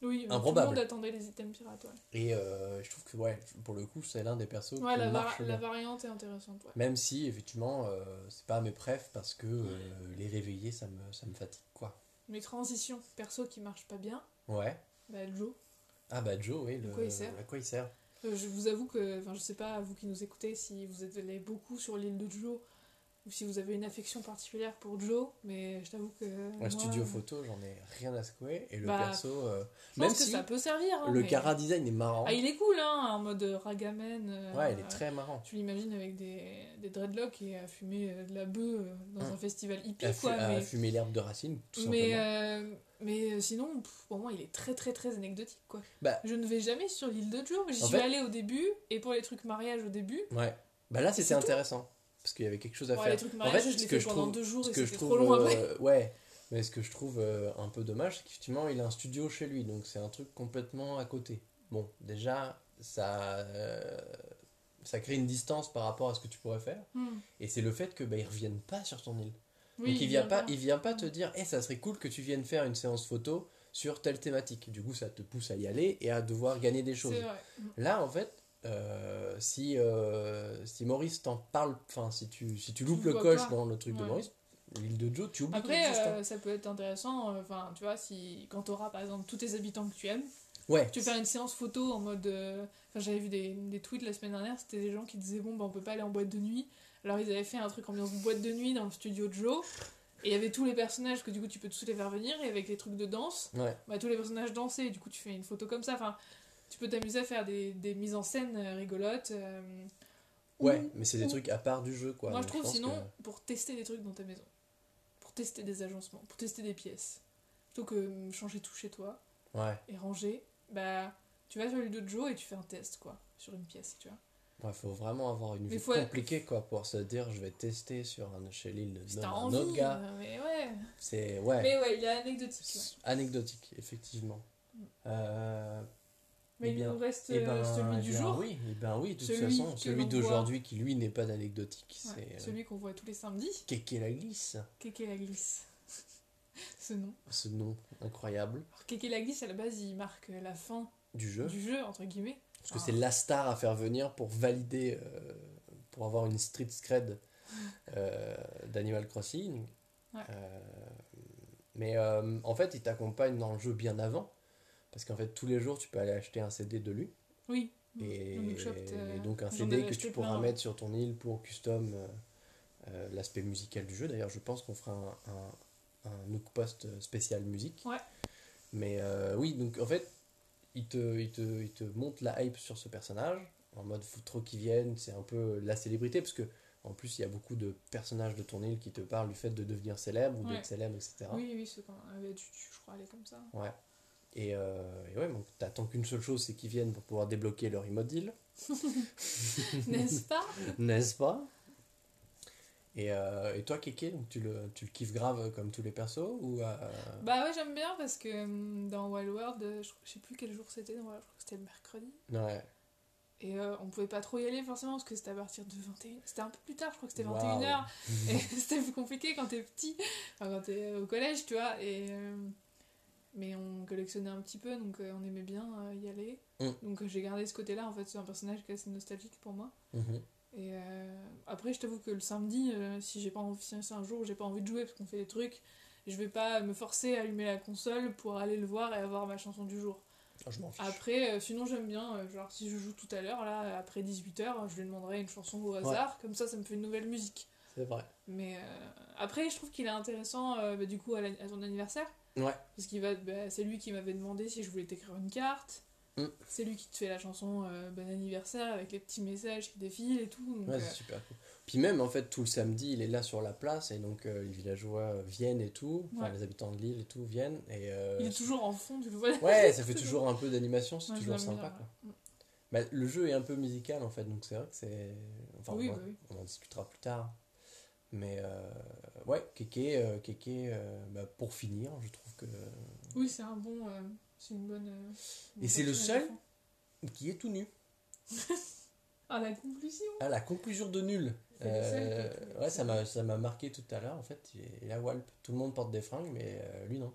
Speaker 1: Oui,
Speaker 2: Improbable.
Speaker 1: tout le monde attendait les items pirates. Ouais,
Speaker 2: Et euh, je trouve que, ouais, pour le coup, c'est l'un des persos
Speaker 1: ouais
Speaker 2: qui
Speaker 1: la, la variante est intéressante. Ouais.
Speaker 2: Même si, effectivement, euh, c'est pas mes préfs parce que euh, les réveiller, ça me, ça me fatigue, quoi.
Speaker 1: Mes transitions perso qui marchent pas bien,
Speaker 2: Ouais.
Speaker 1: bah Joe.
Speaker 2: Ah bah Joe, oui. Le,
Speaker 1: quoi il sert
Speaker 2: À quoi il sert?
Speaker 1: Euh, je vous avoue que, enfin, je sais pas, vous qui nous écoutez, si vous êtes allé beaucoup sur l'île de Joe, ou si vous avez une affection particulière pour Joe, mais je t'avoue que.
Speaker 2: Un
Speaker 1: moi,
Speaker 2: studio photo, j'en ai rien à secouer. Et le
Speaker 1: Bah,
Speaker 2: perso, euh,
Speaker 1: Je
Speaker 2: même
Speaker 1: pense que
Speaker 2: si
Speaker 1: ça peut servir. hein,
Speaker 2: le
Speaker 1: mais-
Speaker 2: cara design est marrant.
Speaker 1: Ah, il est cool, hein, en mode ragamen. euh,
Speaker 2: Ouais, il est très marrant.
Speaker 1: Tu l'imagines avec des, des dreadlocks et à fumer euh, de la bœuf dans
Speaker 2: Hum.
Speaker 1: un festival hippie,
Speaker 2: À,
Speaker 1: quoi.
Speaker 2: à
Speaker 1: mais
Speaker 2: fumer l'herbe de racine, tout
Speaker 1: mais,
Speaker 2: simplement.
Speaker 1: euh, mais euh, sinon, pff, pour moi, il est très très très anecdotique, quoi.
Speaker 2: Bah.
Speaker 1: Je ne vais jamais sur l'île de Joe. J'y suis allée au début, et pour les trucs mariage au début,
Speaker 2: Ouais. Bah là, c'était
Speaker 1: tout.
Speaker 2: Parce qu'il y avait quelque chose à
Speaker 1: ouais,
Speaker 2: faire.
Speaker 1: les trucs
Speaker 2: En fait,
Speaker 1: je
Speaker 2: ce que
Speaker 1: fait
Speaker 2: je
Speaker 1: pendant
Speaker 2: trouve-
Speaker 1: deux jours
Speaker 2: ce
Speaker 1: et
Speaker 2: que je trouve,
Speaker 1: trop long après.
Speaker 2: euh, ouais. Mais ce que je trouve euh, un peu dommage, c'est qu'effectivement, il a un studio chez lui. Donc c'est un truc complètement à côté. Bon, déjà, ça, euh, ça crée une distance par rapport à ce que tu pourrais faire.
Speaker 1: Hmm.
Speaker 2: Et c'est le fait que bah, ils reviennent pas sur ton île.
Speaker 1: Oui,
Speaker 2: Donc il vient pas, il vient pas te dire, eh ça serait cool que tu viennes faire une séance photo sur telle thématique. Du coup, ça te pousse à y aller et à devoir gagner des choses.
Speaker 1: Hmm.
Speaker 2: Là, en fait, euh, si, euh, si Maurice t'en parle, enfin, si tu, si tu loupes
Speaker 1: Tu
Speaker 2: le coche
Speaker 1: pas.
Speaker 2: dans le truc de. Maurice, l'île de Joe, tu oublies
Speaker 1: Après,
Speaker 2: existe, hein.
Speaker 1: euh, ça peut être intéressant, euh, enfin, tu vois, si quand tu auras par exemple tous tes habitants que tu aimes,
Speaker 2: Ouais,
Speaker 1: tu faire une séance photo en mode. euh, Enfin, j'avais vu des, des tweets la semaine dernière, c'était des gens qui disaient bon, bah, on peut pas aller en boîte de nuit. Alors, ils avaient fait un truc ambiance boîte de nuit dans le studio de Joe. Et il y avait tous les personnages que du coup tu peux tous les faire venir. Et avec les trucs de danse,
Speaker 2: ouais.
Speaker 1: bah, tous les personnages dansaient. Et du coup, tu fais une photo comme ça. Enfin, tu peux t'amuser à faire des, des mises en scène euh, rigolotes. euh, ou-
Speaker 2: Ouais, mais c'est des trucs à part du jeu, quoi.
Speaker 1: Moi, je trouve
Speaker 2: pense
Speaker 1: sinon,
Speaker 2: que-
Speaker 1: pour tester des trucs dans ta maison, pour tester des agencements, pour tester des pièces, plutôt que changer tout chez toi
Speaker 2: Ouais,
Speaker 1: et ranger, bah tu vas sur l'île de Joe et tu fais un test quoi, sur une pièce, tu vois.
Speaker 2: ouais, faut vraiment avoir une
Speaker 1: Mais
Speaker 2: vie compliquée, quoi, pour se dire, je vais tester sur un, chez l'île de
Speaker 1: t'as
Speaker 2: autre gars.
Speaker 1: euh, mais ouais.
Speaker 2: C'est, ouais,
Speaker 1: Mais ouais, il est anecdotique. ouais.
Speaker 2: anecdotique, effectivement. Euh,
Speaker 1: Mais
Speaker 2: eh
Speaker 1: il
Speaker 2: bien-
Speaker 1: nous reste
Speaker 2: eh
Speaker 1: euh,
Speaker 2: ben,
Speaker 1: celui
Speaker 2: eh
Speaker 1: du
Speaker 2: bien
Speaker 1: jour,
Speaker 2: Oui, eh ben oui, de toute façon, celui d'aujourd'hui qui lui n'est pas anecdotique,
Speaker 1: Ouais,
Speaker 2: c'est euh,
Speaker 1: celui qu'on voit tous les samedis,
Speaker 2: Kéké la glisse.
Speaker 1: Kéké la glisse. Ce nom.
Speaker 2: Ce nom incroyable
Speaker 1: Alors Kéké la glisse à la base il marque la fin
Speaker 2: du jeu.
Speaker 1: du jeu entre guillemets.
Speaker 2: Parce que
Speaker 1: Ah.
Speaker 2: c'est la star à faire venir pour valider, euh, pour avoir une street cred euh, d'Animal Crossing.
Speaker 1: Ouais.
Speaker 2: Mais en fait, il t'accompagne dans le jeu bien avant. Parce qu'en fait, tous les jours, tu peux aller acheter un CD de lui.
Speaker 1: Oui.
Speaker 2: Et,
Speaker 1: euh,
Speaker 2: et donc un CD que tu pourras
Speaker 1: plein,
Speaker 2: mettre sur ton île pour custom euh, euh, l'aspect musical du jeu. D'ailleurs, je pense qu'on fera un, un, un Nook Post spécial musique.
Speaker 1: Ouais.
Speaker 2: Mais euh, oui, donc en fait, il te, il, te, il te montre la hype sur ce personnage. En mode, faut trop qu'il vienne. C'est un peu la célébrité. Parce que en plus, il y a beaucoup de personnages de ton île qui te parlent du fait de devenir célèbre ou
Speaker 1: Ouais.
Speaker 2: d'être célèbre, etc.
Speaker 1: Oui, oui, c'est quand je crois, aller comme ça.
Speaker 2: Ouais. Et, euh, et ouais, donc t'attends qu'une seule chose, c'est qu'ils viennent pour pouvoir débloquer leur emote deal.
Speaker 1: N'est-ce pas?
Speaker 2: N'est-ce pas? Et, euh, et toi, Kéké, donc tu, le, tu le kiffes grave comme tous les persos ou euh,
Speaker 1: Bah ouais, j'aime bien parce que dans Wild World, euh, je, je sais plus quel jour c'était, dans Wild World, je crois que c'était le mercredi.
Speaker 2: Ouais.
Speaker 1: Et euh, on pouvait pas trop y aller forcément parce que c'était à partir de 21 C'était un peu plus tard, je crois que c'était
Speaker 2: Waouh.
Speaker 1: 21h. Et c'était plus compliqué quand t'es petit, enfin quand t'es au collège, tu vois. Et, euh, mais on collectionnait un petit peu, donc euh, on aimait bien euh, y aller.
Speaker 2: Mm.
Speaker 1: Donc euh, j'ai gardé ce côté-là, en fait, c'est un personnage qui est assez nostalgique pour moi.
Speaker 2: Mhm.
Speaker 1: Et euh, après, je t'avoue que le samedi, euh, si j'ai pas envie, si un jour j'ai pas envie de jouer parce qu'on fait des trucs, je vais pas me forcer à allumer la console pour aller le voir et avoir ma chanson du jour.
Speaker 2: Ah, je m'en fiche.
Speaker 1: Après, euh, sinon j'aime bien, genre si je joue tout à l'heure, là, après 18h, je lui demanderai une chanson au hasard, comme ça ça me fait une nouvelle musique.
Speaker 2: C'est vrai.
Speaker 1: Mais après, je trouve qu'il est intéressant bah, du coup à, à ton anniversaire.
Speaker 2: Ouais.
Speaker 1: Parce qu'il va, bah, c'est lui qui m'avait demandé si je voulais t'écrire une carte.
Speaker 2: Mm.
Speaker 1: C'est lui qui te fait la chanson euh, bon anniversaire avec les petits messages qui défilent et tout. donc,
Speaker 2: Ouais,
Speaker 1: euh,
Speaker 2: c'est super cool. Puis même, en fait, tout le samedi, il est là sur la place et donc euh, les villageois viennent et tout. Enfin,
Speaker 1: Ouais.
Speaker 2: les habitants de l'île et tout viennent. Et, euh,
Speaker 1: il est toujours en fond, tu le vois.
Speaker 2: Ouais, ça fait toujours un peu d'animation, c'est
Speaker 1: Ouais,
Speaker 2: toujours sympa. Quoi. Bah, le jeu est un peu musical en fait, donc c'est vrai que c'est. Enfin,
Speaker 1: Oui,
Speaker 2: on,
Speaker 1: bah oui.
Speaker 2: on en discutera plus tard. Mais euh, ouais, Kéké, euh, Kéké euh, bah, pour finir, je trouve que.
Speaker 1: Oui, c'est un bon. c'est une bonne. une
Speaker 2: Et c'est le seul qui est tout nu.
Speaker 1: Ah, la conclusion
Speaker 2: Ah, la conclusion de nul. Ouais, ça m'a, ça m'a marqué tout à l'heure en fait. Est à Walp. Tout le monde porte des fringues, mais lui non.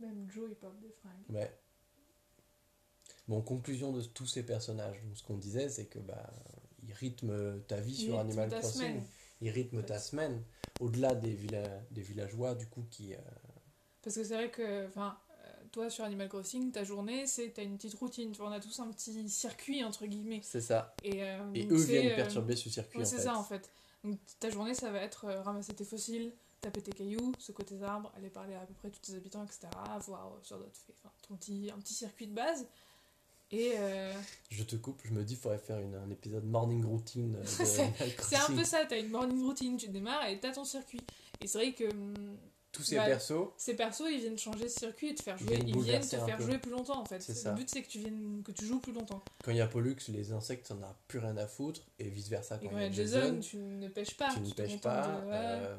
Speaker 1: Même Joe, il porte des fringues.
Speaker 2: Ouais. Bon, conclusion de tous ces personnages. Ce qu'on disait, c'est que bah, il rythme ta vie
Speaker 1: Il
Speaker 2: sur Animal Crossing.
Speaker 1: semaine.
Speaker 2: Il rythme ta semaine. Au-delà des, villa- des villageois, du coup, qui. euh,
Speaker 1: Parce que c'est vrai que, enfin, euh, toi sur Animal Crossing, ta journée, c'est t'as une petite routine. Tu vois, on a tous un petit circuit entre guillemets.
Speaker 2: C'est ça.
Speaker 1: Et, euh,
Speaker 2: Et eux viennent perturber ce circuit
Speaker 1: ouais, c'est ça en fait. Donc ta journée, ça va être ramasser tes fossiles, taper tes cailloux, secouer tes arbres, aller parler à peu près tous tes habitants, etc. Voir sur d'autres faits. Enfin, ton petit, un petit circuit de base. Et euh,
Speaker 2: Je te coupe, je me dis, il faudrait faire une- un épisode morning routine euh, de
Speaker 1: C'est- un peu ça, t'as une morning routine, tu démarres et t'as ton circuit. Et c'est vrai que hum,
Speaker 2: Tous ces
Speaker 1: Bah,
Speaker 2: persos,
Speaker 1: ces persos, ils viennent changer ce circuit et te faire
Speaker 2: Ils
Speaker 1: jouer.
Speaker 2: viennent
Speaker 1: Ils viennent te faire
Speaker 2: peu.
Speaker 1: jouer plus longtemps en fait. Le but c'est que tu, viennes, que tu joues plus longtemps.
Speaker 2: quand il y a Pollux, les insectes, t'en as plus rien à foutre, et vice versa.
Speaker 1: Et
Speaker 2: Quand il y a
Speaker 1: Jason,
Speaker 2: Jason,
Speaker 1: tu ne pêches pas.
Speaker 2: tu ne pêches pas.
Speaker 1: de- ouais.
Speaker 2: euh,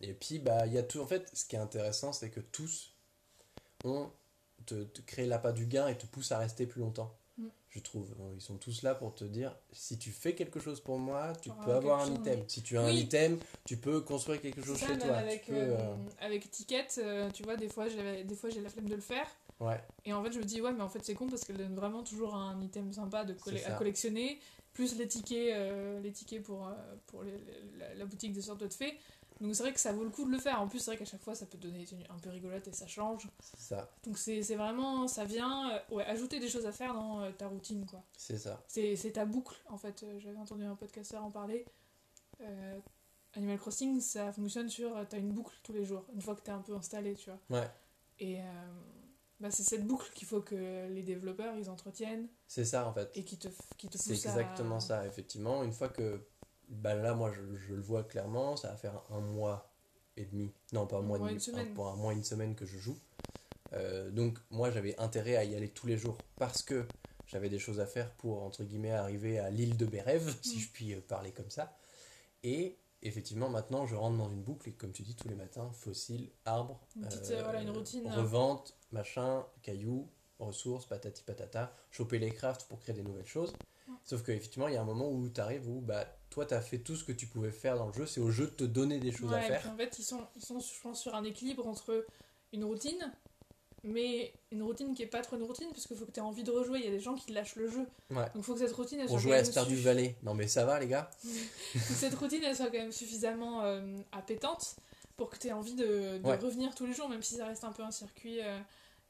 Speaker 2: et puis, bah, il y a tout. En fait, ce qui est intéressant, c'est que tous ont te, te créé l'appât du gain et te poussent à rester plus longtemps.
Speaker 1: Mm.
Speaker 2: Je trouve. Ils sont tous là pour te dire si tu fais quelque chose pour moi, tu peux avoir un
Speaker 1: chose,
Speaker 2: item. Si tu as un item, tu peux construire quelque chose
Speaker 1: ça,
Speaker 2: chez toi.
Speaker 1: avec,
Speaker 2: tu peux,
Speaker 1: euh,
Speaker 2: euh,
Speaker 1: avec Ticket, euh, tu vois, des fois, j'ai, la flemme de le faire.
Speaker 2: Ouais,
Speaker 1: Et en fait, je me dis, ouais, mais en fait, c'est con parce qu'elle donne vraiment toujours un item sympa de à collectionner, plus les tickets, les tickets pour, pour les- la, la boutique des sortes de fées. Donc c'est vrai que ça vaut le coup de le faire. En plus, c'est vrai qu'à chaque fois, ça peut te donner des tenues un peu rigolotes et ça change.
Speaker 2: ça.
Speaker 1: Donc c'est vraiment, ça vient euh, ouais, ajouter des choses à faire dans euh, ta routine, quoi.
Speaker 2: C'est ça.
Speaker 1: C'est ta boucle, en fait. Euh, J'avais entendu un podcasteur en parler. Euh, Animal Crossing, ça fonctionne sur. T'as une boucle tous les jours, une fois que t'es un peu installé, tu vois.
Speaker 2: Ouais.
Speaker 1: Et bah, c'est cette boucle qu'il faut que les développeurs ils entretiennent
Speaker 2: C'est ça en fait.
Speaker 1: et qui te, qui te
Speaker 2: C'est
Speaker 1: à-
Speaker 2: exactement ça, effectivement. Une fois que. Bah là, moi, je, je le vois clairement, ça va faire un mois et demi. Non, pas un mois et demi.
Speaker 1: une semaine.
Speaker 2: un- pour un mois et une semaine que je joue. Euh, donc, moi, j'avais intérêt à y aller tous les jours parce que j'avais des choses à faire pour, entre guillemets, arriver à l'île de Bérève, si
Speaker 1: Mm.
Speaker 2: je puis euh, parler comme ça. Et effectivement, maintenant, je rentre dans une boucle et, comme tu dis, tous les matins, fossiles, arbres,
Speaker 1: Une petite, euh, voilà, une routine, hein.
Speaker 2: revente, machin, cailloux, ressources, patati patata, choper les crafts pour créer des nouvelles choses. Sauf qu'effectivement, il y a un moment où tu arrives où bah, toi, tu as fait tout ce que tu pouvais faire dans le jeu, c'est au jeu de te donner des choses
Speaker 1: Ouais,
Speaker 2: à faire.
Speaker 1: puis en fait, ils sont, ils sont, je pense, sur un équilibre entre une routine, mais une routine qui est pas trop une routine, parce qu'il faut que tu aies envie de rejouer. Il y a des gens qui lâchent le jeu.
Speaker 2: Ouais.
Speaker 1: Donc il faut que cette routine elle
Speaker 2: On
Speaker 1: soit
Speaker 2: jouait à Stardew
Speaker 1: suffi-
Speaker 2: Valley. Non mais ça va les gars
Speaker 1: cette routine elle soit quand même suffisamment euh, appétante pour que tu aies envie de, de
Speaker 2: Ouais.
Speaker 1: revenir tous les jours, même si ça reste un peu un circuit. euh,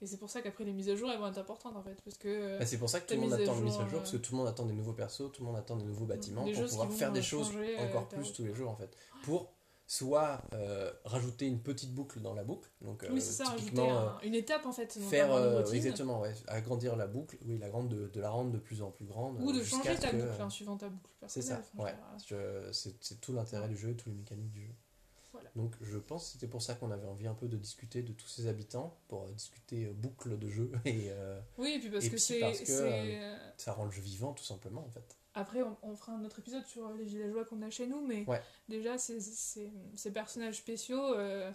Speaker 1: et c'est pour ça qu'après les mises à jour elles vont être importantes en fait, parce que euh,
Speaker 2: Bah, C'est pour ça que tout le monde attend une mise à
Speaker 1: jour,
Speaker 2: parce que tout le monde attend des nouveaux persos, tout le monde attend des nouveaux bâtiments
Speaker 1: Des
Speaker 2: pour pouvoir faire des choses
Speaker 1: euh,
Speaker 2: encore plus tous les jours en fait. Pour soit euh, rajouter une petite boucle dans la boucle, donc euh,
Speaker 1: oui, c'est ça, rajouter
Speaker 2: typiquement
Speaker 1: un- une étape en fait.
Speaker 2: faire euh, exactement ouais, agrandir la boucle, oui la grande de, de la rendre de plus en plus grande.
Speaker 1: Ou de changer ta
Speaker 2: que,
Speaker 1: boucle, hein, suivant ta boucle
Speaker 2: C'est ça, ouais. C'est c'est tout l'intérêt du jeu tous les mécaniques du jeu. Donc je pense que c'était pour ça qu'on avait envie un peu de discuter de tous ces habitants, pour euh, discuter euh, boucle de jeu et euh,
Speaker 1: Oui, et puis parce
Speaker 2: Et
Speaker 1: que c'est.
Speaker 2: parce que,
Speaker 1: c'est, euh,
Speaker 2: ça rend le jeu vivant tout simplement en fait.
Speaker 1: Après, on, on fera un autre épisode sur les villageois qu'on a chez nous, mais
Speaker 2: Ouais.
Speaker 1: déjà, ces, ces, ces personnages spéciaux, euh,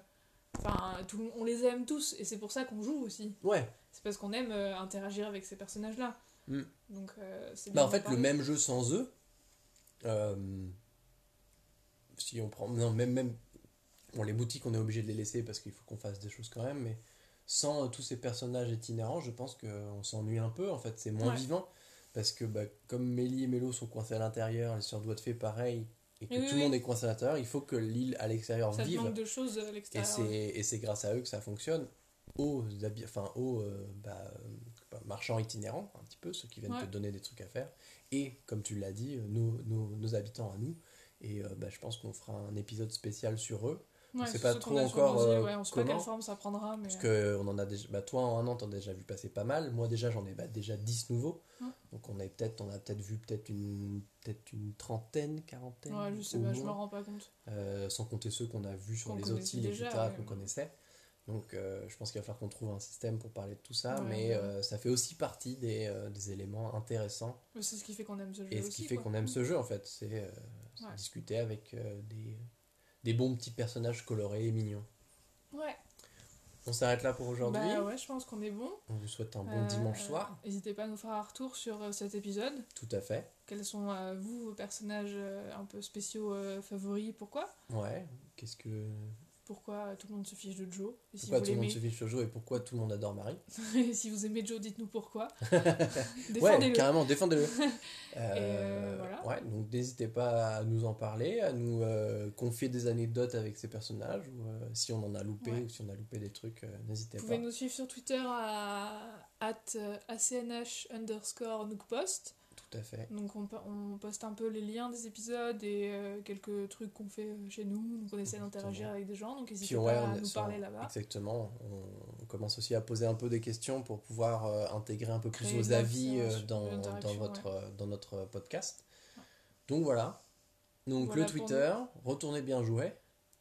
Speaker 1: tout on les aime tous, et c'est pour ça qu'on joue aussi.
Speaker 2: Ouais,
Speaker 1: C'est parce qu'on aime interagir avec ces personnages-là.
Speaker 2: Mm.
Speaker 1: Donc, c'est
Speaker 2: bah en fait le même jeu sans eux, si on prend, non même même, bon les boutiques on est obligé de les laisser parce qu'il faut qu'on fasse des choses quand même, mais sans euh, tous ces personnages itinérants, je pense qu'on s'ennuie un peu en fait, c'est moins
Speaker 1: Ouais.
Speaker 2: vivant parce que bah, comme Mélie et Mélo sont coincés à l'intérieur, les sœurs doigts de fée pareil, et que
Speaker 1: Oui,
Speaker 2: tout
Speaker 1: oui,
Speaker 2: le monde est coincé à l'intérieur, il faut que l'île à l'extérieur
Speaker 1: Ça
Speaker 2: vive.
Speaker 1: manque de choses à
Speaker 2: Et
Speaker 1: l'extérieur.
Speaker 2: c'est, et c'est grâce à eux que ça fonctionne. Aux, enfin, aux euh, bah, euh, bah, marchands itinérants, un petit peu, ceux qui viennent
Speaker 1: Ouais.
Speaker 2: te donner des trucs à faire. Et, comme tu l'as dit, nos, nos, nos habitants à nous. Et euh, bah, je pense qu'on fera un épisode spécial sur eux.
Speaker 1: Ouais,
Speaker 2: sait pas trop encore,
Speaker 1: dit,
Speaker 2: euh,
Speaker 1: ouais, on sait pas
Speaker 2: comment.
Speaker 1: quelle forme ça prendra, mais.
Speaker 2: Parce que on en a déjà, bah, toi, en un an, t'en as déjà vu passer pas mal. Moi, déjà, j'en ai bah, déjà 10 nouveaux. Donc, on, est peut-être, on a peut-être vu peut-être une, peut-être une trentaine, quarantaine.
Speaker 1: Ouais, je sais pas, je me
Speaker 2: moins.
Speaker 1: rends pas compte.
Speaker 2: Euh, sans compter ceux qu'on a vus sur
Speaker 1: Qu'on
Speaker 2: les autres îles, etc.,
Speaker 1: ouais.
Speaker 2: qu'on connaissait. Donc euh, je pense qu'il va falloir qu'on trouve un système pour parler de tout ça,
Speaker 1: Ouais,
Speaker 2: mais
Speaker 1: ouais.
Speaker 2: euh, ça fait aussi partie des, euh, des éléments intéressants
Speaker 1: C'est ce qui fait qu'on aime ce jeu
Speaker 2: et
Speaker 1: aussi.
Speaker 2: ce qui fait qu'on aime ce jeu en fait, c'est c'est
Speaker 1: Ouais.
Speaker 2: discuter avec des, des bons petits personnages colorés et mignons.
Speaker 1: Ouais,
Speaker 2: On s'arrête là pour aujourd'hui,
Speaker 1: bah ouais, je pense qu'on est bon.
Speaker 2: on vous souhaite un bon
Speaker 1: Euh,
Speaker 2: dimanche soir,
Speaker 1: N'hésitez pas à nous faire un retour sur euh, cet épisode.
Speaker 2: tout à fait.
Speaker 1: Quels sont, euh, vous, vos personnages euh, un peu spéciaux euh, favoris Pourquoi?
Speaker 2: Ouais, qu'est-ce que...
Speaker 1: pourquoi tout le monde se fiche de Joe. Et si
Speaker 2: Pourquoi
Speaker 1: vous
Speaker 2: tout le monde se fiche de Joe et pourquoi tout le monde adore Marie
Speaker 1: si vous aimez Joe, dites-nous pourquoi.
Speaker 2: Ouais,
Speaker 1: Défendez-le.
Speaker 2: carrément, défendez-le.
Speaker 1: euh, voilà.
Speaker 2: Ouais, donc n'hésitez pas à nous en parler, à nous euh, confier des anecdotes avec ces personnages, ou euh, si on en a loupé,
Speaker 1: Ouais.
Speaker 2: ou si on a loupé des trucs, euh, n'hésitez
Speaker 1: Vous
Speaker 2: pas.
Speaker 1: pouvez nous suivre sur Twitter à at, euh, acnh underscore nookpost.
Speaker 2: Tout à fait.
Speaker 1: Donc on, po- on poste un peu les liens des épisodes et euh, quelques trucs qu'on fait euh, chez nous. Donc on essaie d'interagir avec des gens. Donc n'hésitez
Speaker 2: ouais,
Speaker 1: pas à nous parler là-bas.
Speaker 2: Exactement. On, on commence aussi à poser un peu des questions pour pouvoir euh, intégrer un peu plus vos avis euh, dans,
Speaker 1: de
Speaker 2: dans,
Speaker 1: l'interaction,
Speaker 2: votre, dans notre podcast.
Speaker 1: Ouais.
Speaker 2: Donc voilà. Donc
Speaker 1: Voilà
Speaker 2: le Twitter, retournez bien jouer.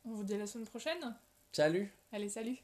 Speaker 1: On vous dit à la semaine prochaine.
Speaker 2: Salut
Speaker 1: Allez, salut